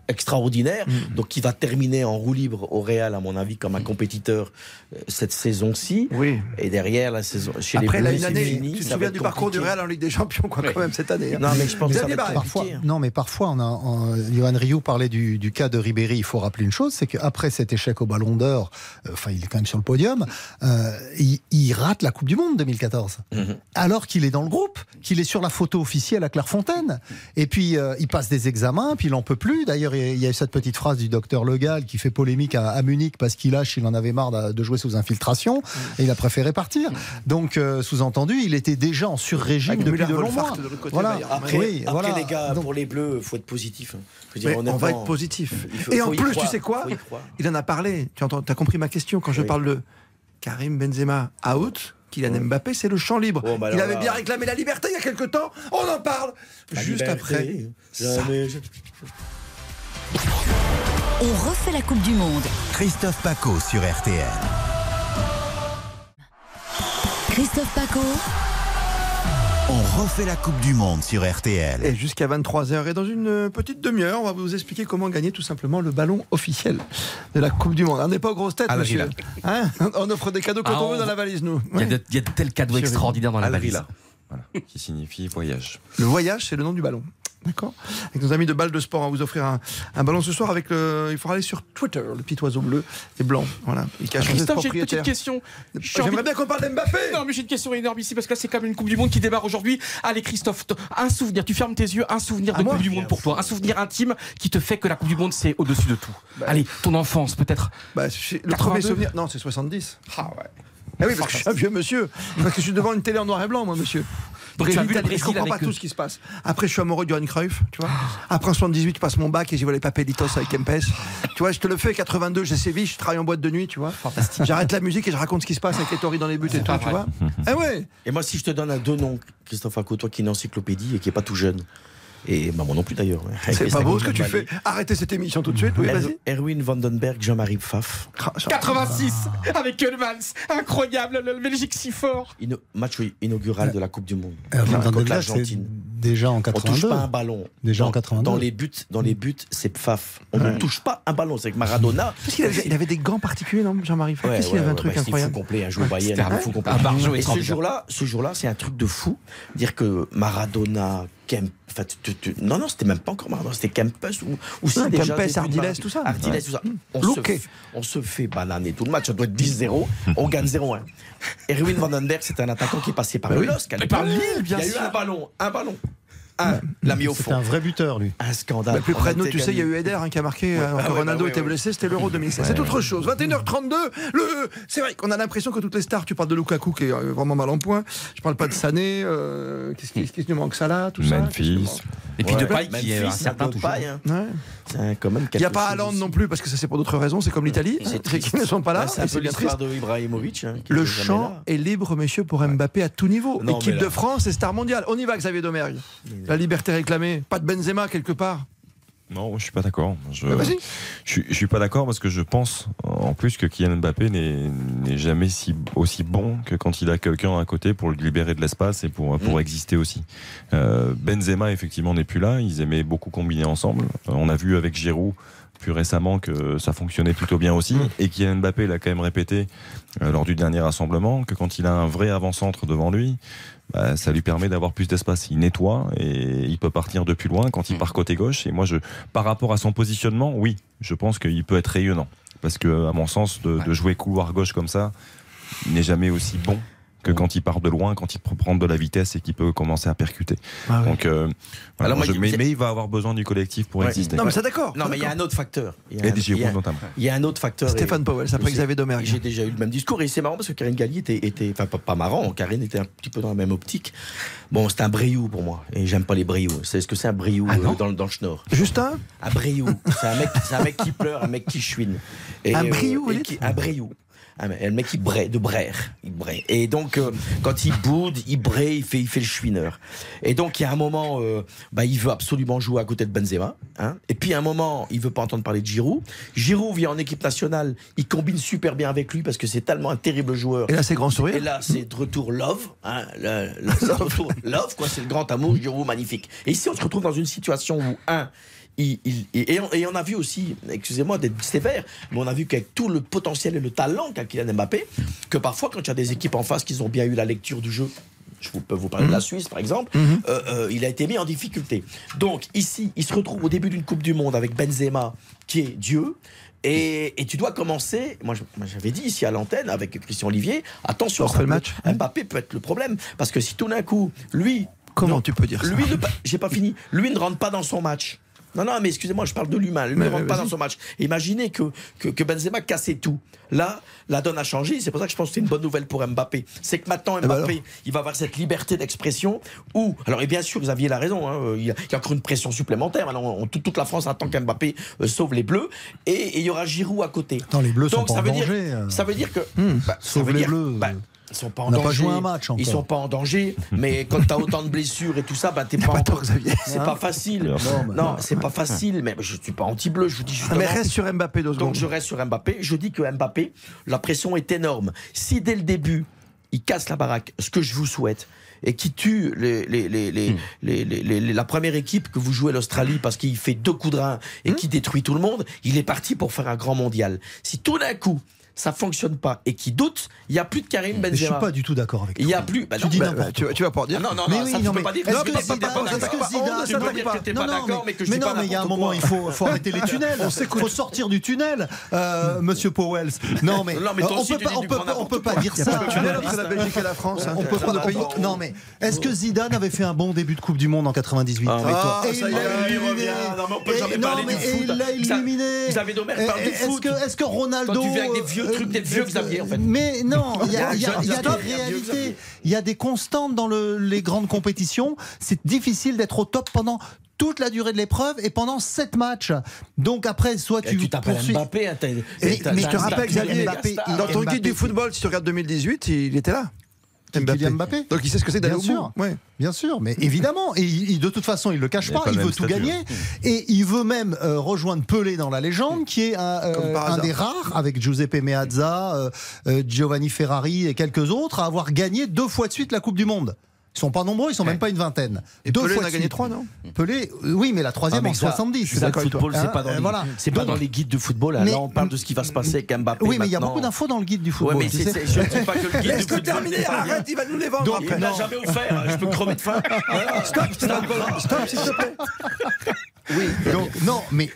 extraordinaire. Mm. Donc, il va terminer en roue libre au Real, à mon avis, comme un compétiteur euh, cette saison-ci. Oui. Et derrière la saison, chez Après, les Bleus, une c'est année, fini, tu te souviens du parcours du. Real en Ligue des Champions, quoi, quand même, cette année. hein. Non, mais je pense que ça va être compliqué. Parfois, non, mais parfois, on a, on- Johan Rioux parlait du, du cas de Ribéry. Il faut rappeler une chose, c'est qu'après cet échec au Ballon d'Or, euh, enfin, il est quand même sur le podium, euh, il, il rate la Coupe du Monde 2014. Mhm. Alors qu'il est dans le groupe, qu'il est sur la photo officielle à Clairefontaine. Et puis, euh, il passe des examens, puis il en peut plus. D'ailleurs, il y a eu cette petite phrase du docteur Le Gall qui fait polémique à, à Munich parce qu'il lâche, il en avait marre de, de jouer sous infiltration et il a préféré partir. Donc, euh, sous-entendu, il était déjà en sur-régime depuis de longs mois. de côté, Voilà. Bayern. Après, Oui, après, voilà. les gars, Donc- pour les Bleus, faut être positif. hein. Je veux dire, Mais on va être positif. il faut- Et en plus, croire, tu sais quoi. Il en a parlé. Tu entends, as compris ma question quand je parle de Karim Benzema out. Kylian Mbappé, c'est le champ libre. Oh, bah il avait bien réclamé la liberté il y a quelque temps. On en parle La juste liberté, après. jamais- On refait la Coupe du Monde. Christophe Paco sur RTL. Christophe Paco. On refait la Coupe du Monde sur RTL. Et jusqu'à 23h. Et dans une petite demi-heure, on va vous expliquer comment gagner tout simplement le ballon officiel de la Coupe du Monde. On n'est pas aux grosses têtes, monsieur. Hein on offre des cadeaux quand Ah, on veut dans la valise, nous. Il y, a de, il y a de tels cadeaux extraordinaires dans la Al valise. Voilà, qui signifie voyage. Le voyage, c'est le nom du ballon. D'accord Avec nos amis de Balle de Sport, on va vous offrir un, un ballon ce soir avec le. Il faudra aller sur Twitter, le petit oiseau bleu et blanc. Voilà. Christophe, j'ai une petite question. J'ai J'aimerais bien qu'on parle d'Mbappé Non, mais j'ai une question énorme ici parce que là, c'est comme une Coupe du Monde qui démarre aujourd'hui. Allez, Christophe, un souvenir. Tu fermes tes yeux, un souvenir À de Coupe du Monde pour toi, un souvenir intime qui te fait que la Coupe du Monde c'est au-dessus de tout. Allez, ton enfance peut-être. Bah, le 82. premier souvenir. Non, c'est 70. Ah ouais. Ah oui, parce que je suis un vieux monsieur. Parce que je suis devant une télé en noir et blanc, moi, monsieur. Donc tu as vu le Italie, Brésil je comprends pas eux. tout ce qui se passe. Après, je suis amoureux de Johan Cruyff, tu vois. Après, en 78, je passe mon bac et j'y vois les papelitos avec Kempes. Tu vois, je te le fais. 82, j'ai sévi, je travaille en boîte de nuit, tu vois. Fantastique. J'arrête la musique et je raconte ce qui se passe avec les tories dans les buts et tout, tu vois. Ah ouais. Et moi, si je te donne un deux noms, Christophe Acco, toi qui est une encyclopédie et qui est pas tout jeune, et bah, moi non plus d'ailleurs. C'est pas beau ce que tu fais. Arrêtez cette émission tout de suite. Oui, vas-y. Erwin Vandenberg, Jean-Marie Pfaff. 86 avec Kelmans, incroyable, le Belgique si fort. Ino- match inaugural de la Coupe du Monde. Erwin Contre Vandenberg, déjà en On touche 82. pas un ballon. Déjà en Dans- 82. Dans les buts, dans les buts, c'est Pfaff. On ne touche pas un ballon. C'est que Maradona. Parce qu'il avait, il avait des gants particuliers, non, Jean-Marie Ouais, qu'il ouais, avait un truc bah, incroyable fou complet, un joueur Ouais, Bayern, un- fou complet. un Et ce jour-là, ce jour-là, c'est un truc de fou. Dire que Maradona, Kemp, enfin, tu- tu- non, non, c'était même pas encore Maradona, c'était Kempes ou, ou Non, déjà Kempes, Ardiles, tout ça. Ardiles, Ouais. tout ça. On se, Luque. f- on se fait bananer tout le match, ça doit être 10-0, on gagne 0-1. Erwin Vandenberg, c'est un attaquant qui est passé par Bah le oui. LOSC. par. Lille, bien Il y a sûr. eu un ballon, un ballon. Un, l'a mis au fond. un vrai buteur, lui. Un scandale. Bah, plus près de nous, tu sais, il y a eu Eder hein, qui a marqué quand Ah ouais, Ronaldo bah ouais, était ouais. blessé, c'était l'Euro 2016. C'est autre chose. 21h32. Le... C'est vrai qu'on a l'impression que toutes les stars, tu parles de Lukaku qui est euh, vraiment mal en point. Je parle pas de Sané. euh, Qu'est-ce qui, nous manque? Salah, tout ça. Memphis. manque? Et puis Ouais. de paille qui est Memphis, un c'est certain toujours. paille, hein. C'est Il n'y a pas Haaland non plus parce que ça c'est pour d'autres raisons, c'est comme l'Italie, c'est hein, qui ne sont pas là. C'est c'est l'histoire de Ibrahimovic. hein, Le champ est libre, messieurs, pour Mbappé à tout niveau. Équipe de France et star mondiale. On y va, Xavier Domergue. La liberté réclamée. Pas de Benzema quelque part. Non, je suis pas d'accord. Je, Bah, je, suis- je suis pas d'accord parce que je pense en plus que Kylian Mbappé n'est jamais si, aussi bon que quand il a quelqu'un à côté pour lui libérer de l'espace et pour, pour Mm. exister aussi. Euh, Benzema effectivement n'est plus là. Ils aimaient beaucoup combiner ensemble. Euh, on a vu avec Giroud plus récemment que ça fonctionnait plutôt bien aussi. Mm. Et Kylian Mbappé l'a quand même répété euh, lors du dernier rassemblement que quand il a un vrai avant-centre devant lui, bah, ça lui permet d'avoir plus d'espace. Il nettoie et il peut partir de plus loin quand il part côté gauche. Et moi, je, par rapport à son positionnement, oui, je pense qu'il peut être rayonnant. Parce que, à mon sens, de, de jouer couloir gauche comme ça, il n'est jamais aussi bon que quand il part de loin, quand il peut prendre de la vitesse et qu'il peut commencer à percuter. Ah ouais. Donc, euh, voilà, Alors moi, je- il- mais, c'est- mais il va avoir besoin du collectif pour Ouais. exister. Non, mais ça, d'accord. Non, mais il y a un autre facteur. Il y a Et un- il y a- notamment. Il y a un autre facteur. Stéphane et- Powell, après Xavier Domergue. J'ai déjà eu le même discours et c'est marrant parce que Karine Galli était, était enfin pas, pas marrant. Karine était un petit peu dans la même optique. Bon, c'était un Briou pour moi et j'aime pas les Briou. C'est ce que c'est un Briou Ah euh, dans, le- dans le schnorr? Justin Un Briou. C'est un mec, c'est un mec qui pleure, un mec qui chouine. Et, Un euh, Briou, vous et dites qui- Un Briou. Un, un mec qui braie, de braire. Il braie. Et donc, euh, quand il boude, il braie, il fait, il fait le chouineur. Et donc, il y a un moment, euh, bah, il veut absolument jouer à côté de Benzema. Hein. Et puis, à un moment, il veut pas entendre parler de Giroud. Giroud vient en équipe nationale, il combine super bien avec lui parce que c'est tellement un terrible joueur. Et là, c'est grand sourire. Et là, c'est de retour love. Hein, le- le- retour love, quoi. C'est le grand amour, Giroud, magnifique. Et ici, on se retrouve dans une situation où, un, il- il- et, on, et on a vu aussi, excusez-moi d'être sévère, mais on a vu qu'avec tout le potentiel et le talent qu'a Kylian Mbappé, que parfois, quand il y a des équipes en face qui ont bien eu la lecture du jeu, je vous- peux vous parler de la Suisse par exemple, euh, euh, il a été mis en difficulté. Donc ici, il se retrouve au début d'une Coupe du Monde avec Benzema, qui est Dieu. Et, et tu dois commencer, moi j'avais dit ici à l'antenne avec Christian Olivier, attention, le match. Mbappé peut être le problème, parce que si tout d'un coup, lui... Comment non, tu peux dire ça Lui, j'ai pas fini, lui ne rentre pas dans son match. Non, non, mais excusez-moi, je parle de l'humain. Lui Mais ne rentre pas dans son match. Imaginez que, que, que Benzema cassait tout. Là, la donne a changé. C'est pour ça que je pense que c'est une bonne nouvelle pour Mbappé. C'est que maintenant, ben Mbappé, il va avoir cette liberté d'expression où, alors, et bien sûr, Xavier a raison, hein, il, y a, il y a encore une pression supplémentaire. On- toute, toute la France attend qu'Mbappé euh, sauve les Bleus. Et, et il y aura Giroud à côté. Attends, les Bleus sont Donc, pas ça en veut danger, Dire, euh. ça veut dire que. bah, ça Sauve les dire- Bleus. bah, ils sont pas en On n'a pas danger. joué un match encore. Ils sont pas en danger, mais quand tu as autant de blessures et tout ça, bah, t'es pas, encore. C'est pas facile. Bien sûr. Non, c'est pas facile, mais je suis pas anti-bleu, je vous dis Ah, justement. mais reste sur Mbappé deux Donc secondes. je reste sur Mbappé. Je dis que Mbappé, la pression est énorme. Si dès le début, il casse la baraque, ce que je vous souhaite, et qui tue les, les, les, les, Hmm. la première équipe que vous jouez l'Australie parce qu'il fait deux coups de rein et Hmm. qui détruit tout le monde, il est parti pour faire un grand mondial. Si tout d'un coup, ça fonctionne pas et qu'il doute, il n'y a plus de Karim Mais je suis Benzema. pas du tout d'accord avec Il y a plus. bah Tu non, dis bah, n'importe bah, Tu, vas- tu vas pas dire. Ah non, non, Mais non, oui, ça, non, mais pas dire. est-ce Non, que Zidane- Tu peux dire que t'es pas Non, non, d'accord, mais que je mais non, mais il y a un moment, quoi. il faut, faut arrêter les tunnels. Il faut sortir du tunnel, euh, Monsieur Powell. Non, mais, Non, toi on peut pas, on on quoi. dire ça. entre la Belgique et la France. hein. On peut pas. on Non, mais est-ce que Zidane avait fait un bon début de Coupe du Monde en 98 Ah, toi- Et il l'a éliminé. Non, mais on non. Il l'a éliminé. Et- parle du Est-ce que, est-ce que Ronaldo. Toi, tu viens avec des vieux trucs, des vieux Xavier, en fait. Mais non, il y a, y a- Jeune il y a Xavier, des réalités, il y a des constantes dans le- les grandes compétitions. C'est difficile d'être au top pendant toute la durée de l'épreuve et pendant sept matchs. Donc après, soit Et tu, tu t'appelles poursuis- Mbappé, hein, mais Je te rappelle, Xavier, dans ton guide du football, si tu regardes 2018, il était là. Kylian Mbappé. Donc il sait ce que c'est d'aller Bien au sûr. bout. Ouais. Bien sûr, mais évidemment, et il- il- de toute façon, il le cache Il pas, il veut tout gagner, et il veut même euh, rejoindre Pelé dans la légende, qui est un, euh, un des rares, avec Giuseppe Meazza, euh, euh, Giovanni Ferrari et quelques autres, à avoir gagné deux fois de suite la Coupe du Monde. Ils sont pas nombreux, ils sont même pas une vingtaine. Et deux Pelé fois a gagné trois, non? Pelé, euh, oui, mais la troisième Ah, en ça, 70. ça, le football, c'est Hein, pas dans euh, les, voilà. c'est pas dans les guides de football. Là, Mais- Là, on parle de ce qui va se passer avec Mbappé. Oui, mais il y a beaucoup d'infos dans le guide du Ouais, football. mais tu c'est- sais. c'est- je ne dis pas que le guide du Laisse-le terminer, arrête, il va nous les vendre Donc, après. Il n'a jamais offert. Je peux crever de faim. Stop, stop, stop, s'il te plaît. Oui, donc non, mais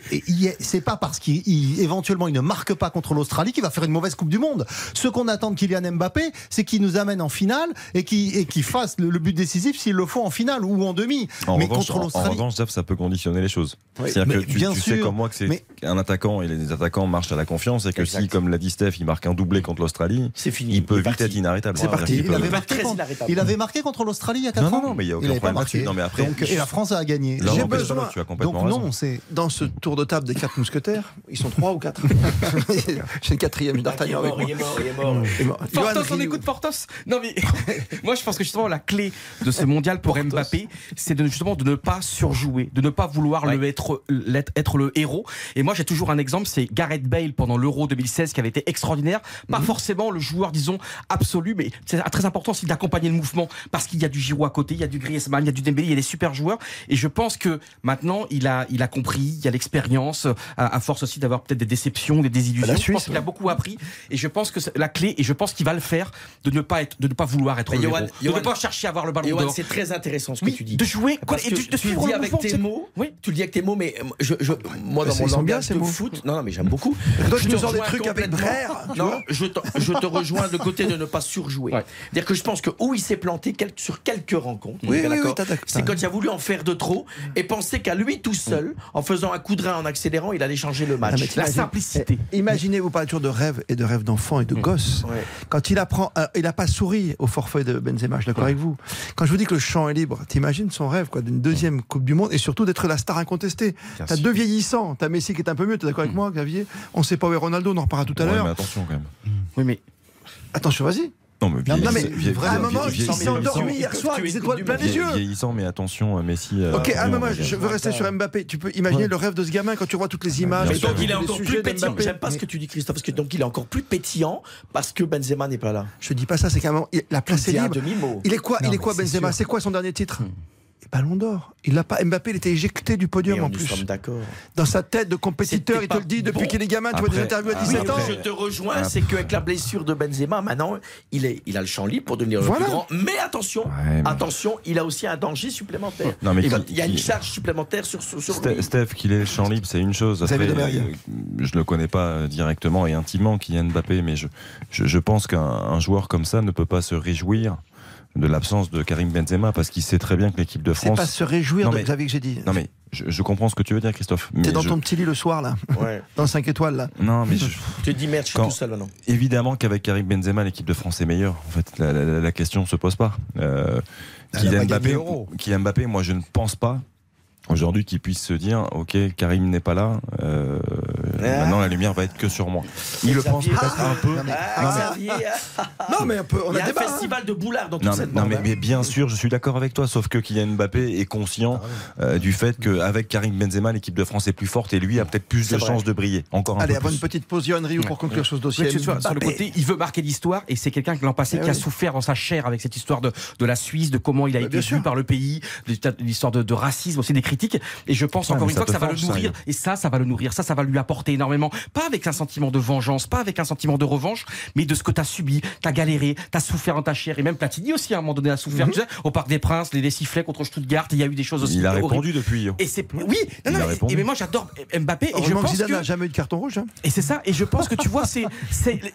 c'est pas parce qu'il il- ne marque pas contre l'Australie qu'il va faire une mauvaise Coupe du Monde. Ce qu'on attend de Kylian Mbappé, c'est qu'il nous amène en finale et qu'il fasse le, le but décisif s'il le faut en finale ou en demi. En mais revanche, contre en, en l'Australie. revanche, Jeff, ça peut conditionner les choses. Oui, C'est-à-dire que tu, bien tu sais comme moi que c'est mais- un attaquant et les attaquants marchent à la confiance et que Exact. si, comme l'a dit Steph, il marque un doublé contre l'Australie, il peut Il vite parti. être inarrêtable. C'est parti. C'est-à-dire il, avait marqué contre, inarrêtable. il avait marqué contre l'Australie il y a 4 Non, ans. non, non, mais il y a aucun problème là-dessus. marqué. Non, mais après- Donc, et la France a gagné. J'ai besoin- tu as complètement non, c'est Dans ce tour de table des quatre mousquetaires, ils sont trois ou quatre J'ai le quatrième, d'Artagnan avec moi. il est mort, il est mort. Il est mort. Johan Portos, on écoute Portos. Non mais moi je pense que justement la clé de ce mondial pour Mbappé, c'est de justement de ne pas surjouer, de ne pas vouloir le être, le héros. Et moi j'ai toujours un exemple, c'est Gareth Bale pendant l'Euro 2016 qui avait été extraordinaire. Pas forcément le joueur disons absolu, mais c'est très important aussi d'accompagner le mouvement parce qu'il y a du Giroud à côté, il y a du Griezmann, il y a du Dembélé, il y a des super joueurs. Et je pense que maintenant il a, il a compris, il y a l'expérience, à, force aussi d'avoir peut-être des déceptions, des désillusions. Suisse, je pense qu'il a beaucoup appris et je pense que la clé, et je pense qu'il va le faire, de ne pas, être, de ne pas vouloir être le Yohan, héros, de ne pas chercher à avoir le ballon. C'est très intéressant ce que tu dis. De jouer et tu suivre le avec tes mots. Tu le dis avec tes mots, mais euh, je, je moi dans bah, mon langage de mots. foot, non, mais j'aime beaucoup. Toi, je tu te sors des trucs avec Brère. Non, je te, rejoins de côté de ne pas surjouer. C'est-à-dire que je pense que où il s'est planté sur quelques rencontres, c'est quand il a voulu en faire de trop et penser qu'à lui tout seul, en faisant un coup de rein, en accélérant, il allait changer le match. La simplicité. Eh, imaginez, vous parlez toujours de rêve et de rêve d'enfant et de mmh. gosse. Quand il apprend, il n'a pas souri au forfait de Benzema, je suis d'accord avec vous. Quand je vous dis que le champ est libre, t'imagines son rêve quoi d'une deuxième. Coupe du Monde et surtout d'être la star incontestée. T'as deux vieillissants, t'as Messi qui est un peu mieux, t'es d'accord avec mmh. moi, Xavier? On ne sait pas où est Ronaldo, on en reparlera tout à l'heure. attention quand même. Oui, mais. Attention, vas-y. Non, mais, vieille, non, mais vieille, vraiment, vieille, il s'est endormi hier soir, les étoiles plein les yeux. Vieillissant, mais attention, euh, Messi. Euh, ok, à un moment, je veux rester sur Mbappé. Tu peux imaginer le rêve de ce gamin quand tu vois toutes les images. Mais donc il est encore plus pétillant. J'aime pas ce que tu dis, Christophe, parce que donc il est encore plus pétillant parce que Benzema n'est pas là. Je dis pas ça, c'est qu'à un moment, la place est libre. Il est quoi Benzema? C'est quoi son dernier titre? Hmm. Ballon d'Or. Il l'a pas. Mbappé, il était éjecté du podium en plus. d'accord. Dans sa tête de compétiteur, il te le dit depuis qu'il est gamin. Tu vois des interviews à ah, 17 ans. Je te rejoins, c'est qu'avec la blessure de Benzema, maintenant, il, est, il a le champ libre pour devenir voilà. le grand. Mais attention, attention, il a aussi un danger supplémentaire. Non, mais il, y a une charge supplémentaire sur, sur Steph, lui. Steph, qu'il est champ libre, c'est une chose. Euh, je ne le connais pas euh, directement et intimement, Kylian Mbappé, mais je, je pense qu'un joueur comme ça ne peut pas se réjouir de l'absence de Karim Benzema parce qu'il sait très bien que l'équipe de France. C'est pas se réjouir non, mais, de Xavier que j'ai dit. Non mais je, comprends ce que tu veux dire, Christophe. T'es dans ton petit lit le soir là, ouais. dans 5 étoiles là. Non mais je... tu dis merde, je suis Quand... tout seul maintenant. Évidemment qu'avec Karim Benzema, l'équipe de France est meilleure. En fait, la, question ne se pose pas. Euh, Kylian Mbappé, Kylian Mbappé, moi je ne pense pas aujourd'hui qu'il puisse se dire ok Karim n'est pas là euh, euh, Maintenant, la lumière va être que sur moi. Il le pense peut-être ah, un peu. Non, mais un peu. On a, un hein. festival de boulard dans toute cette Non, hein. mais bien sûr, je suis d'accord avec toi, sauf que Kylian Mbappé est conscient ah euh, du fait qu'avec Karim Benzema, l'équipe de France est plus forte et lui a peut-être plus de chances de briller. Encore un Allez, avant une petite pause, Yohan pour conclure sur ce dossier. Sur le côté, il veut marquer l'histoire et c'est quelqu'un qui l'an passé ah qui a souffert dans sa chair avec cette histoire de, la Suisse, de comment il a été vu par le pays, l'histoire de, de, racisme, aussi des critiques. Et je pense encore une fois que ça va le nourrir. Et ça, ça va le nourrir. Ça, ça va lui apporter énormément, pas avec un sentiment de vengeance, pas avec un sentiment de revanche, mais de ce que tu as subi, tu as galéré, tu as souffert dans ta chair. Et même Platini aussi, à un moment donné, a souffert. Mhm. Tu sais, au Parc des Princes, les, les sifflets contre Stuttgart, il y a eu des choses aussi. Il a répondu depuis. Et c'est oui, mais, moi j'adore Mbappé. Et je pense que... n'a jamais eu de carton rouge. Hein. Et c'est ça. Et je pense que tu vois, c'est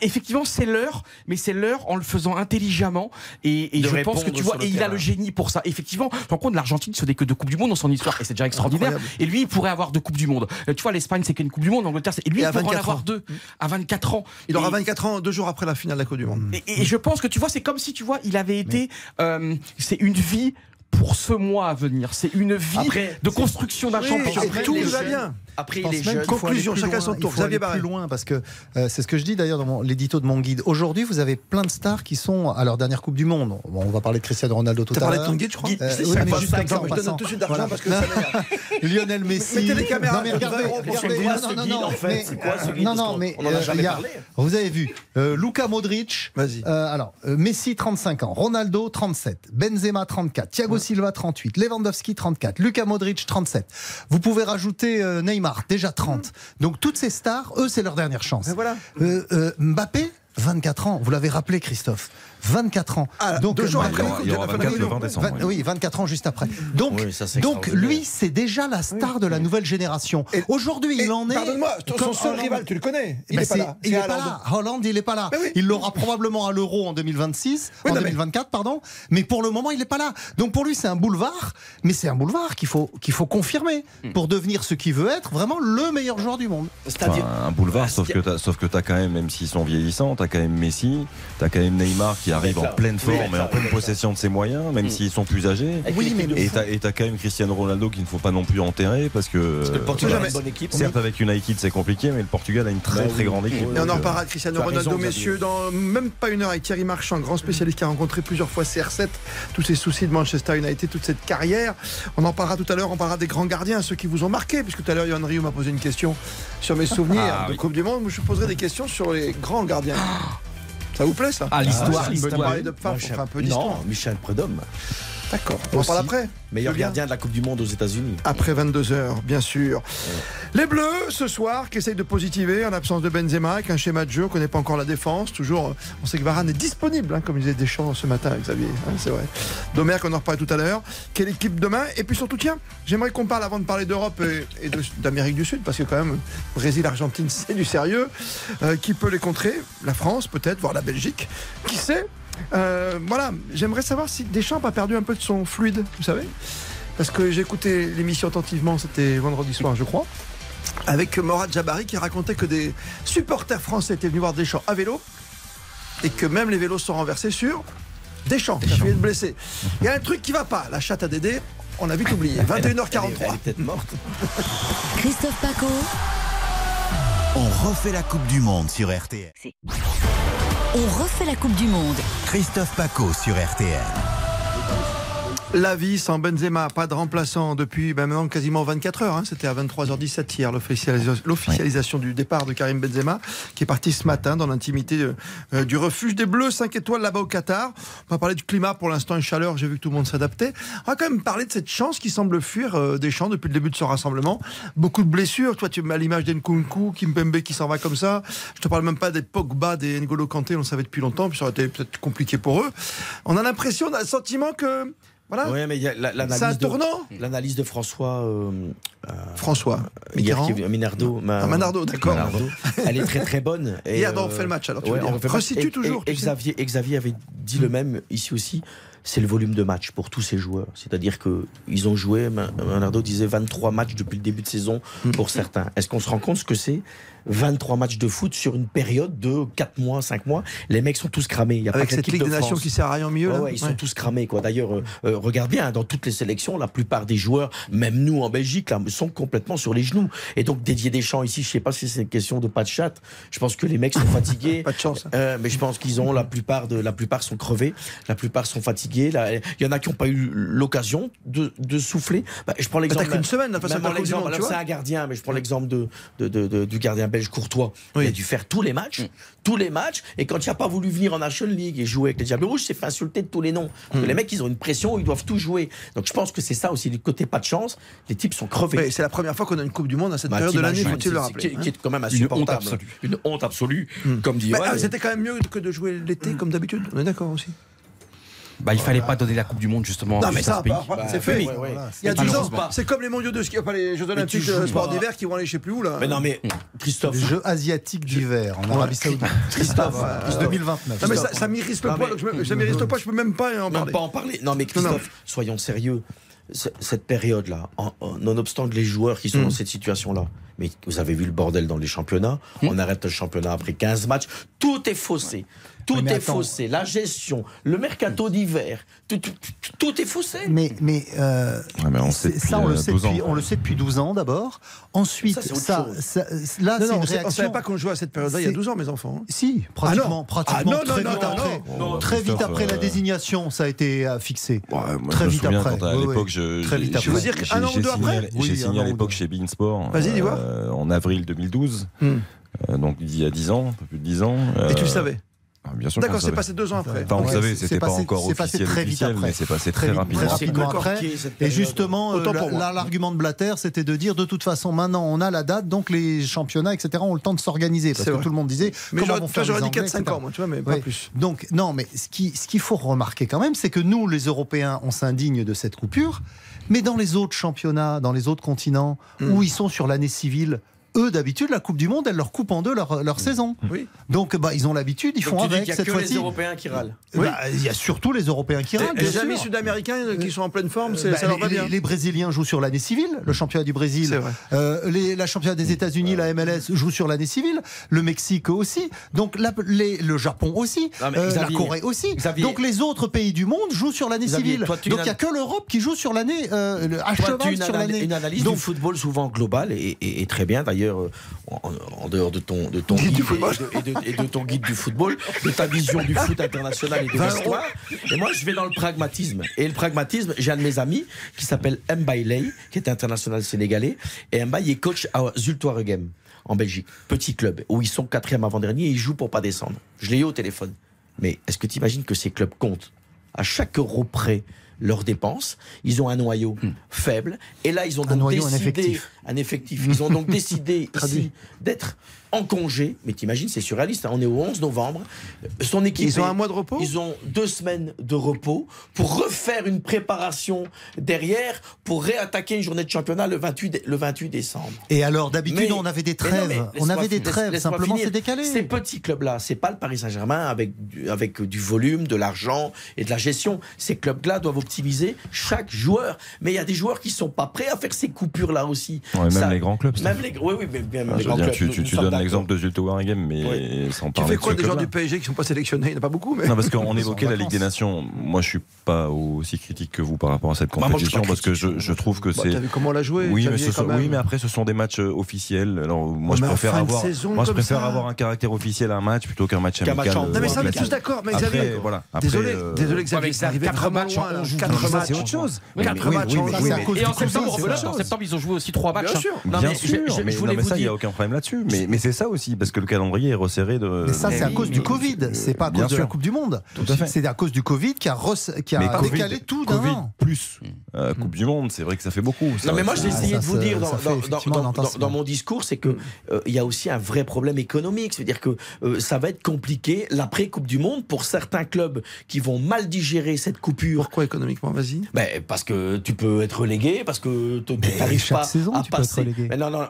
effectivement c'est l'heure, mais c'est l'heure en le faisant intelligemment. Et, je pense que tu vois, et il a le génie pour ça. Effectivement, par contre, l'Argentine se n'est que deux coupes du monde dans son histoire, et c'est déjà extraordinaire. Et lui, il pourrait avoir deux coupes du monde. Euh, tu vois, l'Espagne c'est qu'une coupe du monde, et lui, il pourra en avoir deux à 24 ans. Il aura 24 ans deux jours après la finale de la Coupe du Monde. Et, je pense que tu vois, c'est comme si tu vois, il avait été. Euh, c'est une vie pour ce mois à venir. C'est une vie de construction d'un oui, champion. Après, tout va. Après, il est jeune. Conclusion, chacun son tour. Xavier Barret. plus loin, parce que euh, c'est ce que je dis d'ailleurs dans l'édito de mon guide. Aujourd'hui, vous avez plein de stars qui sont à leur dernière Coupe du Monde. Bon, on va parler de Cristiano Ronaldo tout à l'heure. Tu parlais de ton guide, je crois euh, juste comme ça, Je donne tout de suite d'argent parce que ça Lionel Messi. Mettez les caméras. Non, mais regardez. regardez non, non. C'est quoi ce guide Non, mais. On en a euh, jamais parlé. Vous avez vu. Luca Modric. Vas-y. Alors, Messi, 35 ans. Ronaldo, 37. Benzema, 34. Thiago Silva, 38. Lewandowski, 34. Luca Modric, 37. Vous pouvez rajouter Neymar. Déjà 30. Donc toutes ces stars, eux, c'est leur dernière chance. Voilà. Euh, euh, Mbappé, 24 ans, vous l'avez rappelé, Christophe. 24 ans. Ah, donc, deux jours euh, après, bah, il y le 20 décembre. oui, 24 ans juste après. Donc, lui, c'est déjà la star de la nouvelle génération. Aujourd'hui, il en est. Pardonne-moi, son seul rival, tu le connais. Il n'est pas là. Il. Hollande, il n'est pas là. Il l'aura probablement à l'euro en 2026, en 2024, pardon. Mais pour le moment, il n'est pas là. Donc pour lui, c'est un boulevard, mais c'est un boulevard qu'il faut, qu'il faut confirmer hmm. pour devenir ce qu'il veut être, vraiment le meilleur joueur du monde. C'est-à-dire. un boulevard, sauf que tu as quand même, même s'ils sont vieillissants, tu as quand même Messi, tu as quand même Neymar qui arrive en pleine forme et en pleine possession de ses moyens, même mm. s'ils sont plus âgés. Oui, mais et t'as quand même Cristiano Ronaldo qu'il ne faut pas non plus enterrer parce que. Le Portugal a une bonne équipe. Certes, avec une équipe c'est compliqué, mais le Portugal a une très bah très grande équipe. Et on en reparlera euh, Cristiano Ronaldo, messieurs, dans même pas une heure avec Thierry Marchand, grand spécialiste qui a rencontré plusieurs fois CR7, tous ses soucis de Manchester United, toute cette carrière. On en parlera tout à l'heure, on parlera des grands gardiens, ceux qui vous ont marqué, puisque tout à l'heure, Yann Rio m'a posé une question sur mes ah souvenirs de. Coupe du Monde. Je poserai des questions sur les grands gardiens. Ah ça vous plaît ça Ah, l'histoire. Ah, de Pfaff, on un peu d'histoire. Non, Michel Prudhomme. D'accord. On en parle après. Meilleur Julien gardien de la Coupe du Monde aux États-Unis. Après 22h, bien sûr. Les Bleus, ce soir, qui essayent de positiver en absence de Benzema, avec un schéma de jeu, on ne connaît pas encore la défense. Toujours, euh, on sait que Varane est disponible, hein, comme disait Deschamps ce matin, Xavier. hein, c'est vrai. Domer, qu'on en reparlera tout à l'heure. Quelle équipe demain? Et puis surtout, tiens, j'aimerais qu'on parle avant de parler d'Europe et, et de- d'Amérique du Sud, parce que quand même, Brésil, Argentine, c'est du sérieux. Euh, qui peut les contrer? La France, peut-être, voire la Belgique. Qui sait? Euh, Voilà, j'aimerais savoir si Deschamps a perdu un peu de son fluide, vous savez parce que j'ai écouté l'émission attentivement, c'était vendredi soir, je crois, avec Morad Jabari qui racontait que des supporters français étaient venus voir Deschamps à vélo et que même les vélos sont renversés sur Deschamps, qui vient de blesser. Il y a un truc qui va pas, la chatte à Dédé, on a vite oublié. 21h43. Elle est peut-être morte. Christophe Paco. On refait la Coupe du Monde sur RTL. On refait la Coupe du Monde. Christophe Paco sur RTL. La vie sans Benzema, pas de remplaçant depuis ben, maintenant quasiment 24 heures. hein. C'était à 23h17 hier l'officialisa- l'officialisation du départ de Karim Benzema, qui est parti ce matin dans l'intimité euh, du refuge des Bleus 5 étoiles là-bas au Qatar. On va parler du climat pour l'instant, une chaleur. J'ai vu que tout le monde s'adaptait. On va quand même parler de cette chance qui semble fuir euh, des champs depuis le début de ce rassemblement. Beaucoup de blessures. Toi, tu mets à l'image d'Nkunku, Kimpembe qui s'en va comme ça. Je te parle même pas des Pogba, des N'Golo Kanté. On le savait depuis longtemps. Puis ça aurait été peut-être compliqué pour eux. On a l'impression, on a le sentiment que voilà. Ouais, mais y a l'analyse C'est un de- tournant L'analyse de François. euh, euh, François hier, Mitterrand. qui- Minardo. ma- Ah, Manardo, d'accord. Manardo. Elle est très très bonne. Et, Hier, on euh, refait le match, alors, tu veux ouais, dire. on. Resitue Et- toujours, Et, tu et sais. Xavier, avait dit le même ici aussi. C'est le volume de match pour tous ces joueurs. C'est-à-dire que ils ont joué. Manardo disait 23 matchs depuis le début de saison Hmm. pour certains. Est-ce qu'on se rend compte ce que c'est? 23 matchs de foot sur une période de 4 mois, 5 mois. Les mecs sont tous cramés. Il y a Avec pas cette Ligue de des Nations qui sert à rien milieu, Ouais, là ouais, ils sont tous cramés. Quoi. D'ailleurs, euh, euh, regarde bien, dans toutes les sélections, la plupart des joueurs, même nous en Belgique, là, sont complètement sur les genoux. Et donc, Didier Deschamps ici, je sais pas si c'est une question de pas de chat. Je pense que les mecs sont fatigués. pas de chance. Euh, mais je pense qu'ils ont la plupart de la plupart sont crevés, la plupart sont fatigués. Là, il y en a qui n'ont pas eu l'occasion de, de souffler. Bah, je prends l'exemple. t'as qu'une semaine, là, Même l'exemple- alors. C'est un gardien, mais je prends l'exemple de, de- de- de- du gardien belge Courtois. Il a dû faire tous les matchs, Mm. tous les matchs. Et quand il n'a pas voulu venir en National League et jouer avec les Diables Rouges, il s'est fait insulter de tous les noms. Mm. Les mecs, ils ont une pression, ils doivent tout jouer. Donc je pense que c'est ça aussi, du côté pas de chance. Les types sont crevés. C'est la première fois qu'on a une Coupe du Monde à cette Bah, période de l'année, faut-il le rappeler. qui- qui est hein. quand même Une honte insupportable. absolue. Une honte absolue, comme dit Bah, ah, C'était quand même mieux que de jouer l'été comme d'habitude. On est d'accord aussi. Bah, il fallait pas donner la Coupe du Monde justement. Non, mais ça, ce pays. pas- pas- c'est fait. ouais, ouais. Il y a C'est 12 ans, c'est comme les mondiaux de ski, pas les Jeux Olympiques de joues sport pas. d'hiver qui vont aller je sais plus où là. Mais non, mais Christophe. Les Jeux asiatiques d'hiver en Arabie Saoudite. Christophe, En 2029. Non, mais ça, ça m'irrite me- ça m'irrite pas, je peux même pas en parler. pas en parler. Non, mais Christophe, soyons sérieux. Cette période-là, nonobstant que les joueurs qui sont Mm. dans cette situation-là, mais vous avez vu le bordel dans les championnats, on arrête le championnat après 15 matchs, tout est faussé. Tout mais est attends. faussé. La gestion, le mercato d'hiver, tout, tout- tout- tout est faussé. Mais, mais, euh, Ouais, mais on ça, on le, euh, sait 12 ans. depuis, on le sait depuis 12 ans d'abord. Ensuite, Ça, là, Non, c'est non, une on réaction. savait pas qu'on jouait à cette période-là il y a C'est- 12 ans, mes enfants. Si, pratiquement, Ah non. pratiquement Ah non, non, très non, vite non, après. non. très vite après la euh, désignation, ça a été fixé. Ouais, moi, très je me vite souviens après. quand à l'époque, oui. je, Très vite j'ai- après. veux dire qu'un an ou deux signé, après j'ai Oui, signé un à l'époque chez Bein Sport. Vas-y, dis voir. Euh, en avril 2012. Hmm. Euh, donc il y a 10 ans, un peu plus de 10 ans. Et tu le Euh, savais ah, Bien sûr. D'accord, le c'est passé deux ans après. Enfin, on le Ouais, savait, c'est c'était pas passé- encore c'est passé officiel, très vite officiel, mais c'est passé Très très, vite, rapidement. très rapidement après. Et justement, euh, l'argument de Blatter, c'était de dire de toute façon, maintenant on a la date, donc les championnats, etc., ont le temps de s'organiser. Parce que vrai. tout le monde disait Mais comment j'aurais- dit Anglais, 4-5 etc.. ans, moi, tu vois, mais pas Oui. plus. Donc, non, mais ce qui- ce qu'il faut remarquer quand même, c'est que nous, les Européens, on s'indigne de cette coupure, mais dans les autres championnats, dans les autres continents, Hmm. où ils sont sur l'année civile, eux, d'habitude, la Coupe du Monde, elle leur coupe en deux leur, leur saison. Oui. Donc, bah, ils ont l'habitude, ils Donc font tu dis avec qu'il y a cette que les fois-ci. Européens qui râlent. Bah, Il y a surtout les Européens qui râlent. Les amis sud-américains euh, qui sont en pleine forme, c'est- Bah, ça leur va les, bien. les- les Brésiliens jouent sur l'année civile, le championnat du Brésil. vrai. Euh, les- la championnat des États-Unis, la MLS, joue sur l'année civile. Le Mexique aussi. Donc la- les- le Japon aussi. Non, euh, la Corée aussi. Xavier. Donc les autres pays du monde jouent sur l'année civile. toi, Donc il n'y a que l'Europe qui joue sur l'année, euh, le- à Toi, cheval une, sur l'année. une analyse Donc, du football souvent globale et, et- et très bien d'ailleurs euh, en, en dehors de ton, de ton Guide et football. de, et de- et de ton guide du football, de ta vision du foot international et de 20 l'histoire. Et moi, je vais dans le pragmatisme. Et le pragmatisme, j'ai un de mes amis qui s'appelle Mbaye Ley, qui est international sénégalais. Et Mbaye est coach à Zultoiregem en Belgique, petit club où ils sont quatrième avant-dernier et ils jouent pour pas descendre. Je l'ai eu au téléphone. Mais est-ce que tu imagines que ces clubs comptent? À chaque euro près leurs dépenses. Ils ont un noyau hmm. faible. Et là, ils ont un donc noyau, décidé. Un. Un effectif. Ils ont donc décidé ici d'être en congé. Mais t'imagines, c'est surréaliste. Hein. On est au 11 novembre. Son équipe. Ils ont un mois de repos? Ils ont deux semaines de repos pour refaire une préparation derrière pour réattaquer une journée de championnat le 28, le 28 décembre. Et alors, d'habitude, on avait des trêves. On avait des trêves. Simplement, c'est décalé. Ces petits clubs-là, c'est pas le Paris Saint-Germain avec, du, avec du volume, de l'argent et de la gestion. Ces clubs-là doivent optimiser chaque joueur. Mais il y a des joueurs qui sont pas prêts à faire ces coupures-là aussi. Même les grands clubs. Même les, oui, oui, ah, les grands clubs exemple de Jules Touin mais ouais. sans parler. Tu fais quoi des gens du PSG qui ne sont pas sélectionnés? Il n'y en a pas beaucoup. Mais... Non, parce qu'on évoquait la Ligue des Nations. Moi, je ne suis pas aussi critique que vous par rapport à cette bah, compétition parce que je, trouve que bah, c'est. T'as vu comment on l'a joué oui mais, après, ce sont des matchs euh, officiels. Alors, moi, je préfère avoir. Moi, je préfère avoir un caractère officiel à un match plutôt qu'un match amical. Non, mais ça, on est tous d'accord. Mais Xavier, désolé, euh, désolé, Xavier, c'est arrivé 4 matchs 4 matchs, c'est autre chose. 4 matchs Et en septembre, ils ont joué aussi 3 matchs. Hein. Bien sûr. Je voulais vous dire, il n'y a aucun problème là-dessus. Mais c'est ça aussi, parce que le calendrier est resserré de. Mais ça, c'est à cause du Covid, c'est pas à cause de la Coupe du Monde. C'est à cause du Covid qui a, qui décalé tout d'un an. plus mm. Euh, mm. Coupe du Monde, c'est vrai que ça fait beaucoup. Non, mais moi, j'ai ah, essayé de vous dire dans mon discours, c'est qu'il mm. euh, y a aussi un vrai problème économique. C'est-à-dire que euh, ça va être compliqué l'après-Coupe du Monde pour certains clubs qui vont mal digérer cette coupure. Pourquoi économiquement Vas-y? Ben, parce que tu peux être relégué, parce que tu n'arrives pas à passer. non, non,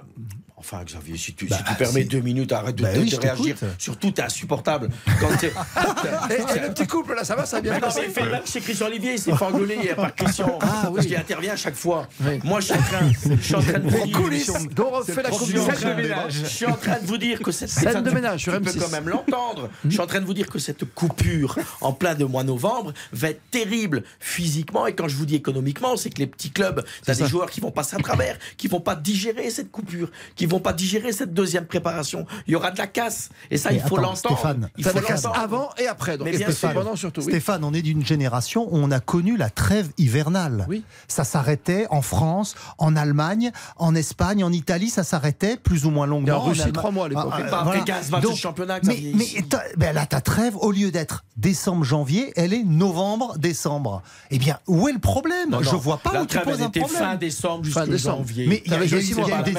Enfin, Xavier, si tu, bah, permets deux minutes, arrête de, bah, de, oui, de réagir. Surtout, t'es insupportable. Quand et, eh, eh, le petit couple, là, ça va, ça vient. Non, mais fait, là, Christian Olivier, il s'est fait engueuler hier par Christian. Ah, oui. Parce qu'il intervient à chaque fois. Moi, je suis en train, de vous dire. On fait la de ménage. Je suis en train de vous dire que cette. Scène de ménage, je peux quand même l'entendre. Je suis en train de vous dire que cette coupure en plein de mois novembre va être terrible physiquement. Et quand je vous dis économiquement, c'est que les petits clubs, t'as des joueurs qui vont passer à travers, qui vont pas digérer cette coupure, qui vont pas digérer cette deuxième préparation. Il y aura de la casse. Et ça, il faut l'entendre. Stéphane, il faut l'entendre. Avant et après. Mais bien Stéphane, sûr. Stéphane, on est d'une génération où on a connu la trêve hivernale. Oui. Ça s'arrêtait en France, en Allemagne, en Espagne, en Italie, ça s'arrêtait plus ou moins longuement. En Russie, trois mois à l'époque. Ah, euh, voilà. championnat. Mais, ben là, ta trêve, au lieu d'être décembre-janvier, elle est novembre-décembre. Eh bien, où est le problème? Je vois pas la où tu poses un problème. Fin décembre jusqu'à janvier. Mais il y a, des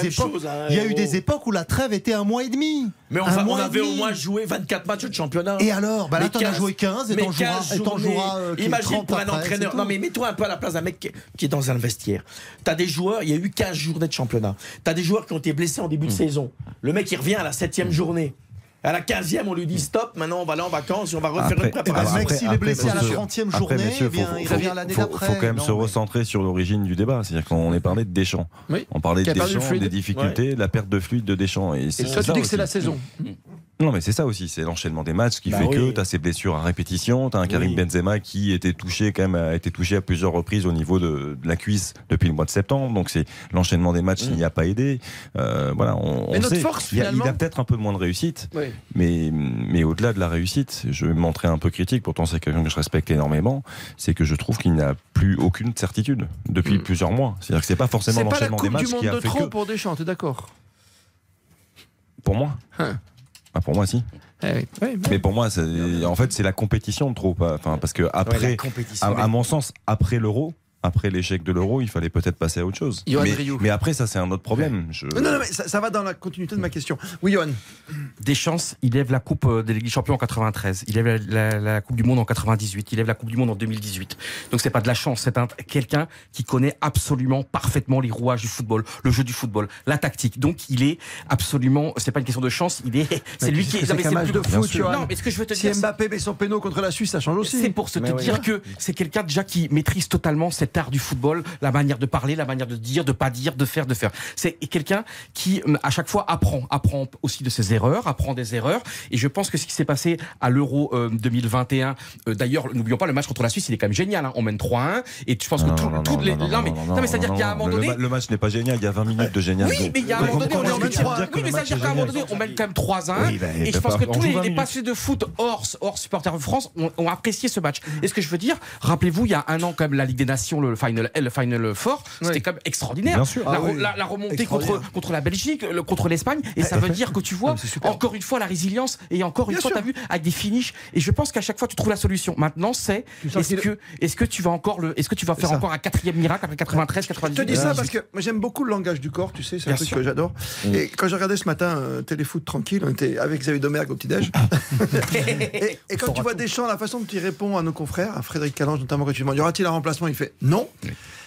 époques. Il y a il y a eu des époques où la trêve était un mois et demi. Mais on, avait au moins joué 24 matchs de championnat. Et alors? Bah là, t'en as joué 15 et t'en joueras, joueras euh, Imagine pour un entraîneur. Non, mais mets-toi un peu à la place d'un mec qui, est dans un vestiaire. T'as des joueurs, il y a eu 15 journées de championnat. T'as des joueurs qui ont été blessés en début de hmm. saison. Le mec, il revient à la 7 journée. À la 15e, on lui dit stop, maintenant on va aller en vacances, on va refaire après, une préparation. Le mec, s'il est blessé à la 30e journée, après, messieurs, eh il revient l'année d'après. Il faut quand même se recentrer sur l'origine du débat. C'est-à-dire qu'on est parlé de Deschamps. Oui. On parlait de Deschamps, des difficultés, la perte de fluide de Deschamps. Et, et ça, tu dis que c'est la saison. Mm. Non, mais c'est ça aussi, c'est l'enchaînement des matchs qui bah fait que tu as ces blessures à répétition, tu as un Karim. Benzema qui était touché quand même, a été touché à plusieurs reprises au niveau de, la cuisse depuis le mois de septembre, donc c'est l'enchaînement des matchs qui n'y a pas aidé. Euh, voilà, on, mais notre force, il, a, finalement... il a, peut-être un peu moins de réussite, mais, mais au-delà de la réussite, je vais me montrer un peu critique, pourtant c'est quelqu'un que je respecte énormément, c'est que je trouve qu'il n'a plus aucune certitude depuis hmm. plusieurs mois. C'est-à-dire que c'est pas forcément c'est l'enchaînement pas la coupe des matchs du monde qui a de fait trop que... pour Deschamps, t'es d'accord? Pour moi. Hein. Ah, pour moi, si. Ah Mais pour moi, en fait, c'est la compétition de trop. Enfin, parce que après, à, mon sens, après l'euro, après l'échec de l'euro, il fallait peut-être passer à autre chose. Mais, après, ça, c'est un autre problème. Non, non, mais ça, va dans la continuité de ma question. Oui, Johan. Deschamps, il lève la Coupe euh, des Ligues Champions en 93. Il lève la, Coupe du Monde en 98. Il lève la Coupe du Monde en 2018. Donc, c'est pas de la chance. C'est quelqu'un qui connaît absolument parfaitement les rouages du football, le jeu du football, la tactique. Donc, il est absolument. C'est pas une question de chance. Il est. C'est lui qui. Est, non, mais c'est de foot, Johan. Non, mais ce que je veux te si Mbappé met son péno contre la Suisse, ça change aussi. C'est pour se te dire que c'est quelqu'un déjà qui maîtrise totalement cette du football, la manière de parler, la manière de dire, de pas dire, de faire, de faire. C'est quelqu'un qui, à chaque fois, apprend, apprend aussi de ses erreurs, apprend des erreurs. Et je pense que ce qui s'est passé à l'Euro euh, 2021, euh, d'ailleurs, n'oublions pas le match contre la Suisse, il est quand même génial. Hein. On mène 3-1 et je pense que toutes tout les, non, mais, non, mais c'est-à-dire qu'il a un moment donné, le, match n'est pas génial, il y a 20 minutes de génial. Oui, mais il y a un moment donné, on Oui, mais c'est-à-dire qu'à un moment donné, on mène quand même 3-1 bah, et je pense que tous les, passés de foot hors hors supporters de France ont, apprécié ce match. Et ce que je veux dire, rappelez-vous, il y a un an quand même la Ligue des Nations le Final, le final Four, c'était quand même extraordinaire. Bien sûr. La, Ah re- oui. la- la remontée contre, contre la Belgique, le- contre l'Espagne, et ça veut dire que tu vois, non, encore une fois, la résilience, et encore une Bien fois, tu as vu, avec des finishes, et je pense qu'à chaque fois, tu trouves la solution. Maintenant, c'est, est-ce que, est-ce que tu vas encore le, est-ce que tu vas faire ça. encore un quatrième miracle après 93, Je 98 te dis ça parce que moi, j'aime beaucoup le langage du corps, tu sais, c'est un Bien truc sûr. que j'adore. Mm. Et quand j'ai regardé ce matin euh, Téléfoot tranquille, on était avec Xavier Domergue au petit-déj. et, et quand tu vois Deschamps, la façon dont il répond à nos confrères, à Frédéric Calange notamment, quand tu demandes y aura-t-il un remplacement? Il fait non.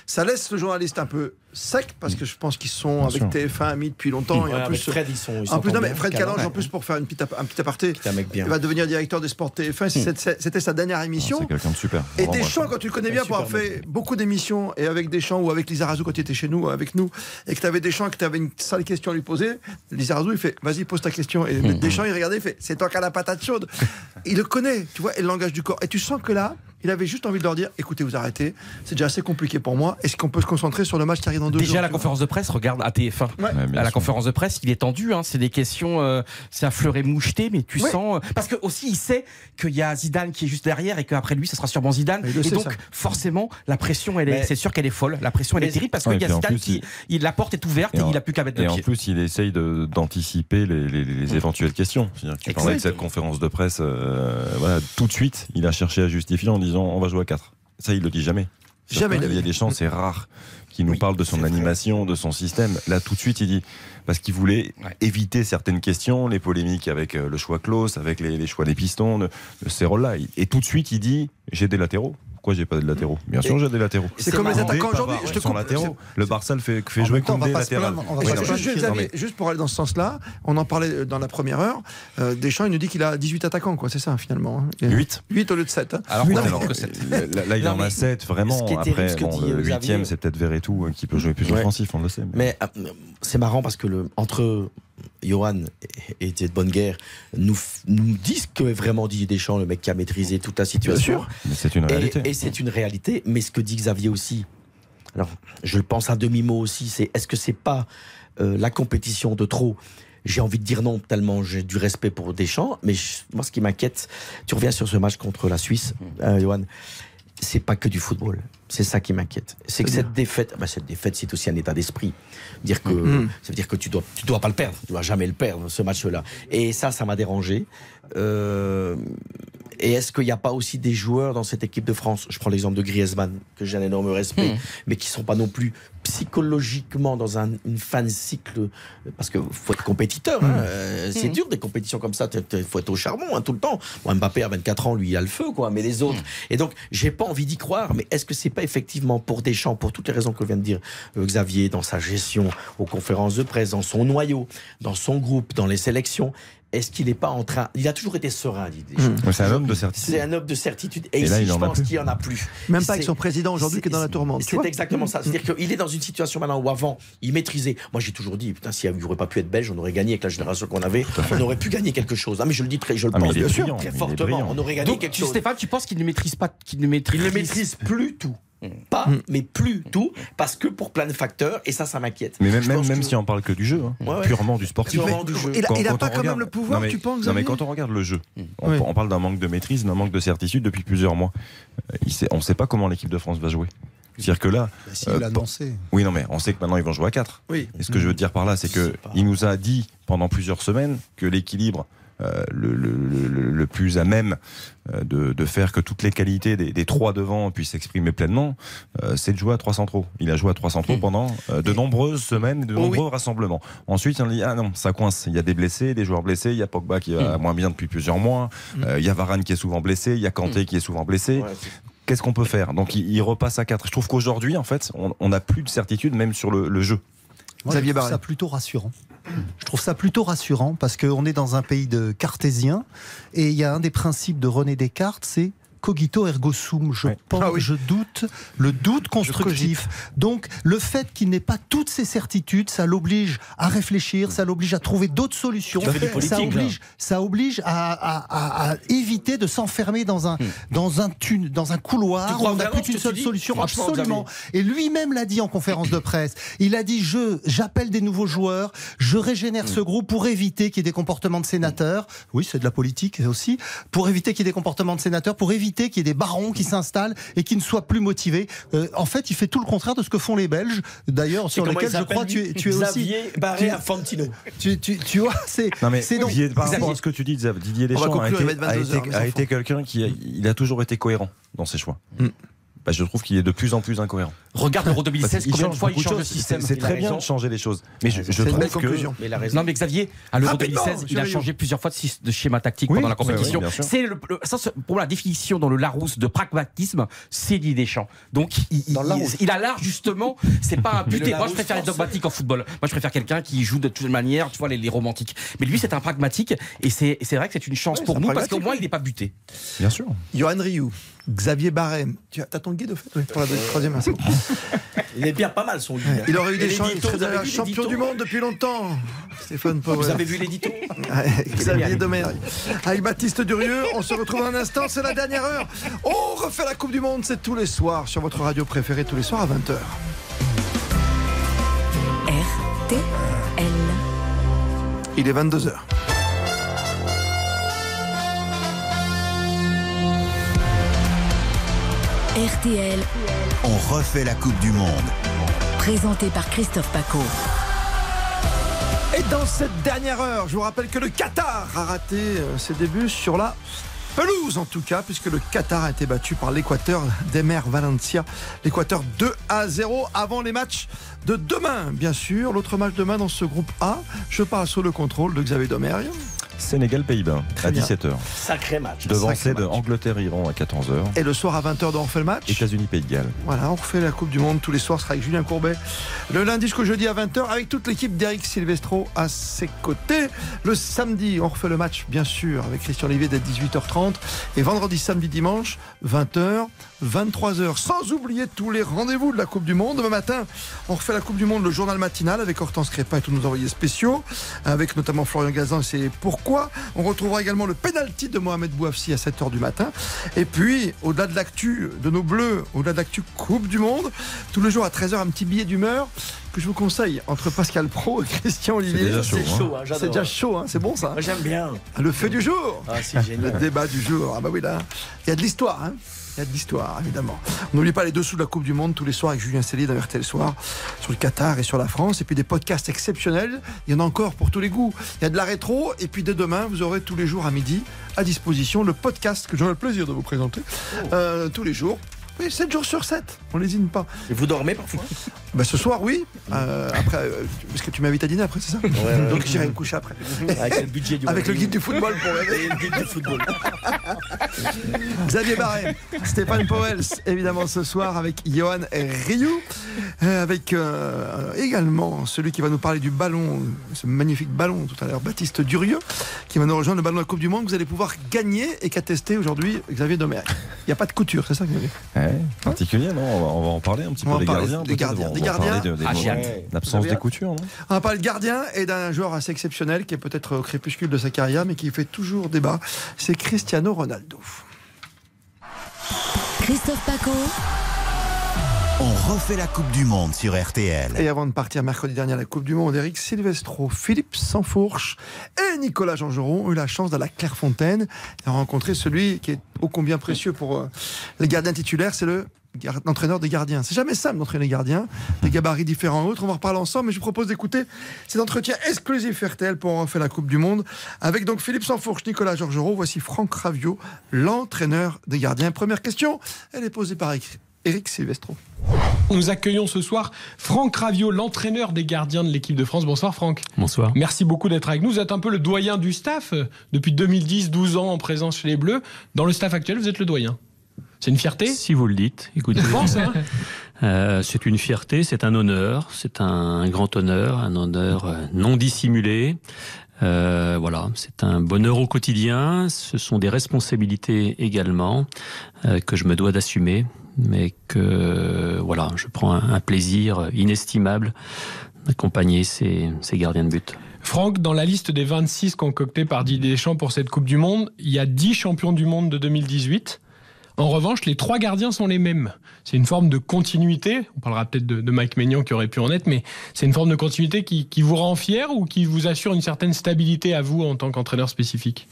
Ça laisse le journaliste un peu sec parce que je pense qu'ils sont avec sûr. TF1 amis depuis longtemps. et en avec plus, Fred, ils sont- ils en plus, non, mais. Fred Calange, en plus, pour faire une petite un petit aparté, bien. il va devenir directeur des sports TF1. si c'est- C'était sa dernière émission. C'est quelqu'un de super. Et Deschamps, quand tu le connais bien, pour avoir fait beaucoup d'émissions, et avec Deschamps ou avec Lisa Razou quand il était chez nous, avec nous, et que tu avais Deschamps et que tu avais une sale question à lui poser, Lisa Razou, il fait Vas-y, pose ta question. Et Deschamps, il regardait, il fait C'est toi qui as la patate chaude. Il le connaît, tu vois, et le langage du corps. Et tu sens que là, il avait juste envie de leur dire Écoutez, vous arrêtez, c'est déjà assez compliqué pour moi. Est-ce qu'on peut se concentrer sur le match qui arrive dans deux jours Déjà, la conférence de presse, regarde à TF1. à la conférence de presse, il est tendu. Hein, c'est des questions, euh, c'est un fleuret moucheté, mais tu sens. euh, parce que aussi, il sait qu'il y a Zidane qui est juste derrière et qu'après lui, ce sera sûrement Zidane. Et donc, ça. forcément, la pression, elle est, Mais- c'est sûr qu'elle est folle. La pression, elle est terrible parce Ouais, qu'il y a en Zidane plus, qui, il, la porte est ouverte et, Et en- il a plus qu'à mettre Et le en pied. plus, il essaye de- d'anticiper les, les- les éventuelles questions. Tu parlais de cette conférence de presse, euh, voilà, tout de suite, il a cherché à justifier en disant on va jouer à 4. Ça, il le dit jamais. Jamais Il y a des chances, c'est rare qu'il nous parle de son animation, de son système. Là, tout de suite, il dit parce qu'il voulait éviter certaines questions, les polémiques avec euh, le choix close, avec les, les choix des pistons, de, de ces rôles-là. Et tout de suite, il dit j'ai des latéraux. Pourquoi j'ai pas de latéraux? Bien sûr, j'ai des latéraux. C'est comme les attaquants aujourd'hui. Je te latéraux. Le Barça le fait, fait jouer non, se mais- Juste, pour aller dans ce sens-là, on en parlait dans la première heure. euh, Deschamps, il nous dit qu'il a 18 attaquants, quoi. C'est ça, finalement. hein. Et- 8 8 au lieu de 7. hein. Alors, que sept. Là, là, il en a 7, vraiment. Après, le Xavier- huitième, c'est peut-être Verretou euh, qui peut jouer plus offensif, on le sait. mais- euh, c'est marrant parce que entre Johan et, de bonne guerre nous, nous disent que vraiment Didier Deschamps, le mec qui a maîtrisé toute la situation. C'est une Et- réalité. Et, c'est une réalité. Mais ce que dit Xavier aussi, alors je le pense à demi-mot aussi, c'est est-ce que c'est pas euh, la compétition de trop? J'ai envie de dire non, tellement j'ai du respect pour Deschamps, mais je- moi ce qui m'inquiète, tu reviens sur ce match contre la Suisse, euh, Johan, c'est pas que du football. C'est ça qui m'inquiète. C'est que cette défaite, bah, cette défaite, c'est aussi un état d'esprit. Dire que, Mhm. ça veut dire que tu dois, tu dois pas le perdre. Tu dois jamais le perdre, ce match-là. Et ça, ça m'a dérangé. Euh, et est-ce qu'il n'y a pas aussi des joueurs dans cette équipe de France? Je prends l'exemple de Griezmann, que j'ai un énorme respect, Mhm. mais qui sont pas non plus psychologiquement dans un, une fin de cycle. Parce que faut être compétiteur. hein. Euh, C'est Mhm. dur des compétitions comme ça. Il faut être au charbon hein, tout le temps. Bon, Mbappé à 24 ans, lui, il a le feu, quoi. Mais les autres. Et donc, j'ai pas envie d'y croire. Mais est-ce que c'est pas effectivement pour Deschamps, pour toutes les raisons que vient de dire euh, Xavier, dans sa gestion, aux conférences de presse, dans son noyau, dans son groupe, dans les sélections, est-ce qu'il n'est pas en train. Il a toujours été serein, dit. Mais C'est un homme de certitude. C'est un homme de certitude. Et, Et ici, là, je pense qu'il n'y en a plus. Même pas avec son président aujourd'hui qui est dans la tourmente. C'est exactement ça. C'est-à-dire qu'il est dans une situation maintenant où avant, il maîtrisait. Moi, j'ai toujours dit, putain, s'il n'aurait pas pu être belge, on aurait gagné avec la génération qu'on avait. On aurait pu gagner quelque chose. Ah, mais je le dis très, je le Ah, pense bien sûr, très fortement. On aurait gagné Donc, quelque tu, chose. Stéphane, tu penses qu'il ne maîtrise pas, qu'il ne maîtrise Il ne maîtrise plus tout. Pas, mais plus tout, parce que pour plein de facteurs, et ça, ça m'inquiète. Mais même, même, même que- si on parle que du jeu, hein, Ouais, ouais. purement du sportif. Purement du jeu. Il a, Quand- il a quand pas on quand même le pouvoir, non, mais- tu penses Non, mais quand on regarde le jeu, on, Oui. on parle d'un manque de maîtrise, d'un manque de certitude depuis plusieurs mois. Euh, il sait- on ne sait pas comment l'équipe de France va jouer. C'est-à-dire que là. Bah, si, euh, il annoncé. Oui, non, mais on sait que maintenant ils vont jouer à 4. Oui. Et ce que je veux dire par là, c'est que il nous a dit pendant plusieurs semaines que l'équilibre euh, le, le- le- le plus à même euh, de, de faire que toutes les qualités des, des trois devant puissent s'exprimer pleinement, euh, c'est de jouer à trois centraux. Il a joué à trois centraux pendant euh, de nombreuses semaines, et de Oh oui. nombreux rassemblements. Ensuite, on dit ah non, ça coince. Il y a des blessés, des joueurs blessés. Il y a Pogba qui va moins bien depuis plusieurs mois. Euh, il y a Varane qui est souvent blessé. Il y a Kanté qui est souvent blessé. Ouais, Qu'est-ce qu'on peut faire? Donc il, repasse à 4. Je trouve qu'aujourd'hui, en fait, on n'a plus de certitude même sur le, le jeu. Moi, Xavier je ça plutôt rassurant. Je trouve ça plutôt rassurant parce qu'on est dans un pays de cartésiens et il y a un des principes de René Descartes, c'est cogito ergo sum. Je pense, Ah oui. je doute, le doute constructif. Donc, le fait qu'il n'ait pas toutes ces certitudes, ça l'oblige à réfléchir, ça l'oblige à trouver d'autres solutions. Ça oblige, ça oblige à, à- à- à éviter de s'enfermer dans un, dans un dans un Tu couloir où on n'a plus qu'une seule solution. Absolument. Et lui-même l'a dit en conférence de presse. Il a dit je j'appelle des nouveaux joueurs, je régénère Mm. ce groupe pour éviter qu'il y ait des comportements de sénateurs. Oui, c'est de la politique aussi. Pour éviter qu'il y ait des comportements de sénateurs, pour éviter qu'il y ait des barons qui s'installent et qui ne soient plus motivés. Euh, en fait, il fait tout le contraire de ce que font les Belges. D'ailleurs, sur lesquels je crois tu es, tu es aussi. Xavier Barré tu- à Fantino. Tu, tu, tu vois, c'est. Non mais c'est donc- Didier, par rapport à ce que tu dis, Didier Deschamps a été, a 22 heures, été- a quelqu'un qui a, il a toujours été cohérent dans ses choix. Bah, je trouve qu'il est de plus en plus incohérent. Regarde l'Euro 2016, Parce qu'il combien de fois il change de choses. système. C'est très bien de changer les choses. Mais je, je trouve que. Mais. Non mais Xavier, à l'Euro Rapidement, 2016, il a changé plusieurs fois de, schéma tactique Oui, pendant la oui, compétition. c'est le, le- pour moi la définition dans le Larousse de pragmatisme, c'est Didier Deschamps. Donc il, il- Dans le Larousse. il a l'art justement, c'est pas un le buté. Moi je préfère les dogmatiques en football. Moi je préfère quelqu'un qui joue de toute manière, tu vois les, les romantiques. Mais lui c'est un pragmatique et c'est vrai que c'est une chance pour nous parce qu'au moins il n'est pas buté. bien sûr. Johan Rioux, Xavier Barrem. Tu as t'as ton guide au fait Oui, pour la troisième merci. Il est bien pas mal son guide. Il aurait eu des chances, il serait champion du monde depuis longtemps. Stéphane Powell. Vous avez vu l'édito Xavier Domergue. Avec Baptiste Durieux, on se retrouve dans un instant, c'est la dernière heure. On refait la Coupe du Monde, c'est tous les soirs sur votre radio préférée, tous les soirs à 20h. RTL. Il est 22h. RTL, On refait la Coupe du Monde. présenté par Christophe Paco. Et dans cette dernière heure, je vous rappelle que le Qatar a raté euh, ses débuts sur la pelouse en tout cas, puisque le Qatar a été battu par l'Équateur d'Emer Valencia. L'Équateur 2 à 0 avant les matchs de demain, bien sûr. L'autre match demain dans ce groupe A, je parle sous le contrôle de Xavier Domergue. Sénégal-Pays-Bas à bien. 17h. Sacré match. Devancé de. Angleterre-Iran à 14h. Et le soir à 20h, on refait le match. États-Unis-Pays de Galles. Voilà, on refait la Coupe du Monde tous les soirs. Ce sera avec Julien Courbet. Le lundi jusqu'au jeudi à 20h avec toute l'équipe d'Eric Silvestro à ses côtés. Le samedi, on refait le match, bien sûr, avec Christian Olivier dès 18h30. Et vendredi, samedi, dimanche, 20h, 23h. Sans oublier tous les rendez-vous de la Coupe du Monde. Demain matin, on refait la Coupe du Monde, le journal matinal avec Hortense Crépin et tous nos envoyés spéciaux. Avec notamment Florian Gazan et c'est pourquoi. On retrouvera également le penalty de Mohamed Bouafsi à 7h du matin. Et puis, au-delà de l'actu de nos bleus, au-delà de l'actu Coupe du Monde, tous les jours à 13h, un petit billet d'humeur que je vous conseille entre Pascal Pro et Christian Olivier. C'est hein. chaud, hein, j'adore. C'est déjà chaud, hein, c'est bon ça. J'aime bien. Le feu du jour. Ah, c'est génial. Le débat du jour. Ah bah oui, là, il y a de l'histoire. Hein. Il y a de l'histoire, évidemment. On n'oublie pas les dessous de la Coupe du Monde tous les soirs avec Julien Cellier dans RTL Soir sur le Qatar et sur la France. Et puis des podcasts exceptionnels. Il y en a encore pour tous les goûts. Il y a de la rétro. Et puis dès demain, vous aurez tous les jours à midi à disposition le podcast que j'aurai le plaisir de vous présenter euh, tous les jours. Oui, 7 jours sur 7, on lésine pas. Et vous dormez parfois? Bah, ce soir, oui. Euh, après, euh, parce que tu m'invites à dîner après, c'est ça ouais. Donc j'irai me coucher après. Avec le budget du Avec le guide du football pour le guide du football. Xavier Barret, Stéphane Powell, évidemment ce soir avec Johan Rioux, euh, avec euh, également celui qui va nous parler du ballon, ce magnifique ballon tout à l'heure, Baptiste Durieux, qui va nous rejoindre le ballon de la Coupe du Monde. que Vous allez pouvoir gagner et qu'a testé aujourd'hui Xavier Domergue. Il n'y a pas de couture, c'est ça Xavier Ouais, particulier, non? On va, on va en parler un petit On va peu parler gardiens. des peut-être. gardiens. On Des va gardiens parler de- des Ah. L'absence des coutures, non? On va parler de gardien et d'un joueur assez exceptionnel qui est peut-être au crépuscule de sa carrière mais qui fait toujours débat. C'est Cristiano Ronaldo. Christophe Paco. On refait la Coupe du Monde sur RTL. Et avant de partir mercredi dernier à la Coupe du Monde, Eric Silvestro, Philippe Sansfourche et Nicolas Jean-Geron ont eu la chance d'aller à Clairefontaine et rencontrer celui qui est ô combien précieux pour euh, les gardiens titulaires, c'est le l'entraîneur des gardiens. C'est jamais simple d'entraîner les gardiens, des gabarits différents et autres. On va en reparler ensemble, mais je vous propose d'écouter cet entretien exclusif RTL pour en refaire la Coupe du Monde avec donc Philippe Sansfourche, Nicolas Georgerot. Voici Franck Ravio, l'entraîneur des gardiens. Première question, elle est posée par Eric- Eric Silvestro. Nous accueillons ce soir Franck Ravio, l'entraîneur des gardiens de l'équipe de France. Bonsoir Franck. Bonsoir. Merci beaucoup d'être avec nous. Vous êtes un peu le doyen du staff. euh, Depuis 2010, 12 ans en présence chez les Bleus. Dans le staff actuel, vous êtes le doyen. C'est une fierté Si vous le dites, écoutez. Je pense, hein Euh, c'est une fierté, c'est un honneur, c'est un grand honneur, un honneur euh, non dissimulé. Euh, voilà, c'est un bonheur au quotidien, ce sont des responsabilités également euh, que je me dois d'assumer, mais que voilà, je prends un, un plaisir inestimable d'accompagner ces, ces gardiens de but. Franck, dans la liste des 26 concoctés par Didier Deschamps pour cette Coupe du Monde, il y a 10 champions du monde de 2018. En revanche, les trois gardiens sont les mêmes. C'est une forme de continuité. On parlera peut-être de, Mike Maignan qui aurait pu en être, mais c'est une forme de continuité qui, vous rend fier ou qui vous assure une certaine stabilité à vous en tant qu'entraîneur spécifique?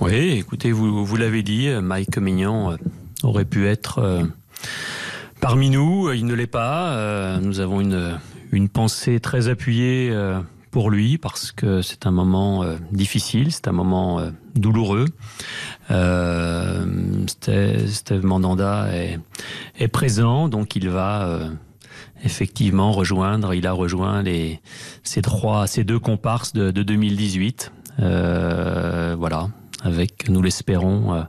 Oui, écoutez, vous, l'avez dit, Mike Mignon euh, aurait pu être euh, parmi nous. Il ne l'est pas. Euh, nous avons une, pensée très appuyée euh, pour lui parce que c'est un moment euh, difficile, c'est un moment euh, douloureux. Euh, Steve, Mandanda est, est présent, donc il va euh, effectivement rejoindre. Il a rejoint les ces trois, ces deux comparses de, de 2018. Euh, voilà, avec nous l'espérons euh,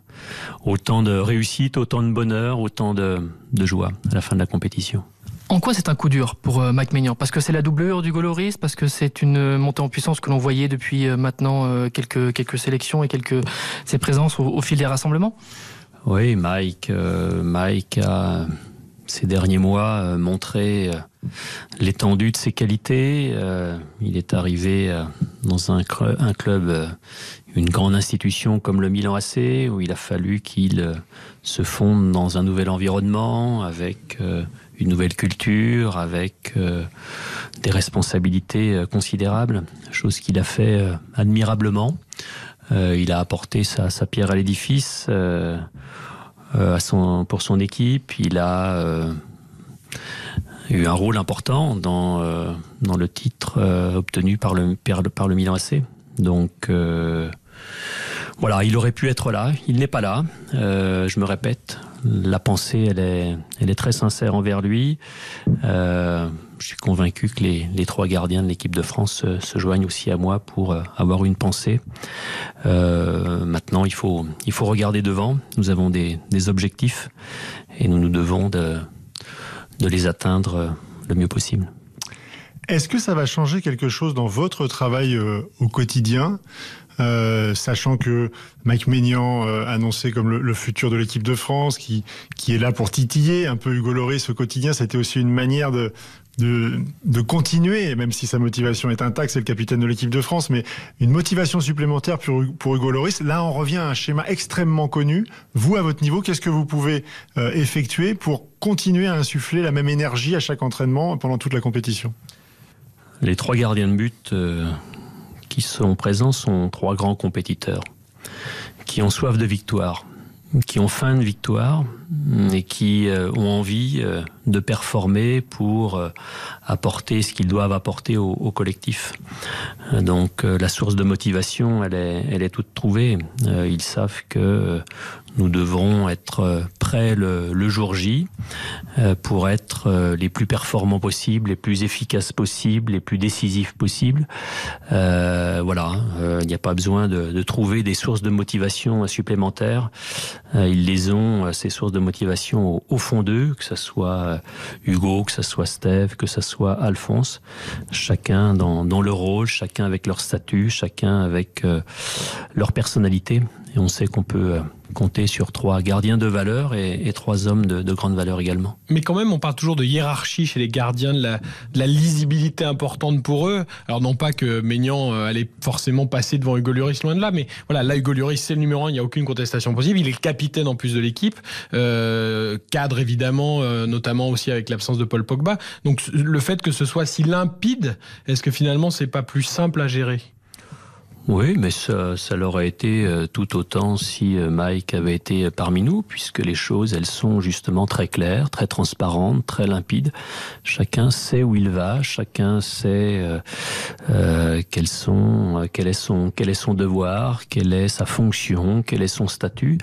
autant de réussite, autant de bonheur, autant de, de joie à la fin de la compétition. En quoi c'est un coup dur pour euh, Mike Maignan? Parce que c'est la doublure du Goloris, parce que c'est une euh, montée en puissance que l'on voyait depuis euh, maintenant quelques, quelques sélections et quelques ses présences au, fil des rassemblements? Oui, Mike, Mike a ces derniers mois montré l'étendue de ses qualités. Il est arrivé dans un, un club, une grande institution comme le Milan AC, où il a fallu qu'il se fonde dans un nouvel environnement, avec une nouvelle culture, avec euh, des responsabilités euh, considérables, chose qu'il a fait euh, admirablement. Il a apporté sa, pierre à l'édifice pour son équipe. Il a eu un rôle important dans, le titre obtenu par le, par par le Milan AC. Donc voilà, il aurait pu être là, il n'est pas là. Euh, je me répète, la pensée, elle est, elle est très sincère envers lui. Euh, je suis convaincu que les, trois gardiens de l'équipe de France se, joignent aussi à moi pour euh, avoir une pensée. Maintenant, il faut, il faut regarder devant. Nous avons des, objectifs et nous nous devons de, les atteindre le mieux possible. Est-ce que ça va changer quelque chose dans votre travail au quotidien? Euh, sachant que Mike Maignan euh, annoncé comme le, futur de l'équipe de France, qui, qui est là pour titiller un peu Hugo Loris au quotidien, c'était aussi une manière de, de, continuer, même si sa motivation est intacte, c'est le capitaine de l'équipe de France, mais une motivation supplémentaire pour, pour Hugo Loris. Là, on revient à un schéma extrêmement connu. Vous, à votre niveau, qu'est-ce que vous pouvez euh, effectuer pour continuer à insuffler la même énergie à chaque entraînement pendant toute la compétition? Les trois gardiens de but euh, qui sont présents sont trois grands compétiteurs qui ont soif de victoire, qui ont faim de victoire et qui euh, ont envie euh, de performer pour euh, apporter ce qu'ils doivent apporter au, collectif. Euh, Donc euh, la source de motivation, elle est, elle est toute trouvée. Euh, ils savent que euh, nous devrons être euh, prêts le, jour J euh, pour être euh, les plus performants possibles, les plus efficaces possibles, les plus décisifs possibles. Euh, voilà, euh, il n'y a pas besoin de, trouver des sources de motivation euh, supplémentaires. Euh, ils les ont, euh, ces sources de motivation, au, fond d'eux, que ce soit euh, Hugo, que ce soit Steve, que ce soit Alphonse, chacun dans, leur rôle, chacun avec leur statut, chacun avec leur personnalité. Et on sait qu'on peut euh, compter sur trois gardiens de valeur et, trois hommes de, de grande valeur également. Mais quand même, on parle toujours de hiérarchie chez les gardiens, de la, lisibilité importante pour eux. Alors non pas que Maignan euh, allait forcément passer devant Hugo Lloris, loin de là, mais voilà, là Hugo Lloris c'est le numéro un, il n'y a aucune contestation possible. Il est capitaine en plus de l'équipe, euh, cadre évidemment, notamment aussi avec l'absence de Paul Pogba. Donc le fait que ce soit si limpide, est-ce que finalement c'est pas plus simple à gérer? Oui, mais ça, ça l'aurait été euh, tout autant si euh, Mike avait été parmi nous, puisque les choses, elles sont justement très claires, très transparentes, très limpides. Chacun sait où il va, chacun sait euh, euh, quels sont, euh, quel est son, quel est son devoir, quelle est sa fonction, quel est son statut.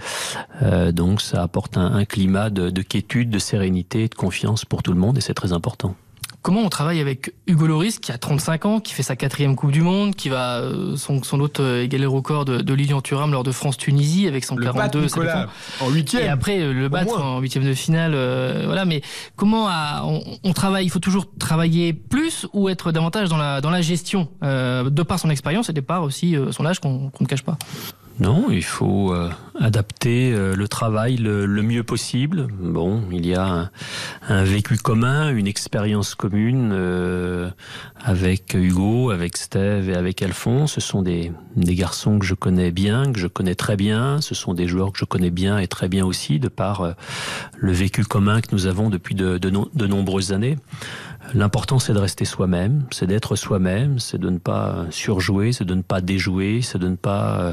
Euh, donc, ça apporte un, un climat de, de quiétude, de sérénité, de confiance pour tout le monde, et c'est très important. Comment on travaille avec Hugo Loris, qui a 35 ans, qui fait sa quatrième Coupe du Monde, qui va euh, sans, sans doute euh, égaler le record de, de Lilian Thuram lors de France-Tunisie avec son Le 42. battre, ça Nicolas, dépend. en huitième, Et après, euh, le battre en huitième de finale. euh, voilà, mais comment à- on, on travaille Il faut toujours travailler plus ou être davantage dans la, dans la gestion, euh, de par son expérience et de par aussi euh, son âge qu'on qu'on ne cache pas? Non, il faut euh, adapter euh, le travail le, mieux possible. Bon, il y a un, vécu commun, une expérience commune euh, avec Hugo, avec Steve et avec Alphonse. Ce sont des, garçons que je connais bien, que je connais très bien. Ce sont des joueurs que je connais bien et très bien aussi, de par le vécu commun que nous avons depuis de nombreuses années. L'important, c'est de rester soi-même, c'est d'être soi-même, c'est de ne pas surjouer, c'est de ne pas déjouer, c'est de ne pas euh,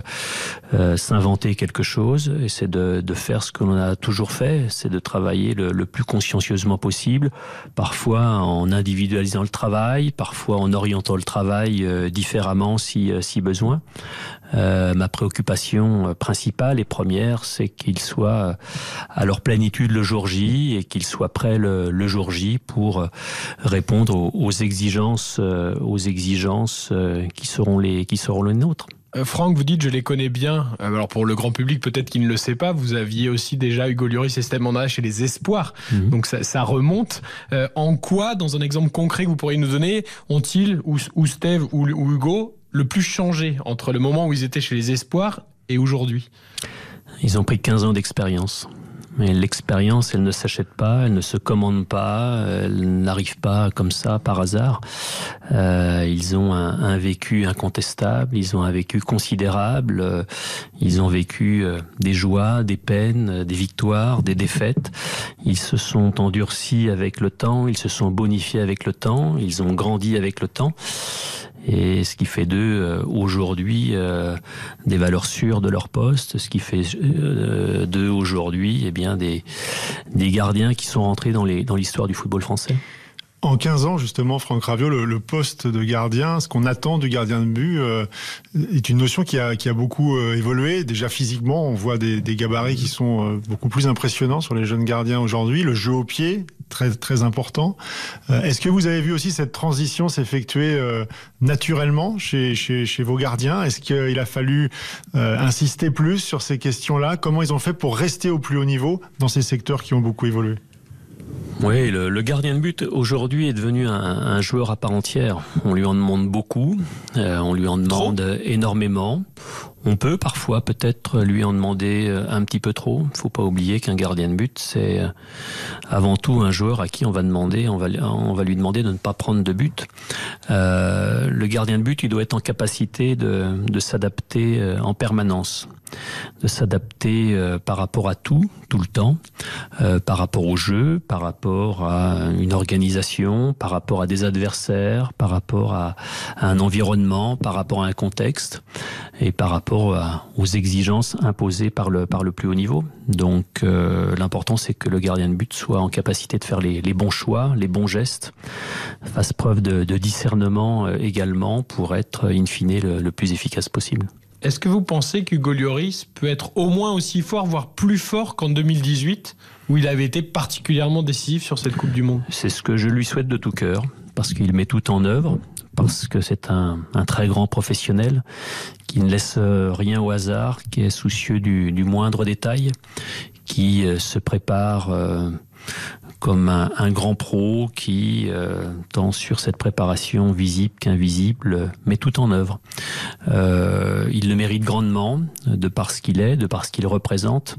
euh, s'inventer quelque chose, et c'est de, de, faire ce que l'on a toujours fait, c'est de travailler le, le, plus consciencieusement possible, parfois en individualisant le travail, parfois en orientant le travail euh, différemment si, euh, si besoin. Euh, ma préoccupation principale et première, c'est qu'ils soient à leur plénitude le jour J et qu'ils soient prêts le, le, jour J pour répondre aux, aux exigences, aux exigences qui seront les qui seront les nôtres. Euh, Franck, vous dites je les connais bien. Euh, alors pour le grand public, peut-être qu'il ne le sait pas, vous aviez aussi déjà Hugo Lloris et Steve Mandanda chez les Espoirs. Mmh. Donc ça, ça remonte. Euh, en quoi, dans un exemple concret que vous pourriez nous donner, ont-ils, ou, ou Steve ou, ou Hugo, le plus changé entre le moment où ils étaient chez les Espoirs et aujourd'hui Ils ont pris 15 ans d'expérience. Mais l'expérience, elle ne s'achète pas, elle ne se commande pas, elle n'arrive pas comme ça par hasard. Euh, ils ont un, vécu incontestable, ils ont un vécu considérable, euh, ils ont vécu euh, des joies, des peines, des victoires, des défaites. Ils se sont endurcis avec le temps, ils se sont bonifiés avec le temps, ils ont grandi avec le temps et ce qui fait d'eux euh, aujourd'hui euh, des valeurs sûres de leur poste, ce qui fait euh, d'eux aujourd'hui eh bien des, des gardiens qui sont rentrés dans les dans l'histoire du football français. En 15 ans, justement, Franck Raviot, le, poste de gardien, ce qu'on attend du gardien de but, est une notion qui a, qui a beaucoup évolué. Déjà physiquement, on voit des, gabarits qui sont beaucoup plus impressionnants sur les jeunes gardiens aujourd'hui. Le jeu au pied, très, très important. Euh, Est-ce que vous avez vu aussi cette transition s'effectuer euh, naturellement chez, chez, chez, vos gardiens? Est-ce qu'il a fallu euh, insister plus sur ces questions-là? Comment ils ont fait pour rester au plus haut niveau dans ces secteurs qui ont beaucoup évolué? Oui, le, le, gardien de but aujourd'hui est devenu un, un, joueur à part entière. On lui en demande beaucoup, euh, on lui en demande trop. énormément. On peut parfois peut-être lui en demander euh, un petit peu trop. Faut pas oublier qu'un gardien de but, c'est euh, avant tout un joueur à qui on va demander, on va, lui demander de ne pas prendre de but. Euh, le gardien de but, il doit être en capacité de, s'adapter en permanence de s'adapter par rapport à tout, tout le temps, par rapport au jeu, par rapport à une organisation, par rapport à des adversaires, par rapport à, à un environnement, par rapport à un contexte et par rapport à, aux exigences imposées par le, par le plus haut niveau. Donc euh, l'important c'est que le gardien de but soit en capacité de faire les, les bons choix, les bons gestes, fasse preuve de, de discernement euh, également pour être in fine le, le plus efficace possible. Est-ce que vous pensez qu'Hugo Lloris peut être au moins aussi fort, voire plus fort qu'en 2018, où il avait été particulièrement décisif sur cette Coupe du Monde? C'est ce que je lui souhaite de tout cœur, parce qu'il met tout en œuvre, parce que c'est un, un, très grand professionnel qui ne laisse rien au hasard, qui est soucieux du, du moindre détail, qui euh, se prépare euh, comme un, un, grand pro qui, euh, tant sur cette préparation visible qu'invisible, met tout en œuvre. Euh, il le mérite grandement, de par ce qu'il est, de par ce qu'il représente,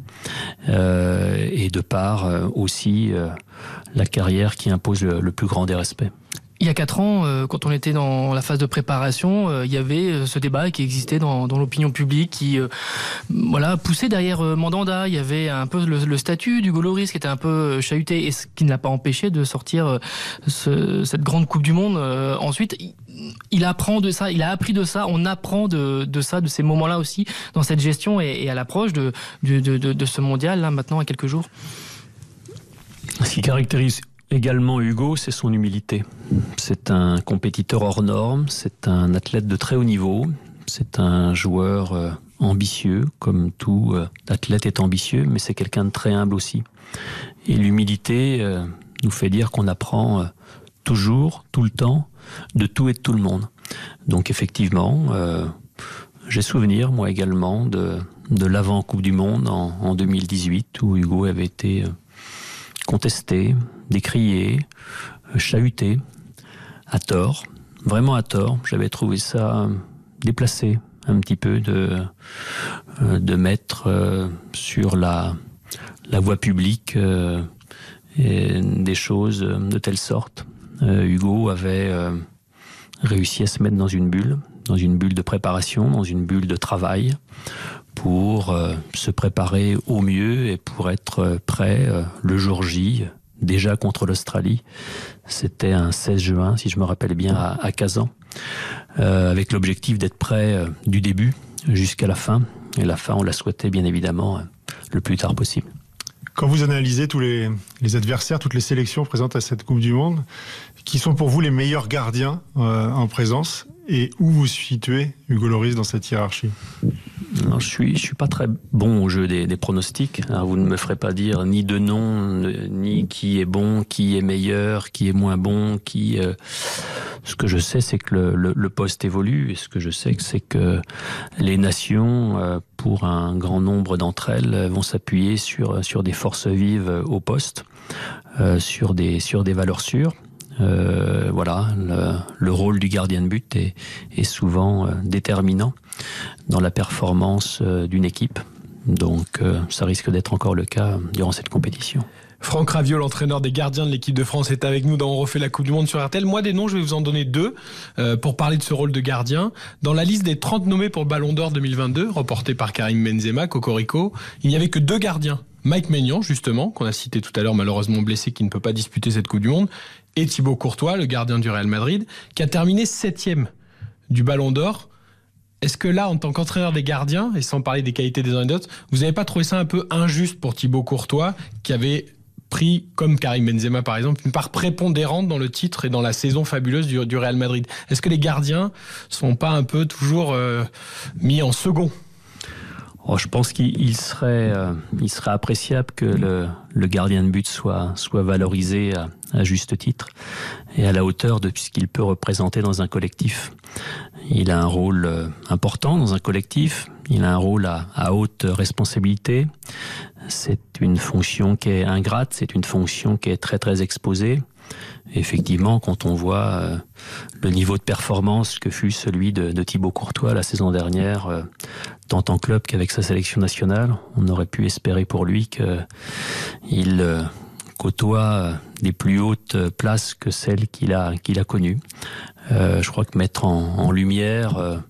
euh, et de par euh, aussi euh, la carrière qui impose le plus grand des respects. Il y a quatre ans, euh, quand on était dans la phase de préparation, euh, il y avait euh, ce débat qui existait dans, l'opinion publique, qui voilà poussait derrière Mandanda. Il y avait un peu le, statut du Goloris qui était un peu chahuté, et ce qui ne l'a pas empêché de sortir ce, cette grande Coupe du Monde. ensuite, il, apprend de ça, il a appris de ça. On apprend de, ça, de ces moments-là aussi, dans cette gestion et, à l'approche de ce mondial là maintenant à quelques jours. Ce qui caractérise Également Hugo, c'est son humilité. C'est un compétiteur hors norme, c'est un athlète de très haut niveau, c'est un joueur euh, ambitieux, comme tout euh, athlète est ambitieux, mais c'est quelqu'un de très humble aussi. Et l'humilité euh, nous fait dire qu'on apprend toujours, tout le temps, de tout et de tout le monde. Donc effectivement, j'ai souvenir, moi également, de, de l'avant Coupe du Monde en, en, 2018, où Hugo avait été contesté, décrié, euh, chahuté, à tort, vraiment à tort. J'avais trouvé ça déplacé un petit peu de, euh, de mettre euh, sur la, la voie publique des choses de telle sorte. Hugo avait réussi à se mettre dans une bulle, dans une bulle de préparation, dans une bulle de travail, pour euh, se préparer au mieux et pour être prêt euh, le jour J, déjà contre l'Australie. C'était un 16 juin, si je me rappelle bien, à, Kazan, euh, avec l'objectif d'être prêt du début jusqu'à la fin Et la fin, on la souhaitait bien évidemment euh, le plus tard possible. Quand vous analysez tous les, adversaires, toutes les sélections présentes à cette Coupe du Monde, qui sont pour vous les meilleurs gardiens euh, en présence et où vous situez Hugo Loris dans cette hiérarchie je suis, je suis pas très bon au jeu des, pronostics. Alors, vous ne me ferez pas dire ni de nom, ni qui est bon, qui est meilleur, qui est moins bon, euh, Ce que je sais, c'est que le, poste évolue. Et ce que je sais, c'est que les nations, euh, pour un grand nombre d'entre elles, vont s'appuyer sur sur des forces vives au poste, euh, sur des sur des valeurs sûres. Euh, voilà, le, le rôle du gardien de but est, souvent euh, déterminant dans la performance euh, d'une équipe. Donc ça risque d'être encore le cas durant cette compétition. Franck Raviol, l'entraîneur des gardiens de l'équipe de France, est avec nous dans On refait la Coupe du Monde sur RTL. Moi, des noms, je vais vous en donner deux pour parler de ce rôle de gardien. Dans la liste des 30 nommés pour Ballon d'Or 2022, reporté par Karim Benzema, Cocorico, il n'y avait que deux gardiens. Mike Maignan, justement, qu'on a cité tout à l'heure, malheureusement blessé, qui ne peut pas disputer cette Coupe du Monde, et Thibaut Courtois, le gardien du Real Madrid, qui a terminé septième du Ballon d'Or. Est-ce que là, en tant qu'entraîneur des gardiens, et sans parler des qualités des uns vous n'avez pas trouvé ça un peu injuste pour Thibaut Courtois, qui avait pris, comme Karim Benzema par exemple, une part prépondérante dans le titre et dans la saison fabuleuse du, du Real Madrid? Est-ce que les gardiens sont pas un peu toujours euh, mis en second? Oh, je pense qu'il il serait, euh, il serait appréciable que le, le gardien de but soit, soit valorisé à, à juste titre et à la hauteur de ce qu'il peut représenter dans un collectif. Il a un rôle euh, important dans un collectif, il a un rôle à, à haute responsabilité. C'est une fonction qui est ingrate, c'est une fonction qui est très très exposée. Effectivement, quand on voit euh, le niveau de performance que fut celui de, de Thibaut Courtois la saison dernière, euh, tant en club qu'avec sa sélection nationale, on aurait pu espérer pour lui qu'il euh, côtoie des plus hautes places que celles qu'il a, qu'il a connues. Je crois que mettre en, lumière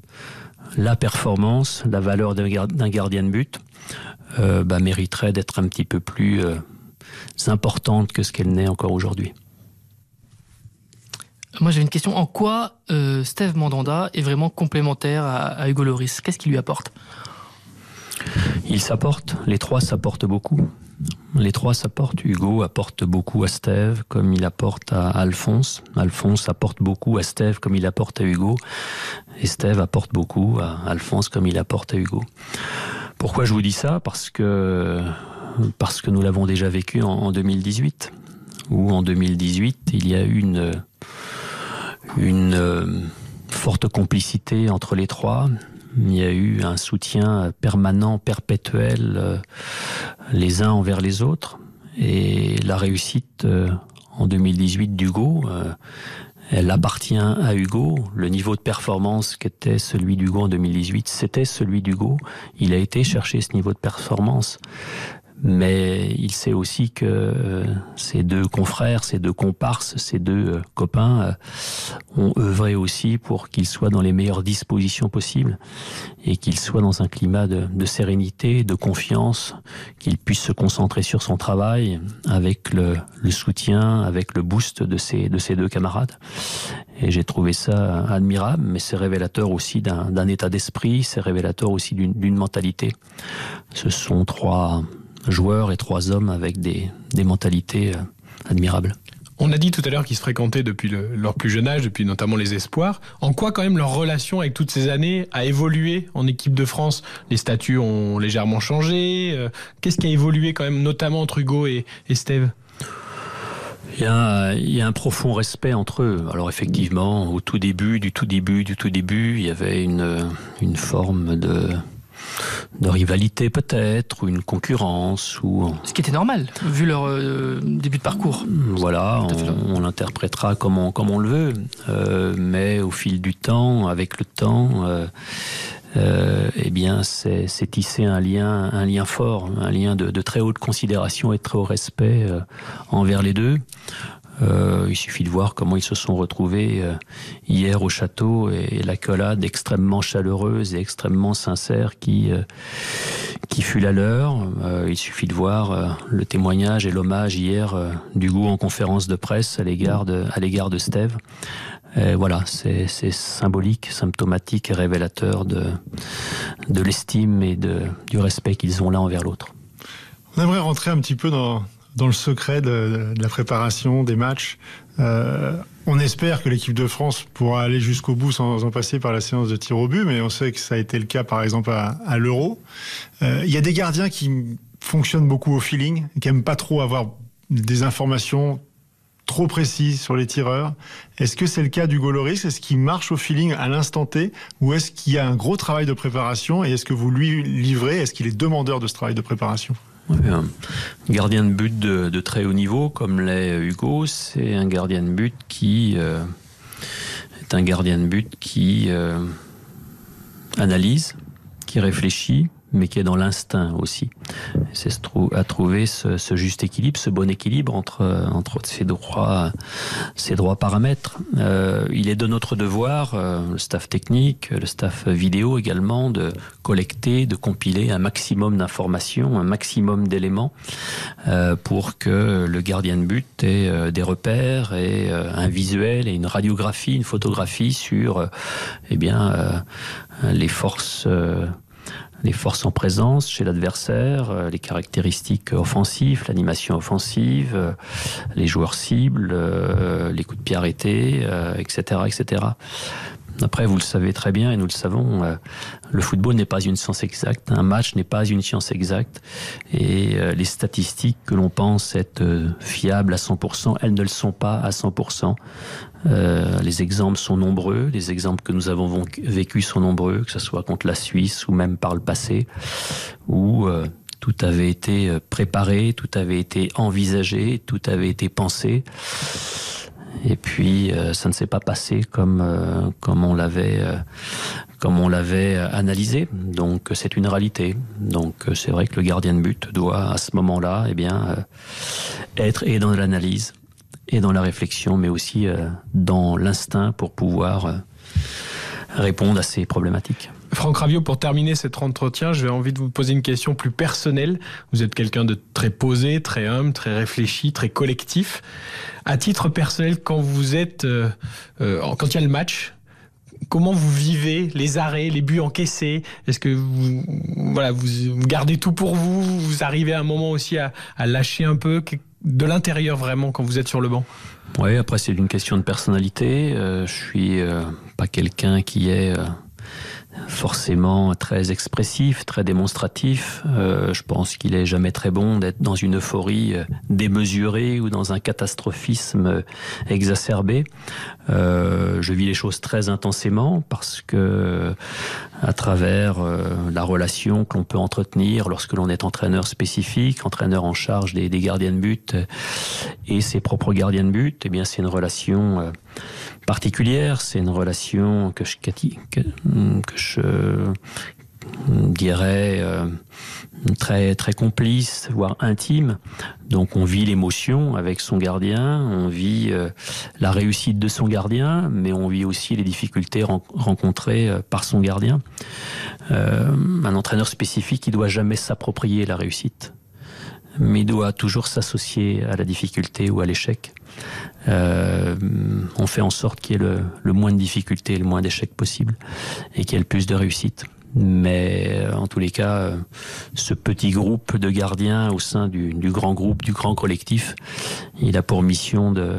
la performance, la valeur d'un gar- d'un gardien de but, bah, mériterait d'être un petit peu plus importante que ce qu'elle n'est encore aujourd'hui. Moi, j'ai une question. En quoi euh, Steve Mandanda est vraiment complémentaire à, Hugo Loris Qu'est-ce qu'il lui apporte? Ils s'apportent, les trois s'apportent beaucoup. Les trois s'apportent. Hugo apporte beaucoup à Steve, comme il apporte à Alphonse. Alphonse apporte beaucoup à Steve, comme il apporte à Hugo. Et Steve apporte beaucoup à Alphonse, comme il apporte à Hugo. Pourquoi je vous dis ça? Parce que, parce que nous l'avons déjà vécu en, en 2018. Où en 2018, il y a eu une, une euh, forte complicité entre les trois. Il y a eu un soutien permanent, perpétuel, euh, les uns envers les autres. Et la réussite euh, en 2018 d'Hugo, elle appartient à Hugo. Le niveau de performance qu'était celui d'Hugo en 2018, c'était celui d'Hugo. Il a été chercher ce niveau de performance. Mais il sait aussi que euh, ses deux confrères, ses deux comparses, ses deux euh, copains euh, ont œuvré aussi pour qu'il soit dans les meilleures dispositions possibles et qu'il soit dans un climat de, de sérénité, de confiance, qu'il puisse se concentrer sur son travail avec le, le soutien, avec le boost de ses, de ses deux camarades. Et j'ai trouvé ça admirable, mais c'est révélateur aussi d'un état d'esprit, c'est révélateur aussi d'une mentalité. Ce sont trois joueurs et trois hommes avec des, des mentalités euh, admirables. On a dit tout à l'heure qu'ils se fréquentaient depuis le- leur plus jeune âge, depuis notamment les espoirs. En quoi quand même leur relation avec toutes ces années a évolué en équipe de France? Les statuts ont légèrement changé. euh, Qu'est-ce qui a évolué quand même, notamment entre Hugo et, et Steve? Il y, a, il y a un profond respect entre eux. Alors effectivement, au tout début, du tout début, du tout début, il y avait une, une forme de, de rivalité peut-être, ou une concurrence, ou Ce qui était normal, vu leur euh, début de parcours. voilà, on, on l'interprétera comme on, comme on le veut. Euh, mais au fil du temps, avec le temps, euh, eh bien, c'est tissé un lien, un lien fort, un lien de, de très haute considération et de très haut respect envers les deux. Euh, il suffit de voir comment ils se sont retrouvés euh, hier au château et, l'accolade extrêmement chaleureuse et extrêmement sincère qui euh, qui fut la leur. Il suffit de voir le témoignage et l'hommage hier euh, d'Hugo en conférence de presse à l'égard de à de Steve. Et voilà, c'est c'est symbolique, symptomatique et révélateur de de l'estime et de, du respect qu'ils ont l'un envers l'autre. On aimerait rentrer un petit peu dans, dans le secret de, la préparation des matchs. Euh, on espère que l'équipe de France pourra aller jusqu'au bout sans en passer par la séance de tir au but, mais on sait que ça a été le cas par exemple à, l'Euro. Euh, Il y a des gardiens qui fonctionnent beaucoup au feeling, qui aiment pas trop avoir des informations trop précises sur les tireurs. Est-ce que c'est le cas du Goloris Est-ce qu'il marche au feeling à l'instant T? Ou est-ce qu'il y a un gros travail de préparation? Et est-ce que vous lui livrez? Est-ce qu'il est demandeur de ce travail de préparation? Un gardien de but de, de très haut niveau, comme l'est Hugo, c'est un gardien de but qui euh, est un gardien de but qui euh, analyse, qui réfléchit, mais qui est dans l'instinct aussi. C'est à trouver ce, ce juste équilibre, ce bon équilibre entre entre ces droits ces droits paramètres. Euh, il est de notre devoir, euh, le staff technique, le staff vidéo également, de collecter, de compiler un maximum d'informations, un maximum d'éléments euh, pour que le gardien de but ait euh, des repères et euh, un visuel et une radiographie, une photographie sur euh, eh bien euh, les forces euh, les forces en présence chez l'adversaire, euh, les caractéristiques offensives, l'animation offensive, euh, les joueurs cibles, euh, les coups de pied arrêtés, etc., etc. Après, vous le savez très bien et nous le savons, le football n'est pas une science exacte, un match n'est pas une science exacte et les statistiques que l'on pense être fiables à 100%, elles ne le sont pas à 100%. Euh, les exemples sont nombreux, les exemples que nous avons von- vécus sont nombreux, que ce soit contre la Suisse ou même par le passé, où euh, tout avait été euh, préparé, tout avait été envisagé, tout avait été pensé. Et puis euh, ça ne s'est pas passé comme euh, comme on l'avait comme on l'avait analysé. Donc c'est une réalité. Donc c'est vrai que le gardien de but doit à ce moment-là, eh bien, euh, être et dans l'analyse et dans la réflexion, mais aussi euh, dans l'instinct pour pouvoir euh, répondre à ces problématiques. Franck Ravio, pour terminer cet entretien, j'ai envie de vous poser une question plus personnelle. Vous êtes quelqu'un de très posé, très humble, très réfléchi, très collectif. À titre personnel, quand vous êtes, euh, quand il y a le match, comment vous vivez les arrêts, les buts encaissés? Est-ce que vous, voilà, vous, gardez tout pour vous? Vous arrivez à un moment aussi à, lâcher un peu? De l'intérieur vraiment quand vous êtes sur le banc? Oui, après c'est une question de personnalité. Euh, je suis euh, pas quelqu'un qui est euh, forcément très expressif, très démonstratif. Euh, je pense qu'il est jamais très bon d'être dans une euphorie euh, démesurée ou dans un catastrophisme euh, exacerbé. Je vis les choses très intensément parce que à travers la relation que l'on peut entretenir lorsque l'on est entraîneur spécifique, entraîneur en charge des, gardiens de but et ses propres gardiens de but, eh bien c'est une relation particulière, c'est une relation que je, dirais euh, très très complice, voire intime. Donc on vit l'émotion avec son gardien, on vit euh, la réussite de son gardien, mais on vit aussi les difficultés ren- rencontrées euh, par son gardien. Un entraîneur spécifique, il doit jamais s'approprier la réussite, mais doit toujours s'associer à la difficulté ou à l'échec. Euh, on fait en sorte qu'il y ait le, le moins de difficultés, le moins d'échecs possible, et qu'il y ait le plus de réussite. Mais euh, en tous les cas, euh, ce petit groupe de gardiens au sein du, du grand groupe, du grand collectif, il a pour mission de,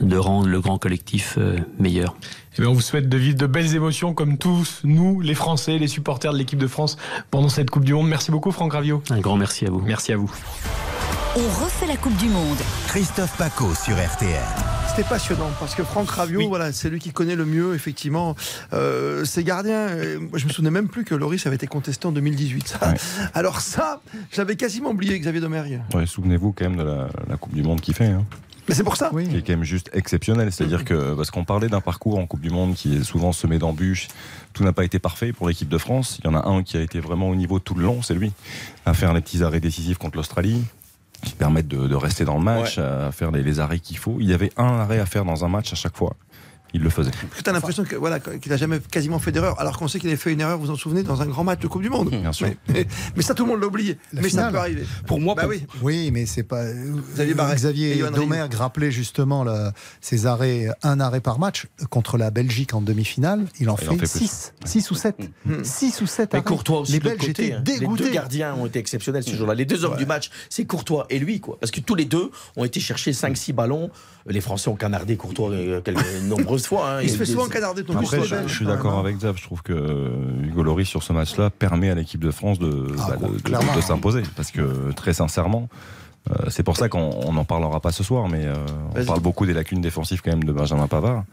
de rendre le grand collectif euh, meilleur. Eh bien, on vous souhaite de vivre de belles émotions comme tous, nous, les Français, les supporters de l'équipe de France, pendant cette Coupe du Monde. Merci beaucoup, Franck Ravio. Un grand merci à vous. Merci à vous. On refait la Coupe du Monde. Christophe Paco sur RTL. C'était passionnant parce que Franck Raviot, voilà, c'est lui qui connaît le mieux effectivement euh, ces gardiens. Moi, je me souvenais même plus que Loris avait été contesté en 2018. Ça- Alors ça, j'avais quasiment oublié Xavier Domergue. Ouais, Souvenez-vous quand même de la, la Coupe du Monde qu'il fait. Hein. Mais c'est pour ça. qui est quand même juste exceptionnel. C'est-à-dire que, parce qu'on parlait d'un parcours en Coupe du Monde qui est souvent semé d'embûches, tout n'a pas été parfait pour l'équipe de France. Il y en a un qui a été vraiment au niveau tout le long, c'est lui, à faire les petits arrêts décisifs contre l'Australie qui permettent de, de rester dans le match, à faire les, les arrêts qu'il faut. Il y avait un arrêt à faire dans un match à chaque fois. Il le faisait. Parce que t'as l'impression que, voilà, qu'il n'a jamais quasiment fait d'erreur, alors qu'on sait qu'il avait fait une erreur, vous vous en souvenez, dans un grand match de Coupe du Monde. Bien sûr. Mais, mais- mais ça, tout le monde l'a oublié. La mais ça peut arriver. Pour moi, bah pour- oui. Oui, mais c'est pas. Xavier Barret Xavier Domergue rappelait justement le- ses arrêts, un arrêt par match contre la Belgique en demi-finale. Il en Il en fait fait plus. 6 6 ou 7 6 ou 7 Mais Courtois aussi Les Belges côté, étaient hein. Les dégoûtés. deux gardiens ont été exceptionnels ce jour-là. Les deux hommes du match, c'est Courtois et lui, quoi. Parce que tous les deux ont été chercher 5-6 ballons. Les Français ont canardé Courtois euh, quelques nombreuses fois. hein. Il se fait des- souvent canarder ton Après, je, suis d'accord avec Zab. Je trouve que euh, Hugo Lloris sur ce match-là permet à l'équipe de France de, bah, de- de- clairement. de s'imposer. Parce que très sincèrement, euh, c'est pour ça qu'on on n'en parlera pas ce soir, mais euh, on parle beaucoup des lacunes défensives quand même de Benjamin Pavard.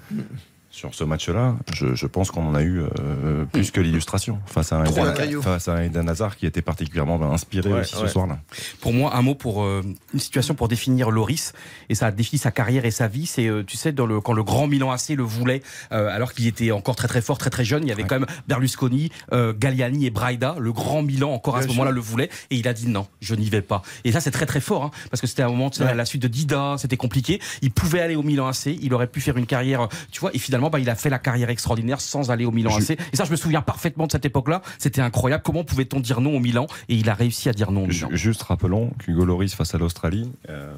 Sur ce match-là, je, je pense qu'on en a eu euh, plus que l'illustration face à un Eden, face à Eden Hazard qui était particulièrement inspiré Ouais, aussi ce soir-là. Pour moi, un mot pour euh, une situation pour définir Loris et ça a défini sa carrière et sa vie. C'est, euh, tu sais, dans le, quand le grand Milan AC le voulait, alors qu'il était encore très très fort, très très jeune, il y avait quand même Berlusconi, Galliani et Braida. Le grand Milan encore à Bien ce moment-là le voulait et il a dit non, je n'y vais pas. Et ça c'est très très fort hein, parce que c'était un moment, tu sais, à la suite de Dida, c'était compliqué. Il pouvait aller au Milan AC, il aurait pu faire une carrière, tu vois, et finalement, bah, il a fait la carrière extraordinaire sans aller au Milan AC. Et ça, je me souviens parfaitement de cette époque-là. C'était incroyable. Comment pouvait-on dire non au Milan Et il a réussi à dire non au Milan. Ju- Juste rappelons qu'Hugo Loris face à l'Australie euh,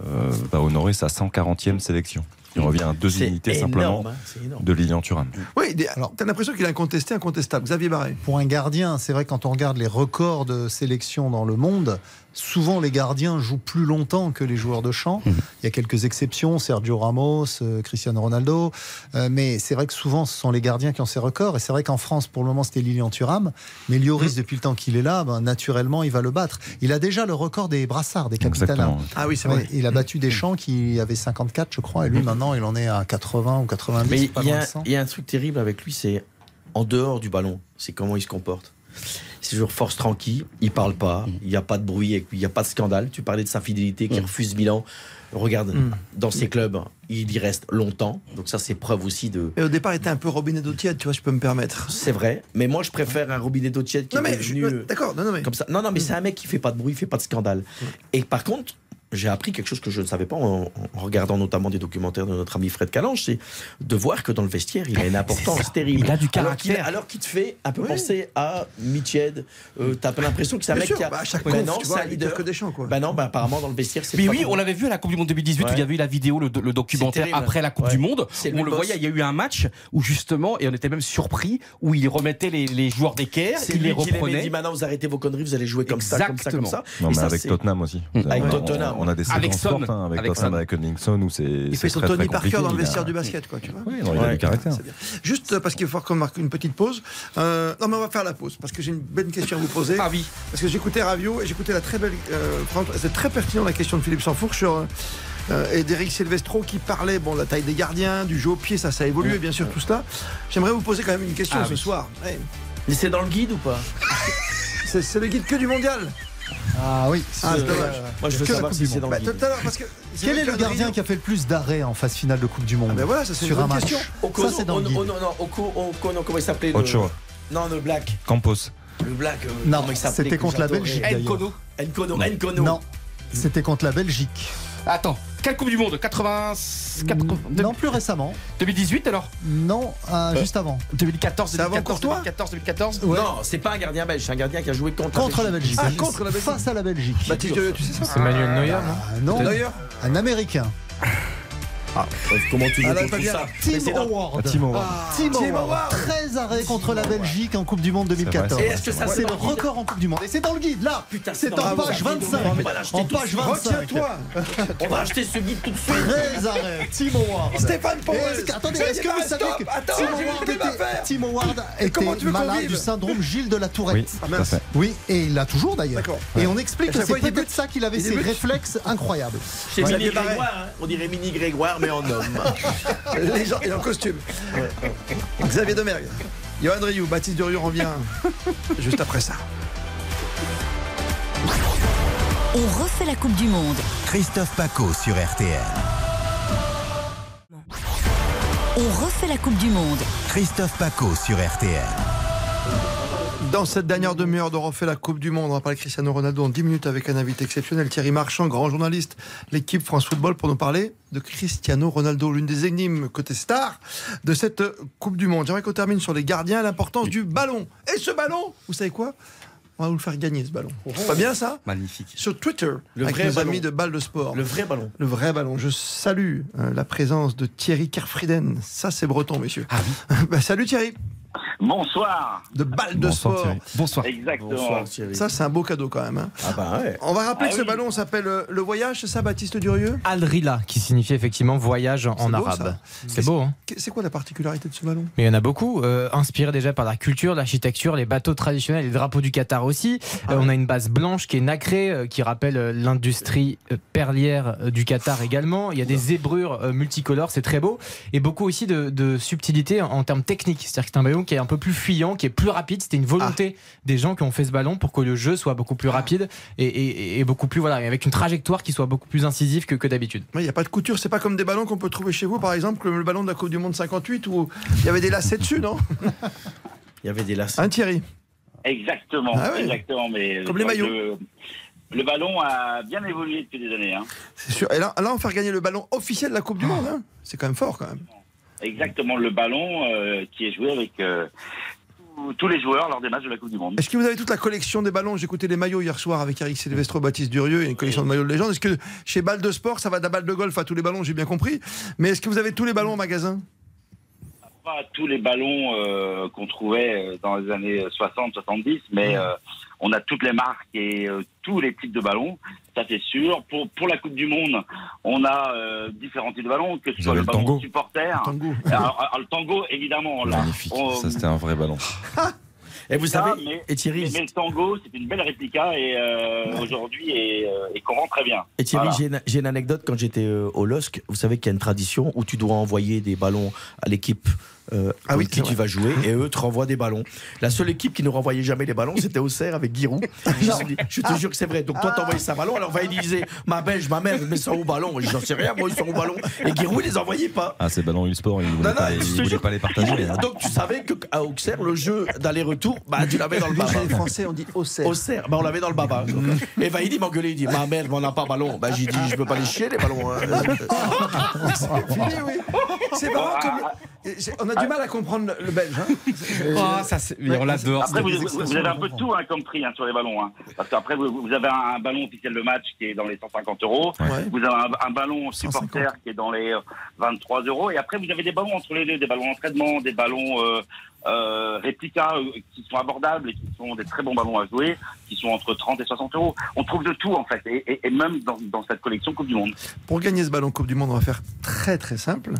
va honorer sa 140e sélection. Il revient à deux unités énorme, simplement hein, de Lilian Thuram. Oui, alors, t'as l'impression qu'il est incontesté, incontestable. Xavier Barret. Pour un gardien, c'est vrai quand on regarde les records de sélection dans le monde, souvent les gardiens jouent plus longtemps que les joueurs de champ. Mhm. Il y a quelques exceptions, Sergio Ramos, euh, Cristiano Ronaldo, euh, mais c'est vrai que souvent ce sont les gardiens qui ont ces records. Et c'est vrai qu'en France, pour le moment, c'était Lilian Thuram, mais Mhm. Lloris, depuis le temps qu'il est là, ben, naturellement, il va le battre. Il a déjà le record des brassards, des capitaines. Ah oui, c'est vrai. il a battu Deschamps qui avait 54, je crois, et lui maintenant, il en est à 80 ou 90. Mais il y, loin a, de 100. il y a un truc terrible avec lui, c'est en dehors du ballon, c'est comment il se comporte. C'est toujours force tranquille, il parle pas, il n'y a pas de bruit il n'y a pas de scandale. Tu parlais de sa fidélité qui refuse Milan. Regarde, Mm. dans ses clubs, il y reste longtemps. Donc ça, c'est preuve aussi de... Et au départ, il était un peu robinet d'eau tiède, tu vois, je peux me permettre. C'est vrai, mais moi je préfère un robinet d'eau tiède qui Non, est mais je- devenu... d'accord, non, non, mais. Comme ça. Non, non, mais c'est un mec qui fait pas de bruit, il fait pas de scandale. Et par contre, j'ai appris quelque chose que je ne savais pas en, en regardant notamment des documentaires de notre ami Fred Calange, c'est de voir que dans le vestiaire, il a une importance terrible. Il a du caractère. alors qu'il te fait un peu Oui. penser à Mitched. Euh, T'as pas l'impression que c'est un mec sûr, qui a. bah, à chaque Ben conf, non, tu c'est vois, un il leader. que des champs, quoi. Ben non, ben apparemment dans le vestiaire, c'est Mais pas oui, bon. on l'avait vu à la Coupe du Monde 2018 Ouais. où il y avait eu la vidéo, le, le documentaire après la Coupe Ouais. du Monde. Où on le boss. voyait, il y a eu un match où justement, et on était même surpris, où il remettait les, les joueurs d'équerre, il les reprenait. dit maintenant vous arrêtez vos conneries, vous allez jouer comme ça, comme ça, comme ça. Non, mais avec Tottenham aussi. Avec on, Tottenham. On a des Avec séquences Son. fortes, hein, avec, Avec Son. avec Huntington, où c'est. Il fait son très, Tony très Parker dans le a- vestiaire du basket, quoi, tu vois. Oui, non, il a Ouais. du caractère. Juste parce qu'il faut qu'on marque une petite pause. Euh, non, mais on va faire la pause parce que j'ai une bonne question à vous poser. Ah oui. Parce que j'écoutais Ravio et j'écoutais la très belle. euh, c'est très pertinent la question de Philippe Sanfourche sur. euh, euh, et d'Eric Silvestro qui parlait bon la taille des gardiens, du jeu au pied, ça ça a évolué bien sûr tout cela. J'aimerais vous poser quand même une question Ah ce oui. soir. Ouais. Mais c'est dans le guide ou pas? C'est c'est le guide que du mondial. Ah oui, Ah, c'est euh, dommage. Moi, je veux que savoir si c'est dans Bah, le tout guide. à l'heure parce que c'est Quel est le gardien qui a fait le plus d'arrêts en phase finale de Coupe du Monde Ah ben voilà, ça, sur un match Ça c'est dans le oh, guide. oh, non, non, Oko, Oko, non, comment il s'appelait le- Ochoa, Non, le Black. Campos. Le Black. euh, Non, c'était contre la. Belgique. Nkono, Nkono. Non, c'était contre la Belgique. Attends, quelle Coupe du Monde 80... 80 Non, plus récemment. 2018 alors? Non, euh, juste avant. 2014, C'est avant 2014, Courtois 2014, 2014 Ouais. Non, c'est pas un gardien belge, c'est un gardien qui a joué contre, Contre la Belgique. Ah, contre la Belgique. Face à la Belgique. Baptiste Durieux, tu sais ça C'est Manuel Neuer, non? Ah, non, Neuer un Américain. Comment tu Ah, veux qu'on ça Tim dans- Howard. Tim Howard. Tim Tim Howard. Howard. 13 arrêts contre la Belgique en Coupe du Monde 2014. Et est-ce que ça, c'est le dans le guide record en Coupe du Monde. Et c'est dans le guide, là. Putain, C'est dans en le page guide. 25. On va l'acheter En page suite. 25. Retiens-toi On va acheter ce guide tout de suite. 13 arrêts. Tim Howard. Stéphane que- Attendez, est-ce que vous savez que Tim Howard était, malade du syndrome Gilles de la Tourette. Oui, et il l'a toujours d'ailleurs. Et on explique que c'est peut-être ça qu'il avait ces réflexes incroyables. On dirait Mini Grégoire, mais en homme. Les gens, et en costume. Xavier Domergue. Johan Rioux, Baptiste Durieux revient juste après ça. On refait la Coupe du Monde. Christophe Paco sur RTL. On refait la Coupe du Monde. Christophe Paco sur RTL. Dans cette dernière demi-heure de refait la Coupe du Monde, on va parler de Cristiano Ronaldo en 10 minutes avec un invité exceptionnel, Thierry Marchand, grand journaliste, l'équipe France Football, pour nous parler de Cristiano Ronaldo, l'une des énigmes côté star de cette Coupe du Monde. J'aimerais qu'on termine sur les gardiens, l'importance du ballon. Et ce ballon, vous savez quoi? On va vous le faire gagner ce ballon. Pas bien ça? Magnifique. Sur Twitter, Le avec vrai nos ballon. amis de Balle de Sport. Le vrai ballon. Le vrai ballon. Je salue euh, la présence de Thierry Kerfrieden. Ça, c'est breton, messieurs. Ah Bah, salut Thierry. Bonsoir. De Balle de Bonsoir, Sport. Thierry. Bonsoir. Exactement. Ça, c'est un beau cadeau quand même. hein. Ah bah ouais. On va rappeler Ah que ce oui. ballon s'appelle euh, le voyage, c'est ça, Baptiste Durieux? Al-Rila, qui signifie effectivement voyage en beau, arabe. C'est beau, hein C'est quoi la particularité de ce ballon? Mais il y en a beaucoup, euh, inspirés déjà par la culture, l'architecture, les bateaux traditionnels, les drapeaux du Qatar aussi. Ah Euh, on a une base blanche qui est nacrée, euh, qui rappelle l'industrie perlière du Qatar également. Il y a des zébrures multicolores, c'est très beau. Et beaucoup aussi de, de subtilité en, en termes techniques. C'est-à-dire que c'est un ballon qui est un peu plus fuyant, qui est plus rapide. C'était une volonté des gens qui ont fait ce ballon pour que le jeu soit beaucoup plus rapide et, et- et beaucoup plus, voilà, avec une trajectoire qui soit beaucoup plus incisive que, que d'habitude. Il n'y a pas de couture, c'est pas comme des ballons qu'on peut trouver chez vous, par exemple, comme le ballon de la Coupe du Monde 58 où il y avait des lacets dessus, non? Il y avait des lacets. Hein, Thierry? Exactement. Ah ouais. Exactement. Mais Comme les maillots. Le, le ballon a bien évolué depuis des années. hein. C'est sûr. Et là, là, on va faire gagner le ballon officiel de la Coupe du Monde. hein. C'est quand même fort, quand même. Exactement. Le ballon euh, qui est joué avec euh, tous- les joueurs lors des matchs de la Coupe du Monde. Est-ce que vous avez toute la collection des ballons? J'ai écouté les maillots hier soir avec Eric Silvestro, Baptiste Durieux, et une collection de maillots de légende. Est-ce que chez Balle de Sport, ça va de la balle de golf à tous les ballons? J'ai bien compris. Mais est-ce que vous avez tous les ballons au magasin? Pas tous les ballons euh, qu'on trouvait dans les années 60-70, mais euh, on a toutes les marques et euh, tous les types de ballons. Ça c'est sûr. Pour pour la Coupe du Monde, on a euh, différents types de ballons, que ce soit le le ballon tango. supporter, Le tango. Alors, alors, le tango évidemment. Là, Magnifique. On- Ça, c'était un vrai ballon. Et vous ça, savez, mais, et Thierry, mais, mais le tango, c'est une belle réplica et euh, aujourd'hui et, euh, et qu'on rend très bien. Et Thierry, Voilà. j'ai une, anecdote quand j'étais euh, au LOSC. Vous savez qu'il y a une tradition où tu dois envoyer des ballons à l'équipe euh, Ah oui, qui c'est tu vas jouer et eux te renvoient des ballons. La seule équipe qui ne renvoyait jamais les ballons, c'était Auxerre avec Giroud. je, te jure que c'est vrai. Donc toi, t'as envoyé ça ballon, alors va disait ma belge, ma mère, mais ça au ballon. J'en sais rien, moi, ils sont au ballon. Et Giroud, il les envoyait pas. Ah, ces ballons e-sport, ils ne voulaient, Non, pas, non, voulaient jure. pas les partager. hein. Donc tu savais qu'à Auxerre, le jeu d'aller-retour, bah, tu l'avais dans le baba. les Français, on dit Auxerre. Auxerre, bah, on l'avait dans le baba. Et Vaïdi m'engueulait, il dit Ma mère, on n'a pas ballon. Bah, j'ai dit Je peux pas les chier, les ballons. hein. C'est fini, oui. C'est marrant comme. On a du mal à comprendre le, belge. hein. Oh, ça, c'est- mais on l'adore. Après, vous, avez un peu de tout hein, comme prix hein, sur les ballons. Hein. Parce qu'après, vous, vous avez un, un ballon officiel de match qui est dans les 150 euros. Ouais. Vous avez un, un ballon supporter qui est dans les euh, 23 euros. Et après, vous avez des ballons entre les deux, des ballons d'entraînement, des ballons euh, euh, réplica euh, qui sont abordables et qui sont des très bons ballons à jouer, qui sont entre 30 et 60 euros. On trouve de tout en fait, et, et- et même dans, dans cette collection Coupe du Monde. Pour gagner ce ballon Coupe du Monde, on va faire très très simple.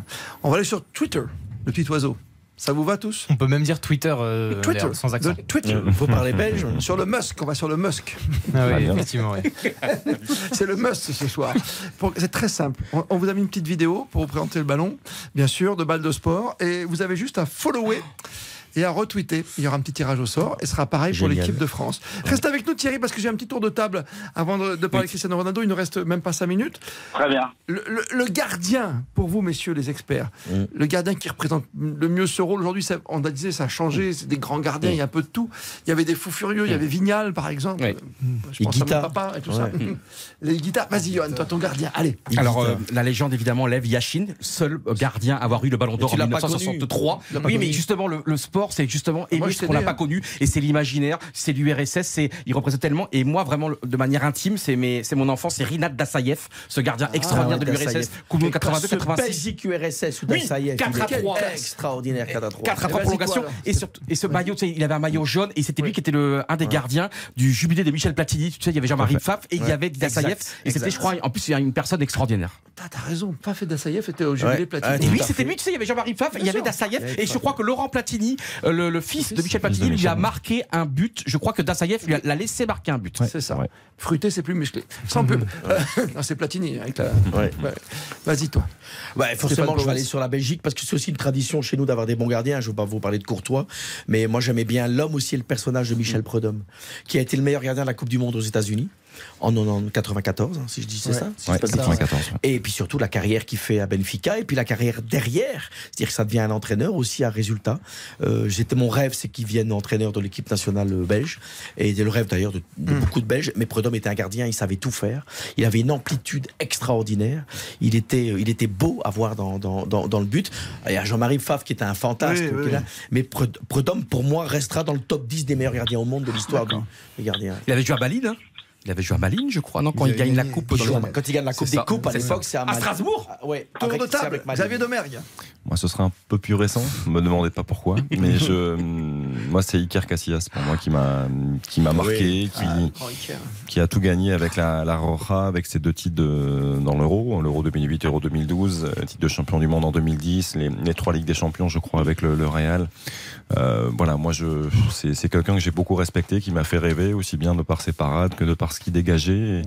On va aller sur Twitter, le petit oiseau. Ça vous va tous On peut même dire Twitter, euh, Twitter, sans accent. Twitter. Faut parler belge. Sur le Musk, on va sur le Musk. Ah oui, effectivement, oui. C'est le must ce soir. C'est très simple. On, on vous a mis une petite vidéo pour vous présenter le ballon, bien sûr, de balle de sport. Et vous avez juste à follower et à retweeter. Il y aura un petit tirage au sort et ce sera pareil pour l'équipe de France. Reste avec nous Thierry parce que j'ai un petit tour de table avant de, de parler de Cristiano Ronaldo. Il ne reste même pas 5 minutes. Très bien. Le, le- le gardien, pour vous messieurs les experts, Mm. le gardien qui représente le mieux ce rôle aujourd'hui, on a dit ça a changé, c'est des grands gardiens, il y a un peu de tout. Il y avait des fous furieux, il y avait Vignal par exemple. Oui. Je Et pense à mon papa et tout ça. Les guitares, vas-y Johan, toi ton gardien, allez. Alors, euh, la légende, évidemment, lève Yashin, seul euh, gardien à avoir eu le ballon d'or en l'as pas 1963. connu. Tu l'as pas Oui, mais justement, le, le sport, c'est justement aimer je ce qu'on n'a pas hein. connu, et c'est l'imaginaire, c'est l'URSS, c'est, il représente tellement, et moi, vraiment, de manière intime, c'est mes, c'est mon enfance, c'est Rinat Dassaïev, ce gardien extraordinaire Ah ouais, de l'URSS. Coupe du Monde Ce 82-86. Belgique URSS ou Oui, Dassaïev. 4 à il est 3. Extraordinaire, 4 à 3. 4 à 3 Vas-y, prolongations. quoi, alors Et, surtout, et ce maillot, tu sais, il avait un maillot jaune et c'était lui qui était le, un des gardiens du jubilé de Michel Platini. Tu sais, il y avait Jean-Marie Pfaff et il y avait Dassaïev. Exact, Et c'était, je crois, en plus, il y a une personne extraordinaire. T'as raison, pas fait Dassaïev était au jubilé. Ah, Et oui, c'était lui, tu sais, il y avait Jean-Marie Pfaff, il y avait Ouais, et je crois que Laurent Platini, le, le fils de Michel Platini, lui a marqué un but. Je crois que Dassaïev lui a- l'a laissé marquer un but. C'est ça. Fruité, c'est plus musclé. Sans pub. non, c'est Platini. Avec la... Ouais. Ouais. Vas-y, toi. Ouais, forcément, je vais aller sur la Belgique parce que c'est aussi une tradition chez nous d'avoir des bons gardiens. Je ne veux pas vous parler de Courtois, mais moi j'aimais bien l'homme aussi et le personnage de Michel Prudhomme, qui a été le meilleur gardien de la Coupe du Monde aux États-Unis. En 94, hein, si je dis c'est Ouais. ça si Ouais, je dis pas de bêtises. 94, ouais. Et puis surtout la carrière qu'il fait à Benfica et puis la carrière derrière. C'est-à-dire que ça devient un entraîneur aussi à résultat. Euh, J'étais mon rêve, c'est qu'il vienne entraîneur de l'équipe nationale belge. Et c'est le rêve d'ailleurs de, de beaucoup de Belges. Mais Prudhomme était un gardien, il savait tout faire. Il avait une amplitude extraordinaire. Il était, euh, il était beau à voir dans, dans, dans, dans le but. Il y a Jean-Marie Pfaff qui était un fantasme. Oui, oui. Mais Prudhomme, pour moi, restera dans le top 10 des meilleurs gardiens au monde de l'histoire du des gardiens. Il avait joué à Malines. hein Il avait joué à Malines, je crois, non Quand il, gagne la coupe. Dans le- quand il gagne la Coupe des ça, Coupes, à l'époque, c'est à. Strasbourg. Ah, ouais, Tour de table. Xavier Domergue. Moi, ce serait un peu plus récent. Me demandez pas pourquoi, mais je, moi, c'est Iker Casillas pour moi qui m'a, qui m'a marqué, qui, qui a tout gagné avec la, la Roja, avec ses deux titres de- dans l'Euro, l'Euro 2008, Euro 2012, euh, titre de champion du monde en 2010, les, les trois Ligues des Champions, je crois, avec le, le Real. Euh, voilà, moi, je, c'est, c'est quelqu'un que j'ai beaucoup respecté, qui m'a fait rêver, aussi bien de par ses parades que de par ce qu'il dégageait.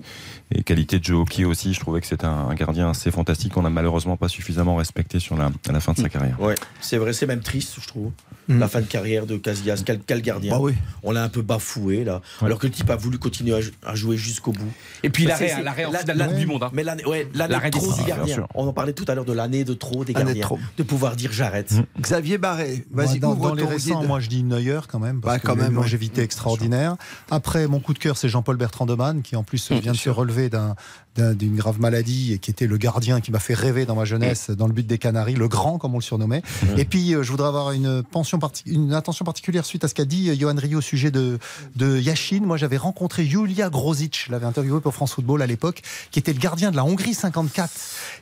Et, qualité de jeu au pied aussi, je trouvais que c'était un, un gardien assez fantastique qu'on n'a malheureusement pas suffisamment respecté sur la, à la fin de sa carrière. Ouais, c'est vrai, c'est même triste, je trouve. Mm. La fin de carrière de Casillas, quel, quel gardien. Bah oui. On l'a un peu bafoué, là. Alors que le type a voulu continuer à, jou- à jouer jusqu'au bout. Et puis l'arrêt, l'arrêt de du Monde. hein. Mais l'année ouais, de trop du gardien. On en parlait tout à l'heure de l'année de trop des de gardiens. trop. De pouvoir dire j'arrête. Xavier Barré, vas-y, dans, dans les récents, moi je dis Neuer quand même, parce Bah, que même, longévité extraordinaire. Après, mon coup de cœur, c'est Jean-Paul Bertrand de Man, qui en plus vient de se relever d'un- d'une grave maladie et qui était le gardien qui m'a fait rêver dans ma jeunesse dans le but des Canaries, le grand comme on le surnommait. Et puis, euh, je voudrais avoir une, pension une attention particulière suite à ce qu'a dit euh, Johan Rio au sujet de, de Yashin. Moi, j'avais rencontré Julia Grozic, je l'avais interviewé pour France Football à l'époque, qui était le gardien de la Hongrie 54,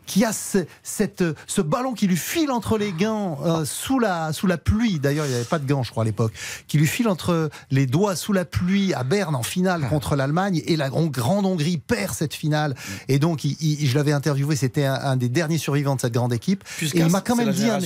qui a ce, cette, ce ballon qui lui file entre les gants euh, sous, la, sous la pluie. D'ailleurs, il n'y avait pas de gants, je crois, à l'époque. Qui lui file entre les doigts sous la pluie à Berne en finale contre l'Allemagne. Et la grande Hongrie perd cette finale. Et donc, il- il- je l'avais interviewé, c'était un, un des derniers survivants de cette grande équipe. Puskas, et il m'a quand même la dit un,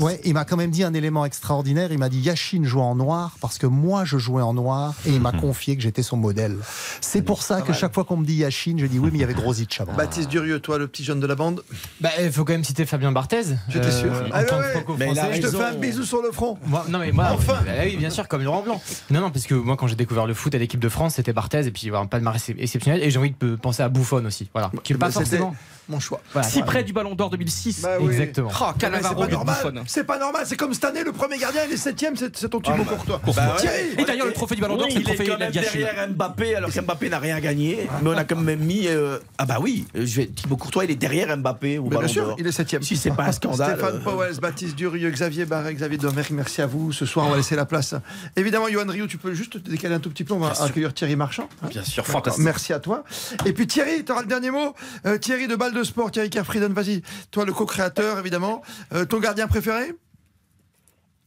ouais, il m'a quand même dit un élément extraordinaire. Il m'a dit Yashin jouait en noir parce que moi je jouais en noir et il m'a confié que j'étais son modèle. C'est pour ça que chaque fois qu'on me dit Yashin, je dis oui, mais il y avait Grosic avant. Baptiste Durieux, toi, le petit jeune de la bande. Bah, il faut quand même citer Fabien Barthez. J'étais sûr. euh, Ah ouais. Je te fais un bisou sur le front. Moi, non mais moi, Enfin. bah oui, bien sûr, comme Laurent Blanc. Non, non, parce que moi, quand j'ai découvert le foot à l'équipe de France, c'était Barthez et puis voilà, un palmarès exceptionnel. Et j'ai envie de penser à Buffon aussi, voilà, qui est pas forcément. Mon choix. Voilà, Si près du Ballon d'Or 2006. Bah oui. Exactement. Oh, c'est Cannavaro, pas normal. Buffon. C'est pas normal. C'est comme cette année, le premier gardien, il est septième. C'est ton Thibaut Courtois. Bah ouais. Thierry. Et d'ailleurs, le trophée du Ballon d'Or, Oui, c'est le il est trophée quand même derrière Mbappé alors qu'Mbappé n'a rien gagné. Mais on a quand même mis. euh, Ah bah oui, vais... Thibaut Courtois, il est derrière Mbappé bien sûr, il est septième. Si c'est pas un scandale. Stéphane euh, Powell, Baptiste Durieux, Xavier Barret, Xavier Domergue, merci à vous. Ce soir, on va laisser la place. Évidemment, Johan Rio, tu peux juste te décaler un tout petit peu. On va accueillir Thierry Marchand. hein. Bien sûr, fantastique. Merci à toi. Et puis Thierry, tu auras le dernier mot. Euh, Thierry de De Sport, Thierry Carfrieden, vas-y. Toi, le co-créateur, évidemment. Euh, ton gardien préféré?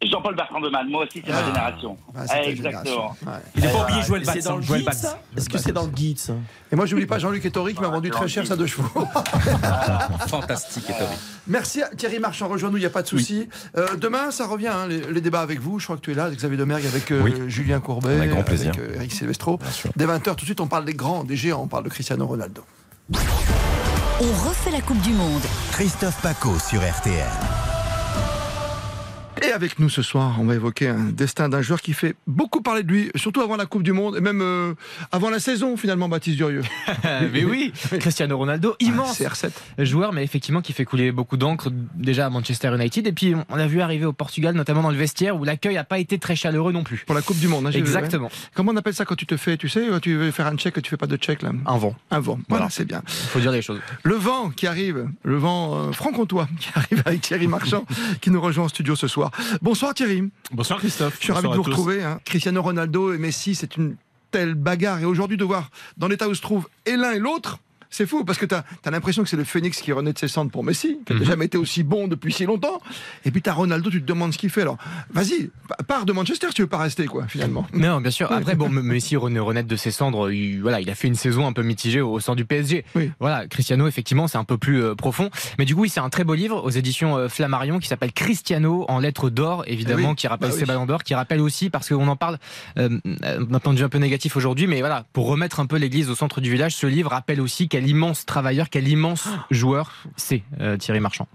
Jean-Paul Bertrand de Man, moi aussi, c'est ma génération. Ah, c'est ta Exactement. génération. Ouais. Il n'est pas oublié. Joël Batz. hein, Est-ce que c'est dans le guide, ça Et moi, j'oublie pas Jean-Luc Ettori qui m'a vendu très cher sa deux chevaux. Fantastique, Ettori. Merci à Thierry Marchand, rejoins-nous, il n'y a pas de souci. Euh, demain, ça revient, hein, les, les débats avec vous. Je crois que tu es là, avec Xavier Domergue, avec euh, Oui. Julien Courbet, Avec grand plaisir. avec euh, Eric Silvestro. Dès 20h, tout de suite, on parle des grands, des géants, on parle de Cristiano Ronaldo. On refait la Coupe du Monde. Christophe Paco sur RTL. Et avec nous ce soir, on va évoquer un destin d'un joueur qui fait beaucoup parler de lui, surtout avant la Coupe du Monde, et même euh, avant la saison, finalement, Baptiste Durieux. mais oui, Cristiano Ronaldo, immense Ah, CR7. joueur, mais effectivement qui fait couler beaucoup d'encre déjà à Manchester United. Et puis on l'a vu arriver au Portugal, notamment dans le vestiaire, où l'accueil n'a pas été très chaleureux non plus. Pour la Coupe du Monde, hein, vu, Exactement. ouais. Comment on appelle ça quand tu te fais, tu sais, tu veux faire un check, tu fais pas de check là Un vent. Un vent, voilà, c'est bien. Il faut dire les choses. Le vent qui arrive, le vent euh, franc-comtois qui arrive avec Thierry Marchand qui nous rejoint en studio ce soir. Bonsoir Thierry, Bonsoir Christophe. je suis ravi de vous retrouver. hein. Cristiano Ronaldo et Messi, c'est une telle bagarre. Et aujourd'hui de voir dans l'état où se trouvent et l'un et l'autre, c'est fou parce que tu as, l'impression que c'est le phénix qui renaît de ses cendres pour Messi, qui n'a Mhm. jamais été aussi bon depuis si longtemps. Et puis tu as Ronaldo, tu te demandes ce qu'il fait. Alors vas-y, pa- pars de Manchester, tu veux pas rester quoi finalement. Non, bien sûr. Après, bon, Messi renaît renaître de ses cendres. Il, voilà, il a fait une saison un peu mitigée au, au sein du PSG. Oui. Voilà, Cristiano, effectivement, c'est un peu plus euh, profond. Mais du coup, oui, c'est un très beau livre aux éditions euh, Flammarion qui s'appelle Cristiano en lettres d'or, évidemment, oui, qui rappelle bah ses oui. ballons d'or, qui rappelle aussi, parce qu'on en parle euh, d'un point de vue un peu négatif aujourd'hui, mais voilà, pour remettre un peu l'église au centre du village, ce livre rappelle aussi quel immense travailleur, quel immense joueur c'est euh, Thierry Marchand.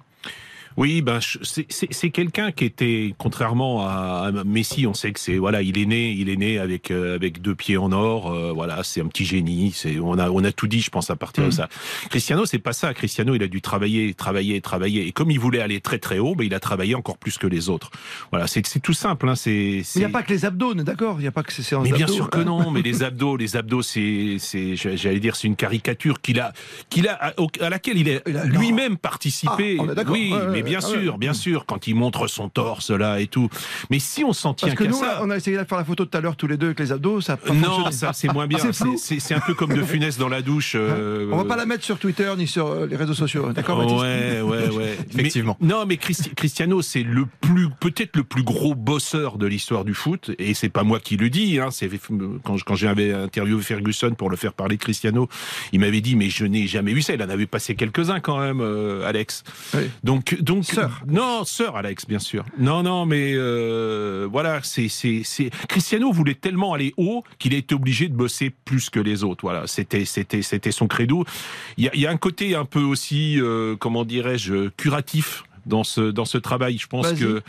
Oui, ben c'est- quelqu'un qui était, contrairement à à Messi, on sait que c'est voilà, il est né, il est né avec euh, avec deux pieds en or. euh, voilà, c'est un petit génie. C'est on a on a tout dit, je pense à partir Mm. de ça. Cristiano, c'est pas ça. Cristiano, il a dû travailler, travailler, travailler. Et comme il voulait aller très très haut, ben il a travaillé encore plus que les autres. Voilà, c'est c'est tout simple. Hein, c'est il n'y a pas que les abdos, d'accord? Il n'y a pas que ces séances mais bien sûr que hein. non, mais les abdos, les abdos, c'est, c'est, j'allais dire, c'est une caricature qu'il a, qu'il a, à, à laquelle il a lui-même participé. Ah, on est oui, Ouais, ouais, mais bien ouais, sûr, bien sûr, quand il montre son torse là et tout. Mais si on s'en tient Parce que nous, ça. là, on a essayé de faire la photo tout à l'heure tous les deux avec les abdos, ça a non, ça c'est moins bien. Ah, c'est un peu comme de funeste dans la douche. euh, On va pas la mettre sur Twitter ni sur euh, les réseaux sociaux, d'accord Baptiste Ouais, ouais, ouais. Effectivement. Mais- non, mais Christi- Cristiano, c'est le plus, peut-être le plus gros bosseur de l'histoire du foot. Et c'est pas moi qui le dis. Hein, c'est quand, quand j'avais interviewé Ferguson pour le faire parler de Cristiano, il m'avait dit mais je n'ai jamais vu ça. Il en avait passé quelques-uns quand même, euh, Alex. Donc, donc, non, sœur Alex, bien sûr. Non, non, mais euh, voilà, c'est, c'est, c'est. Cristiano voulait tellement aller haut qu'il a été obligé de bosser plus que les autres. Voilà, c'était, c'était, c'était son credo. Il y a, y a un côté un peu aussi, euh, comment dirais-je, curatif dans ce dans ce travail. Je pense que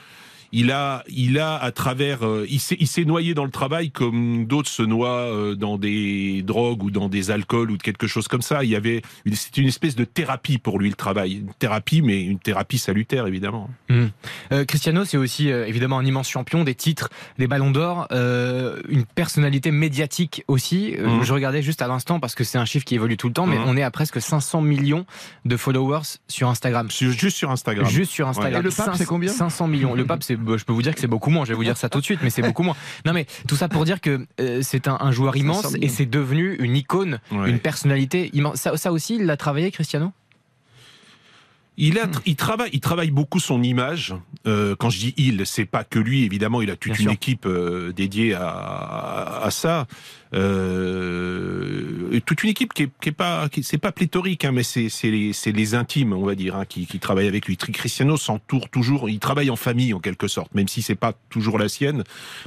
il a, il a à travers, euh, il s'est, noyé dans le travail comme d'autres se noient euh, dans des drogues ou dans des alcools ou de quelque chose comme ça. Il y avait, une- c'est une espèce de thérapie pour lui le travail, une thérapie, mais une thérapie salutaire évidemment. Hmm. Euh, Cristiano, c'est aussi euh, évidemment un immense champion, des titres, des ballons d'or, euh, une personnalité médiatique aussi. Euh, Mhm. Je regardais juste à l'instant parce que c'est un chiffre qui évolue tout le temps, mais Mhm. on est à presque 500 millions de followers sur Instagram. Juste sur Instagram. Juste sur Instagram. Ouais. Et le pape, c'est combien? 500 millions. Le pape, c'est, je peux vous dire que c'est beaucoup moins. Je vais vous dire ça tout de suite, mais c'est beaucoup moins. Non, mais tout ça pour dire que euh, c'est un, un joueur 500 immense et c'est devenu une icône, Ouais. une personnalité immense. Ça, ça aussi, il l'a travaillé, Cristiano? Il, a, il, travaille, il travaille beaucoup son image. Euh, quand je dis il, c'est pas que lui, évidemment, il a toute Bien une sûr. équipe euh, dédiée à, à, à ça. Euh, toute une équipe qui est, qui est pas, qui, c'est pas pléthorique, hein, mais c'est, les, intimes, on va dire, hein, qui, qui travaillent avec lui. Cristiano s'entoure toujours, il travaille en famille en quelque sorte, même si c'est pas toujours la sienne.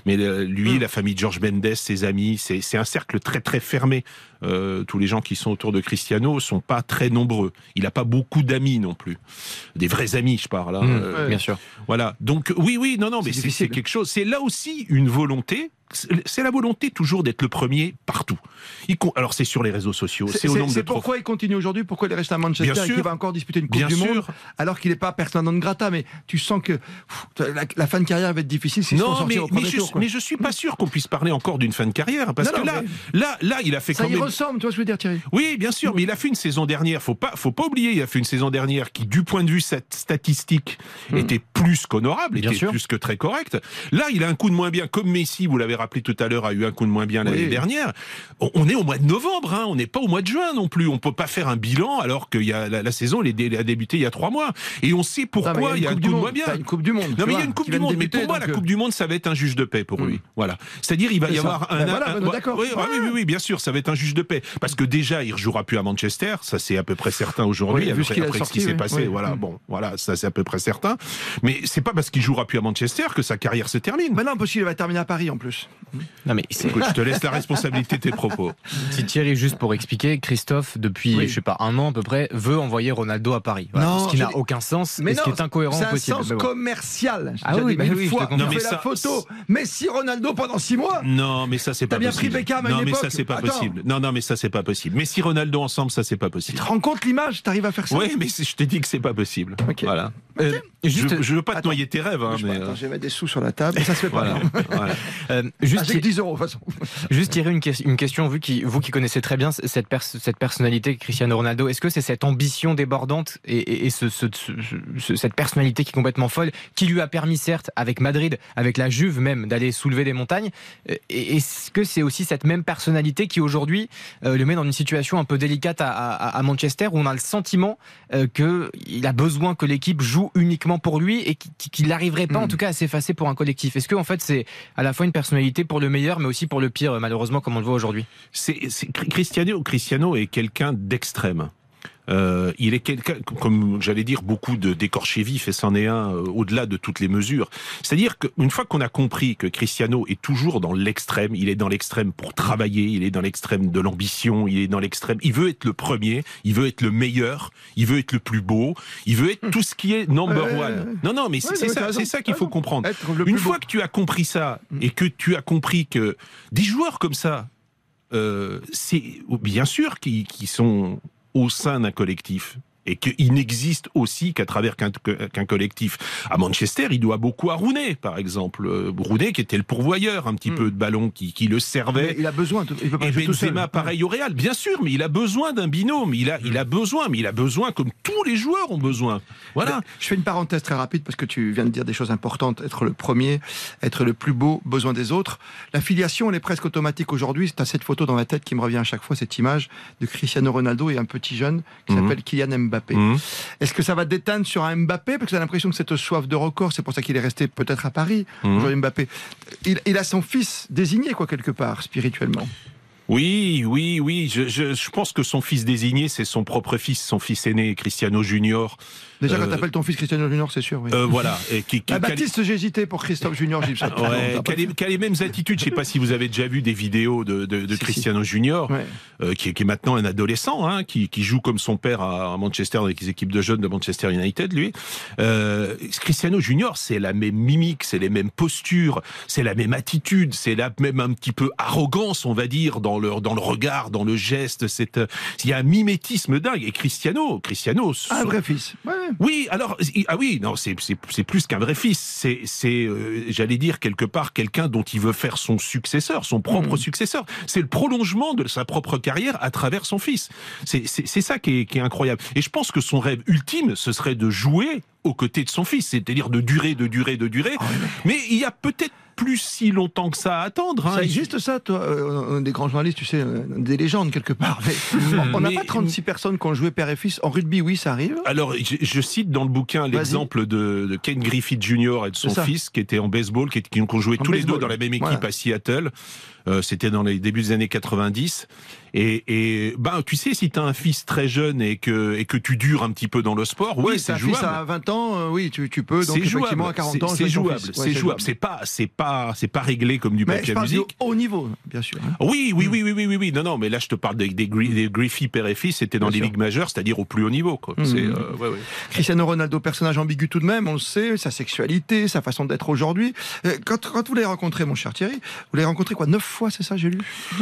Mais euh, lui, la famille de George Mendes, ses amis, c'est, un cercle très très fermé. Euh, tous les gens qui sont autour de Cristiano sont pas très nombreux. Il a pas beaucoup d'amis non plus, des vrais amis, je parle. hein. Mmh, Euh, bien sûr. Voilà. Donc oui, oui, non, non, mais c'est quelque chose. C'est là aussi une volonté. C'est la volonté toujours d'être le premier partout. Alors c'est sur les réseaux sociaux, c'est, au nombre de c'est pourquoi il continue aujourd'hui, pourquoi il est resté à Manchester Bien et qu'il va encore disputer une Coupe Bien du sûr. Monde alors qu'il n'est pas persona non grata. Mais tu sens que pff, la, la fin de carrière va être difficile font Non, mais, au mais, je, tour. mais je suis pas sûr qu'on puisse parler encore d'une fin de carrière parce Non, que non, là, là, là, il a fait Ça quand y même. ressemble, tu vois ce que je veux dire, Thierry? Oui, bien sûr, mais il a fait une saison dernière. Faut pas, faut pas oublier, il a fait une saison dernière qui, du point de vue statistique, était plus qu'honorable, Hmm. Était sûr. plus que très correcte. Là, il a un coup de moins bien, comme Messi, vous l'avez rappelé tout à l'heure, a eu un coup de moins bien l'année Oui. dernière. On, on est au mois de novembre, hein, on n'est pas au mois de juin non plus. On peut pas faire un bilan alors que y a, la, la saison, elle, est dé- elle a débuté il y a trois mois. Et on sait pourquoi il y a un coup de moins bien. Une Coupe du Monde. Non, mais il y a une Coupe du Monde. Mais pour moi, la euh, Coupe du Monde, ça va être un juge de paix pour lui. Voilà. C'est-à-dire, il va y ça. avoir un. Ben voilà, un- ben d'accord. oui, oui, oui, oui, bien sûr, ça va être un juge de paix. Parce que déjà, il ne rejouera plus à Manchester. Ça, c'est à peu près certain aujourd'hui. Après ce qui s'est passé. Oui. Voilà, Mm. bon, voilà, ça, c'est à peu près certain. Mais c'est pas parce qu'il jouera plus à Manchester que sa carrière se termine. Maintenant, parce qu'il va terminer à Paris en plus. Non, mais c'est. Écoute, je te laisse la responsabilité de tes propos. Si Thierry, juste pour expliquer, Christophe, depuis, Oui. je sais pas, un an à peu près, veut envoyer Ronaldo à Paris. Voilà. Non, ce qui n'a dis- aucun sens Mais et ce non, qui est incohérent c'est un possible. sens Mais bon. commercial. Ah oui, dit bah oui, fois. comprends. On mais fait la ça- photo. Messi, Ronaldo pendant six mois. Non, mais ça, c'est T'as pas bien possible. pris Beckham à une non, mais ça, c'est pas Attends. possible. Non, non, mais ça, c'est pas possible. Messi, Ronaldo ensemble, ça, c'est pas Tu possible. te rends compte l'image? T'arrives à faire ça? Oui, mais je te dis que c'est pas possible. Ok. Voilà. Euh, juste, je, je veux pas te Attends. noyer tes rêves, hein, mais. Euh, je vais mettre des sous sur la table. Ça se fait pas. juste, que 10 euros de toute façon. juste tirer une, ques- une question, vu qui, vous qui connaissez très bien cette, pers- cette personnalité Cristiano Ronaldo, est-ce que c'est cette ambition débordante et, et- et ce, ce- ce- ce- cette personnalité qui est complètement folle, qui lui a permis certes, avec Madrid, avec la Juve même, d'aller soulever des montagnes, est-ce que c'est aussi cette même personnalité qui aujourd'hui euh, le met dans une situation un peu délicate à, à- à Manchester, où on a le sentiment euh, qu'il a besoin que l'équipe joue uniquement pour lui et qu'il n'arriverait pas Hmm. en tout cas à s'effacer pour un collectif? Est-ce que en fait c'est à la fois une personnalité pour le meilleur, mais aussi pour le pire, malheureusement, comme on le voit aujourd'hui c'est- Cristiano, Cristiano est quelqu'un d'extrême. Euh, il est quelqu'un, comme j'allais dire, beaucoup de d'écorchés vifs, et c'en est un euh, au-delà de toutes les mesures. C'est-à-dire qu'une fois qu'on a compris que Cristiano est toujours dans l'extrême, il est dans l'extrême pour travailler, il est dans l'extrême de l'ambition, il est dans l'extrême, il veut être le premier, il veut être le meilleur, il veut être le plus beau, il veut être tout ce qui est number Ouais, one. ouais. Non, non, mais c'est ça, ça qu'il faut comprendre. Une fois beau. que tu as compris ça et que tu as compris que des joueurs comme ça, euh, c'est bien sûr qui, qui sont au sein d'un collectif et qu'il n'existe aussi qu'à travers qu'un collectif. À Manchester, il doit beaucoup à Rooney, par exemple. Euh, Rooney qui était le pourvoyeur un petit peu de ballon, qui, qui le servait. Mais il a besoin, tout- il peut pas Et. Benzema, pareil au Real, bien sûr, mais il a besoin d'un binôme. Il a, il a besoin, mais il a besoin comme tous les joueurs ont besoin. Voilà. Je fais une parenthèse très rapide parce que tu viens de dire des choses importantes. Être le premier, être le plus beau, besoin des autres. La filiation, elle est presque automatique aujourd'hui. C'est à cette photo dans la tête qui me revient à chaque fois, cette image de Cristiano Ronaldo et un petit jeune qui Mhm. s'appelle Kylian Mbappé. Mhm. Est-ce que ça va déteindre sur un Mbappé Parce que j'ai l'impression que cette soif de record, c'est pour ça qu'il est resté peut-être à Paris, aujourd'hui Mbappé. Il, il a son fils désigné, quoi, quelque part, spirituellement. Oui, oui, oui. Je, je, je pense que son fils désigné, c'est son propre fils, son fils aîné, Cristiano Junior. Déjà, quand Euh, t'appelles ton fils Cristiano Junior, c'est sûr. Oui. euh, voilà. Et qui, qui- Ah, Baptiste, j'ai hésité pour Christophe Junior. Ouais, qui a, les, qui a les mêmes attitudes. Je sais pas si vous avez déjà vu des vidéos de, de, de Cristiano Junior, euh, qui, est- qui est maintenant un adolescent, hein, qui, qui joue comme son père à, Manchester avec les équipes de jeunes de Manchester United, lui. Cristiano Junior, c'est la même mimique, c'est les mêmes postures, c'est la même attitude, c'est la même un petit peu arrogance, on va dire, dans le, dans le regard, dans le geste. C'est, il y a un mimétisme dingue. Et Cristiano, Cristiano, Un son- vrai fils. Ouais. Oui, alors ah oui, non, c'est plus qu'un vrai fils. C'est euh, j'allais dire quelque part quelqu'un dont il veut faire son successeur, son propre successeur. C'est le prolongement de sa propre carrière à travers son fils. C'est ça qui est, qui est incroyable. Et je pense que son rêve ultime, ce serait de jouer aux côtés de son fils, c'est-à-dire de durer, de durer, de durer. Mais il y a peut-être plus si longtemps que ça à attendre. hein. Ça existe ça, toi euh, Des grands journalistes, tu sais, euh, des légendes quelque part. Mais on n'a pas 36 personnes qui ont joué père et fils. En rugby, oui, ça arrive. Alors, je, je cite dans le bouquin l'exemple de, de Ken Griffith Jr. et de son fils qui était en baseball, qui, qui ont joué En tous les deux dans la même équipe Voilà. à Seattle. Euh, C'était dans les débuts des années 90. Et, et ben, tu sais, si tu as un fils très jeune et que, et que tu dures un petit peu dans le sport, oui, Ouais, c'est jouable. fils à 20 ans, euh, oui, tu, tu peux. Donc, C'est jouable. effectivement, à 40 C'est- ans, c'est jouable. Ouais, C'est jouable. C'est pas, c'est pas, c'est pas réglé comme du papier à parle du musique. haut niveau, bien sûr. hein. Oui, oui, oui, oui, oui, oui, oui. Non, non, mais là, je te parle des, des, des père et fils, c'était dans Bien les sûr. ligues majeures, c'est-à-dire au plus haut niveau, quoi. C'est, euh, ouais. Cristiano Ronaldo, personnage ambigu tout de même, on le sait, sa sexualité, sa façon d'être aujourd'hui. Quand, quand vous l'avez rencontré, mon cher Thierry, vous l'avez rencontré quoi Neuf fois, c'est ça, j'ai lu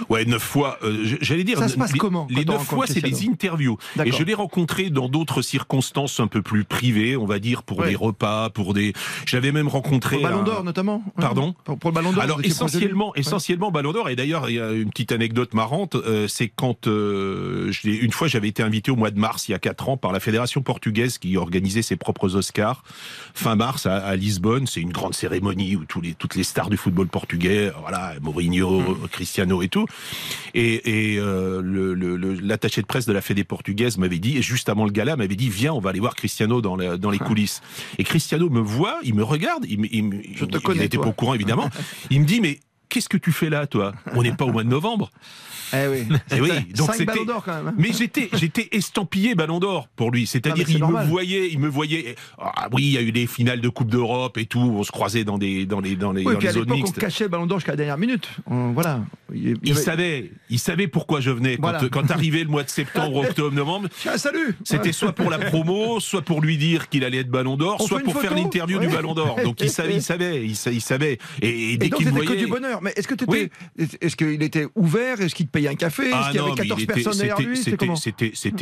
Ouais, neuf fois. euh, J'allais dire. Ça se passe les, comment, Les neuf fois, c'est des interviews. Et je l'ai rencontré dans d'autres circonstances un peu plus privées, on va dire pour Ouais. des repas, pour des. Je l'avais même rencontré. Pour le Ballon un- d'Or, notamment Pardon pour, pour le Ballon d'Or alors essentiellement, Ouais. essentiellement Ballon d'Or. Et d'ailleurs, il y a une petite anecdote marrante. euh, c'est quand euh, je une fois j'avais été invité au mois de mars il y a quatre ans par la fédération portugaise qui organisait ses propres Oscars fin mars à, à Lisbonne. C'est une grande cérémonie où tous les, toutes les stars du football portugais, voilà, Mourinho, Hmm. Cristiano et tout. Et, et euh, le- le- le- l'attaché de presse de la Fédé portugaise m'avait dit, et juste avant le gala, m'avait dit, viens, on va aller voir Cristiano dans, la- dans les Ah. coulisses. Et Cristiano me voit, il me regarde, il, Je te il connais, n'était toi. pas au courant évidemment. Il me dit, mais qu'est-ce que tu fais là, toi? On n'est pas au mois de novembre. Eh oui. Eh oui, donc c'était. Quand même. hein. Mais j'étais, j'étais estampillé Ballon d'Or pour lui. C'est-à-dire, il normal. me voyait, il me voyait. Ah oui, il y a eu des finales de Coupe d'Europe et tout. On se croisait dans des, dans les, dans les, Oui, dans puis à les zones l'époque, on mixtes. cachait le Ballon d'Or jusqu'à la dernière minute. On- voilà. Il, savait, il savait pourquoi je venais. Quand, Voilà. quand arrivait le mois de septembre, octobre, novembre, salut c'était soit pour la promo, soit pour lui dire qu'il allait être Ballon d'Or, soit pour faire l'interview Ouais. du Ballon d'Or. Donc il savait, il savait, il, sa- il savait. Et, dès qu'il voyait, du bonheur. Mais est-ce que Oui. t'étais, est-ce qu'il était ouvert? Est-ce qu'il te payait un café Est-ce Ah qu'il y avait mais 14 il était- personnes derrière c'était- lui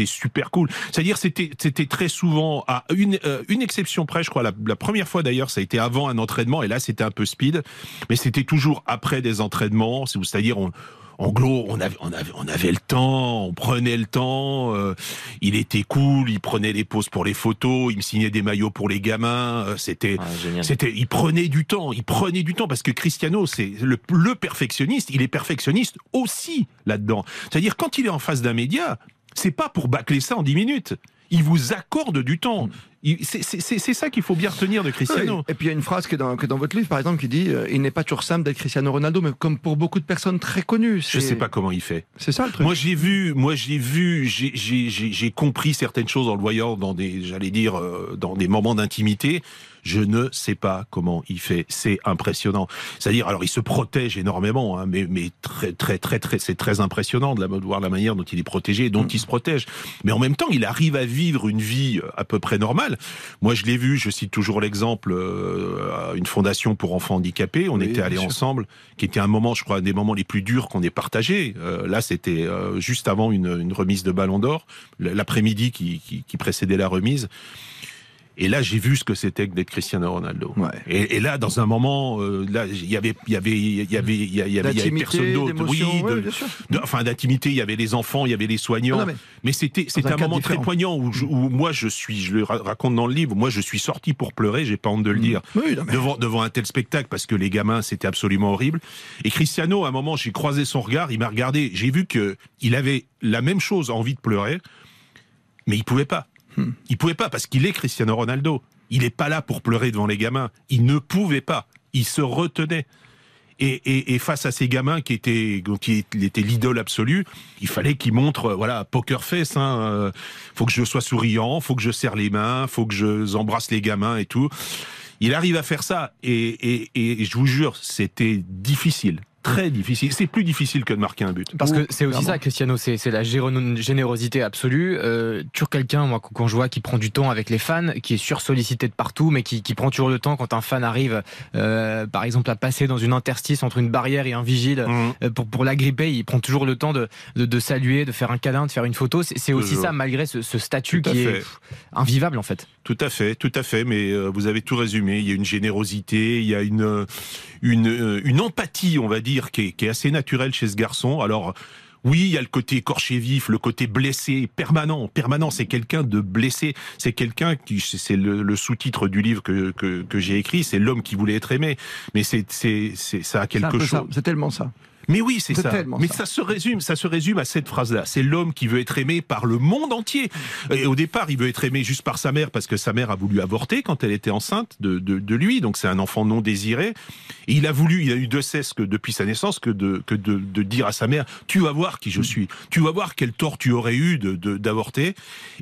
super cool. C'est-à-dire c'était c'était très souvent à une euh, une exception près, je crois. La, la première fois d'ailleurs, ça a été avant un entraînement et là c'était un peu speed, mais c'était toujours après des entraînements. c'est- C'est-à-dire on en gros, on avait, on, avait, on avait le temps, on prenait le temps, euh, il était cool, il prenait les pauses pour les photos, il me signait des maillots pour les gamins, euh, c'était, c'était, il prenait du temps, il prenait du temps parce que Cristiano, c'est le, le perfectionniste, il est perfectionniste aussi là-dedans. C'est-à-dire quand il est en face d'un média, c'est pas pour bâcler ça en 10 minutes. Il vous accorde du temps. Il- c'est- ça qu'il faut bien retenir de Cristiano. Oui. Et puis il y a une phrase qui est dans, qui est dans votre livre, par exemple, qui dit euh, Il n'est pas toujours simple d'être Cristiano Ronaldo, mais comme pour beaucoup de personnes très connues. Je sais pas comment il fait. C'est ça le truc. Moi j'ai vu, moi j'ai compris certaines choses en le voyant dans des, j'allais dire, euh, dans des moments d'intimité. Je ne sais pas comment il fait. C'est impressionnant. C'est-à-dire, alors il se protège énormément, hein, mais mais très très très très, c'est très impressionnant de, la, de voir la manière dont il est protégé, et dont il se protège. Mais en même temps, il arrive à vivre une vie euh, à peu près normale. Moi, je l'ai vu. Je cite toujours l'exemple euh, une fondation pour enfants handicapés. On Oui, était allés sûr. ensemble, qui était un moment, je crois, un des moments les plus durs qu'on ait partagé. Euh, là, c'était euh, juste avant une, une remise de Ballon d'Or, l'après-midi qui, qui, qui précédait la remise. Et là, j'ai vu ce que c'était que d'être Cristiano Ronaldo. Et, et là, dans un moment, euh, là, il y avait, il y avait, il y avait, il y avait, personne d'autre. de- ouais, sûr. de- enfin, d'intimité. Il y avait les enfants, il y avait les soignants. Non, non, mais- mais c'était, c'était un moment très poignant où, je- où moi, je suis, je le ra- raconte dans le livre. Moi, je suis sorti pour pleurer. J'ai pas honte de le dire. Mm. Oui, non, mais- devant, devant un tel spectacle parce que les gamins, c'était absolument horrible. Et Cristiano, à un moment, j'ai croisé son regard. Il m'a regardé. J'ai vu que il avait la même chose, envie de pleurer, mais il pouvait pas. Hmm. Il pouvait pas parce qu'il est Cristiano Ronaldo. Il n'est pas là pour pleurer devant les gamins. Il ne pouvait pas. Il se retenait. Et, face à ces gamins qui étaient, qui étaient l'idole absolue, il fallait qu'il montre, euh, voilà, poker face. Hein, euh, faut que je sois souriant, faut que je serre les mains, faut que je embrasse les gamins et tout. Il arrive à faire ça et- et je vous jure, c'était difficile, très difficile. C'est plus difficile que de marquer un but. Parce que c'est aussi ça, Cristiano, c'est la générosité absolue. Euh, toujours quelqu'un, moi, quand je vois qui prend du temps avec les fans, qui est sursollicité de partout, mais qui, qui prend toujours le temps quand un fan arrive, euh, par exemple, à passer dans une interstice entre une barrière et un vigile Mmh. euh, pour, pour l'agripper, il prend toujours le temps de, de, de saluer, de faire un câlin, de faire une photo. C'est aussi ça, malgré ce, ce statut qui est fait. invivable, en fait. Tout à fait, tout à fait. Mais euh, vous avez tout résumé. Il y a une générosité, il y a une une, euh, une empathie, on va dire, qui est, qui est assez naturelle chez ce garçon. Alors. Oui, il y a le côté écorché vif, le côté blessé, permanent. Permanent, c'est quelqu'un de blessé. C'est quelqu'un qui, c'est le, le sous-titre du livre que, que, que j'ai écrit, c'est l'homme qui voulait être aimé. Mais c'est, c'est, c'est, ça a quelque chose. C'est tellement ça. Mais oui, c'est ça. Mais ça. ça. se résume, ça se résume à cette phrase-là. C'est l'homme qui veut être aimé par le monde entier. Et au départ, il veut être aimé juste par sa mère parce que sa mère a voulu avorter quand elle était enceinte de, de, de lui. Donc c'est un enfant non désiré. Et il a voulu, il a eu de cesse que depuis sa naissance que de que de, de dire à sa mère tu vas voir qui je suis. Tu vas voir quel tort tu aurais eu d'avorter.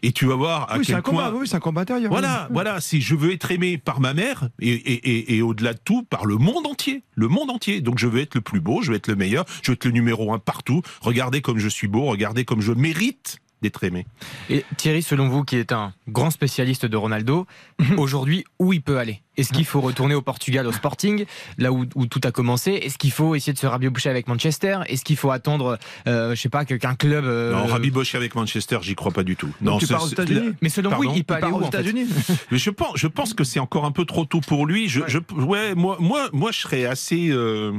Et tu vas voir à oui, quel un combat, point. oui, c'est un combat intérieur. Voilà, oui. voilà. Si je veux être aimé par ma mère et, et, et, et au-delà de tout, par le monde entier, le monde entier. Donc je veux être le plus beau, je veux être le meilleur, je veux être le numéro un partout. Regardez comme je suis beau, regardez comme je mérite d'être aimé. Et Thierry, selon vous, qui est un grand spécialiste de Ronaldo, aujourd'hui, où il peut aller? Est-ce qu'il faut retourner au Portugal, au Sporting, là où, où tout a commencé? Est-ce qu'il faut essayer de se rabiocher avec Manchester? Est-ce qu'il faut attendre, euh, je sais pas, qu'un club. euh, Non, rabibocher avec Manchester, j'y crois pas du tout. Non, tu pars aux États-Unis? Mais selon vous, il peut aller aux en fait? États-Unis? Mais je pense, je pense que c'est encore un peu trop tôt pour lui. Je, je- ouais, moi, moi, moi, je serais assez. euh,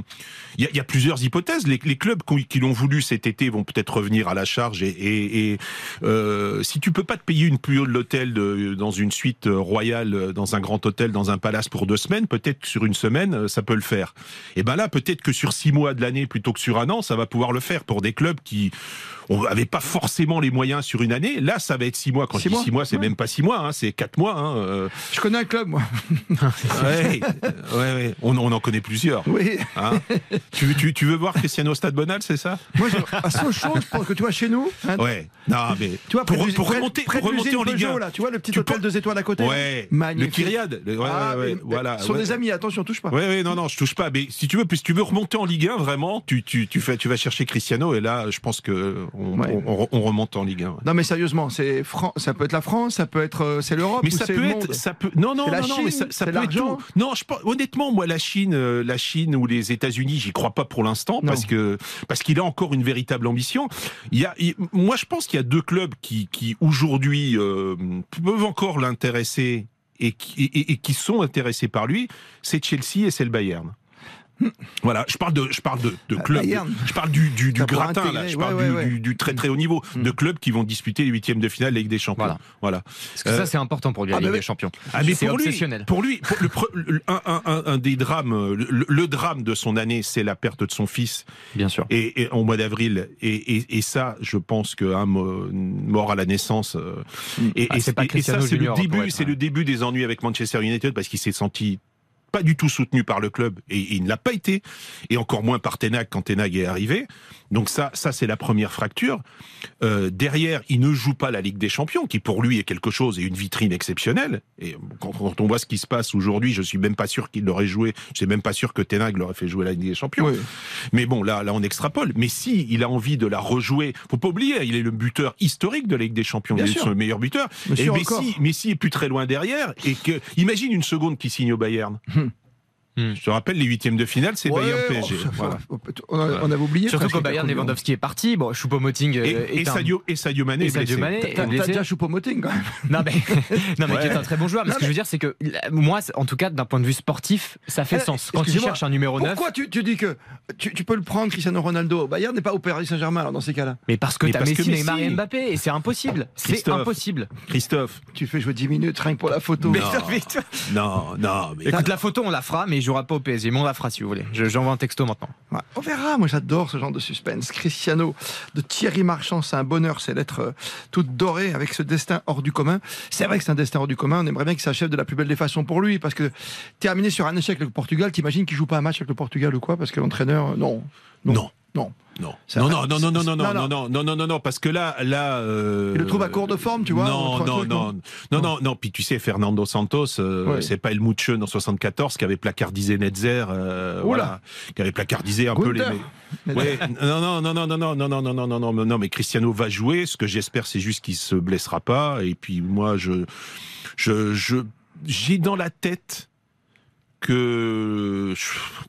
Il y, a, il y a plusieurs hypothèses. Les, les clubs qui, qui l'ont voulu cet été vont peut-être revenir à la charge. Et, et, et, euh, si tu peux pas te payer une plus haute de l'hôtel dans une suite euh, royale, euh, dans un grand hôtel, dans un pour deux semaines, peut-être sur une semaine, euh, ça peut le faire. Et ben là, peut-être que sur six mois de l'année plutôt que sur un an, ça va pouvoir le faire pour des clubs qui n'avaient pas forcément les moyens sur une année. Là, ça va être six mois. Quand Six je dis mois six mois, c'est Ouais. même pas six mois, hein, c'est quatre mois. Hein, euh, Je connais un club, moi. Ouais, ouais. On, on en connaît plusieurs. Oui. Hein tu, veux- tu, tu veux voir Cristiano au Stade Bonal, c'est ça? Moi, je, à Sochaux, je pense que tu vois, chez nous. Ouais. Non, mais Tu vois, pour, du- remonter, près pour de remonter en Ligue Peugeot, 1. là, tu vois, le petit Tu hôtel peux- deux étoiles à côté. Ouais. Magnifique. Le Kyriade. Le- Ah, voilà. Ce sont des amis, attention, touche pas. Ouais, non, non, je touche pas. Mais si tu veux, si tu veux remonter en Ligue 1, vraiment, tu, tu, tu, fais, tu vas chercher Cristiano et là, je pense que on, Ouais. on, on remonte en Ligue 1. ouais. Non, mais sérieusement, c'est Fran- ça peut être la France, ça peut être euh, c'est l'Europe, Mais ou ça c'est peut le être, monde. ça peut, non, non, C'est la non, non, mais Chine, ça, peut être tout. Non, je pense, honnêtement, moi, la Chine, euh, la Chine ou les États-Unis, j'y crois pas pour l'instant parce que parce qu'il a encore une véritable ambition. Il y a, il- moi, je pense qu'il y a deux clubs qui, qui aujourd'hui euh, peuvent encore l'intéresser et qui, et- et qui sont intéressés par lui. C'est Chelsea et c'est le Bayern. Voilà, je parle de, je parle de, de clubs, je parle du, gratin, là. je parle ouais, du, ouais. du- du très très haut niveau, de clubs qui vont disputer les huitièmes de finale de la Ligue des Champions. Voilà. Parce que ça, c'est important pour lui, la ah, Ligue mais- des Champions. Ah, mais c'est pour lui, obsessionnel. pour lui, pour le pre- le- un, un- un- un des drames, euh, le, le drame de son année, c'est la perte de son fils. Bien sûr. Et, et- en mois d'avril. Et, et- et ça, je pense qu'un mort à la naissance. euh, et, Ah, et- c'est pas et- et Cristiano ça, c'est le début, c'est le début des ennuis avec Manchester United parce qu'il s'est senti pas du tout soutenu par le club et il ne l'a pas été et encore moins par Tenag quand Tenag est arrivé. Donc ça, ça c'est la première fracture. Euh, derrière, il ne joue pas la Ligue des Champions, qui pour lui est quelque chose et une vitrine exceptionnelle. Et quand, quand on voit ce qui se passe aujourd'hui, je suis même pas sûr qu'il l'aurait joué. Je suis même pas sûr que Tenag l'aurait fait jouer la Ligue des Champions. Mais bon, là, là, on extrapole. Mais si il a envie de la rejouer, faut pas oublier, il est le buteur historique de la Ligue des Champions. Bien il est le meilleur buteur. Monsieur et. Messi, Messi est plus très loin derrière. Et que, imagine une seconde qui signe au Bayern. Je te rappelle, les huitièmes de finale, c'est Ouais, Bayern PSG. ça, Voilà. On, a- on avait oublié. Surtout qu'au Bayern, Lewandowski est parti. Bon, Choupo-Moting Et, et Sadio, et Sadio Mané et est Sadio blessé. Mané T'as- déjà Choupo-Moting quand même. Non mais, non, mais Ouais. qui est un très bon joueur. Mais Non, ce que je veux dire, c'est que moi, en tout cas, d'un point de vue sportif, ça fait Eh, sens. Quand il excusez-moi, cherche un numéro 9. Pourquoi tu, tu dis que tu, tu peux le prendre, Cristiano Ronaldo, au Bayern, n'est pas au Paris Saint-Germain alors dans ces cas-là? Mais parce que Mais t'as parce que Messi, Neymar et Mbappé, et c'est impossible. C'est impossible. Christophe. Tu fais jouer 10 minutes rien que pour la photo. Mais, Non. Non, non, mais. Écoute, la photo, on la fera, mais il jouera pas au PSG. Mais on la fera si vous voulez. Je- J'envoie un texto maintenant. Ouais, on verra, moi j'adore ce genre de suspense. Cristiano de Thierry Marchand, c'est un bonheur, c'est l'être euh, toute dorée avec ce destin hors du commun. C'est vrai que c'est un destin hors du commun, on aimerait bien qu'il s'achève de la plus belle des façons pour lui, parce que terminer sur un échec avec le Portugal, t'imagines qu'il joue pas un match avec le Portugal ou quoi? Parce que l'entraîneur, non. Non. Non. Non. Non, vrai. non, non, non, non, non, Non, non, non. non, non, non, non, non, parce que là, là. euh, Il le trouve à court de forme, tu vois Non, non, truc, non, non, non, non. Puis tu sais, Fernando Santos, euh, Ouais. c'est pas El Muche en 74 qui avait placardisé Netzer, euh, voilà, qui avait placardisé un peu les. Gunther. Ouais, non, non, non, non, non, non, non, non, non, non, non, non, non, mais Cristiano va jouer. Ce que j'espère, c'est juste qu'il se blessera pas. Et puis moi, je, je, je, j'ai dans la tête que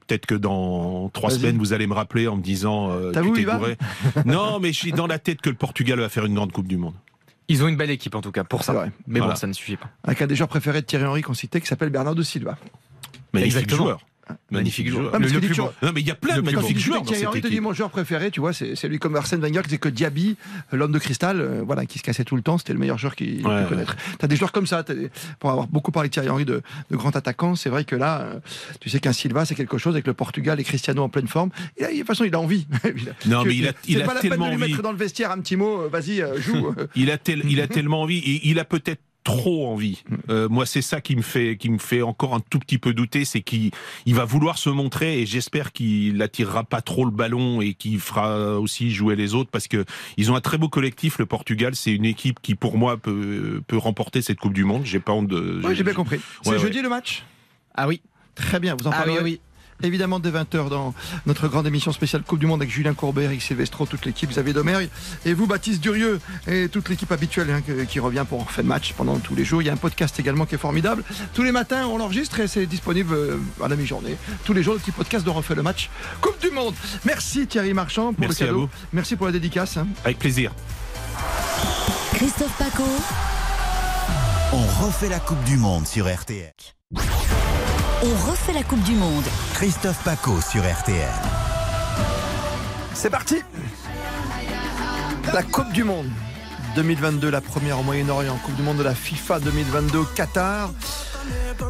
peut-être que dans trois semaines vous allez me rappeler en me disant euh, T'as tu t'es il va gouré. non mais j'ai dans la tête que le Portugal va faire une grande coupe du monde Ils ont une belle équipe en tout cas pour ça. vrai. Mais Voilà. bon, ça ne suffit pas. Avec un des joueurs préférés de Thierry Henry qu'on citait qui s'appelle Bernardo Silva. magnifique Exactement. joueur magnifique joueur Le plus non mais il y a plein de magnifiques joueurs dans Thierry cette équipe mon joueur préféré, tu vois, c'est c'est lui comme Arsène Wenger qui disait que Diaby, l'homme de cristal, euh, voilà, qui se cassait tout le temps, c'était le meilleur joueur qu'il Ouais, pu connaître. T'as des joueurs comme ça, pour avoir beaucoup parlé de Thierry Henry de, de grand attaquant, c'est vrai que là, euh, tu sais qu'un Silva, c'est quelque chose avec le Portugal et Cristiano en pleine forme. Et là, de toute façon, il a envie. Non, mais il a- il a pas la peine de lui envie. mettre dans le vestiaire un petit mot, euh, vas-y, joue. il a tel- il a tellement envie il a peut-être trop envie. Mm. Euh, moi, c'est ça qui me fait qui me fait encore un tout petit peu douter, c'est qu'il il va vouloir se montrer et j'espère qu'il attirera pas trop le ballon et qu'il fera aussi jouer les autres parce que ils ont un très beau collectif. Le Portugal, c'est une équipe qui, pour moi, peut peut remporter cette Coupe du Monde. J'ai pas honte de. Ouais, j'ai bien compris. C'est Ouais, jeudi le match? Ah oui. Très bien, vous en Ah oui, oui. Évidemment dès 20h dans notre grande émission spéciale Coupe du Monde avec Julien Courbet, Eric Silvestro, toute l'équipe, Xavier Domergue et vous Baptiste Durieux et toute l'équipe habituelle hein, qui revient pour faire le match pendant tous les jours. Il y a un podcast également qui est formidable. Tous les matins on l'enregistre et c'est disponible euh, à la mi-journée. Tous les jours le petit podcast de refait le match Coupe du Monde. Merci Thierry Marchand pour Merci le à cadeau. vous. Merci pour la dédicace. hein. Avec plaisir. Christophe Paco. On refait la Coupe du Monde sur RTL. On refait la Coupe du Monde. Christophe Paco sur RTL. C'est parti La Coupe du Monde 2022, la première au Moyen-Orient, Coupe du Monde de la FIFA 2022 au Qatar.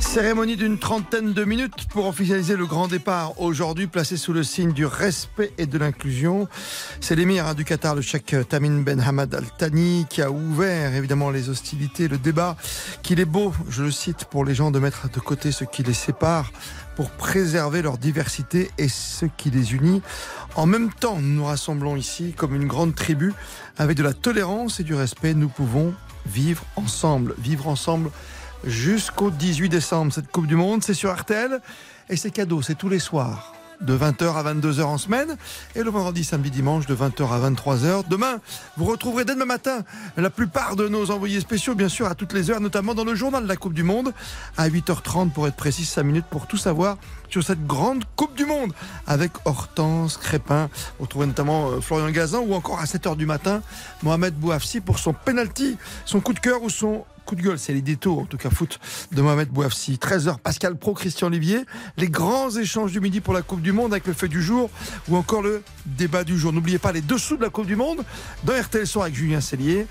Cérémonie d'une trentaine de minutes pour officialiser le grand départ aujourd'hui, placé sous le signe du respect et de l'inclusion. C'est l'émir hein, du Qatar, le cheikh Tamim Ben Hamad Al Thani, qui a ouvert évidemment les hostilités, le débat, qu'il est beau, je le cite, pour les gens de mettre de côté ce qui les sépare pour préserver leur diversité et ce qui les unit. En même temps, nous nous rassemblons ici comme une grande tribu avec de la tolérance et du respect. Nous pouvons vivre ensemble, vivre ensemble jusqu'au 18 décembre. Cette Coupe du Monde, c'est sur RTL et c'est cadeau, c'est tous les soirs. De 20h à 22h en semaine et le vendredi, samedi, dimanche de 20h à 23h. Demain, vous retrouverez dès demain matin la plupart de nos envoyés spéciaux, bien sûr, à toutes les heures, notamment dans le journal de la Coupe du Monde, à 8h30 pour être précis, 5 minutes pour tout savoir sur cette grande Coupe du Monde avec Hortense Crépin. Vous retrouvez notamment euh, Florian Gazan ou encore à 7h du matin, Mohamed Bouafsi pour son penalty, son coup de cœur ou son coup de gueule, c'est l'édito, en tout cas foot de Mohamed Bouafsi. 13h, Pascal Pro, Christian Olivier. Les grands échanges du midi pour la Coupe du Monde avec le fait du jour ou encore le débat du jour. N'oubliez pas les dessous de la Coupe du Monde dans RTL Soir avec Julien Cellier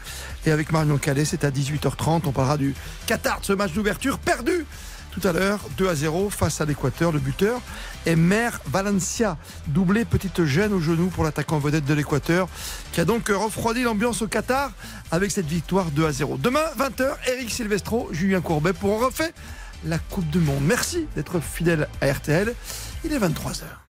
et avec Marion Calais. C'est à 18h30. On parlera du Qatar, de ce match d'ouverture perdu tout à l'heure, 2 à 0 face à l'Équateur. Le buteur est Mer Valencia, doublé petite gêne au genou pour l'attaquant vedette de l'Équateur, qui a donc refroidi l'ambiance au Qatar avec cette victoire 2 à 0. Demain, 20h, Eric Silvestro, Julien Courbet pour en refaire la Coupe du Monde. Merci d'être fidèle à RTL. Il est 23h.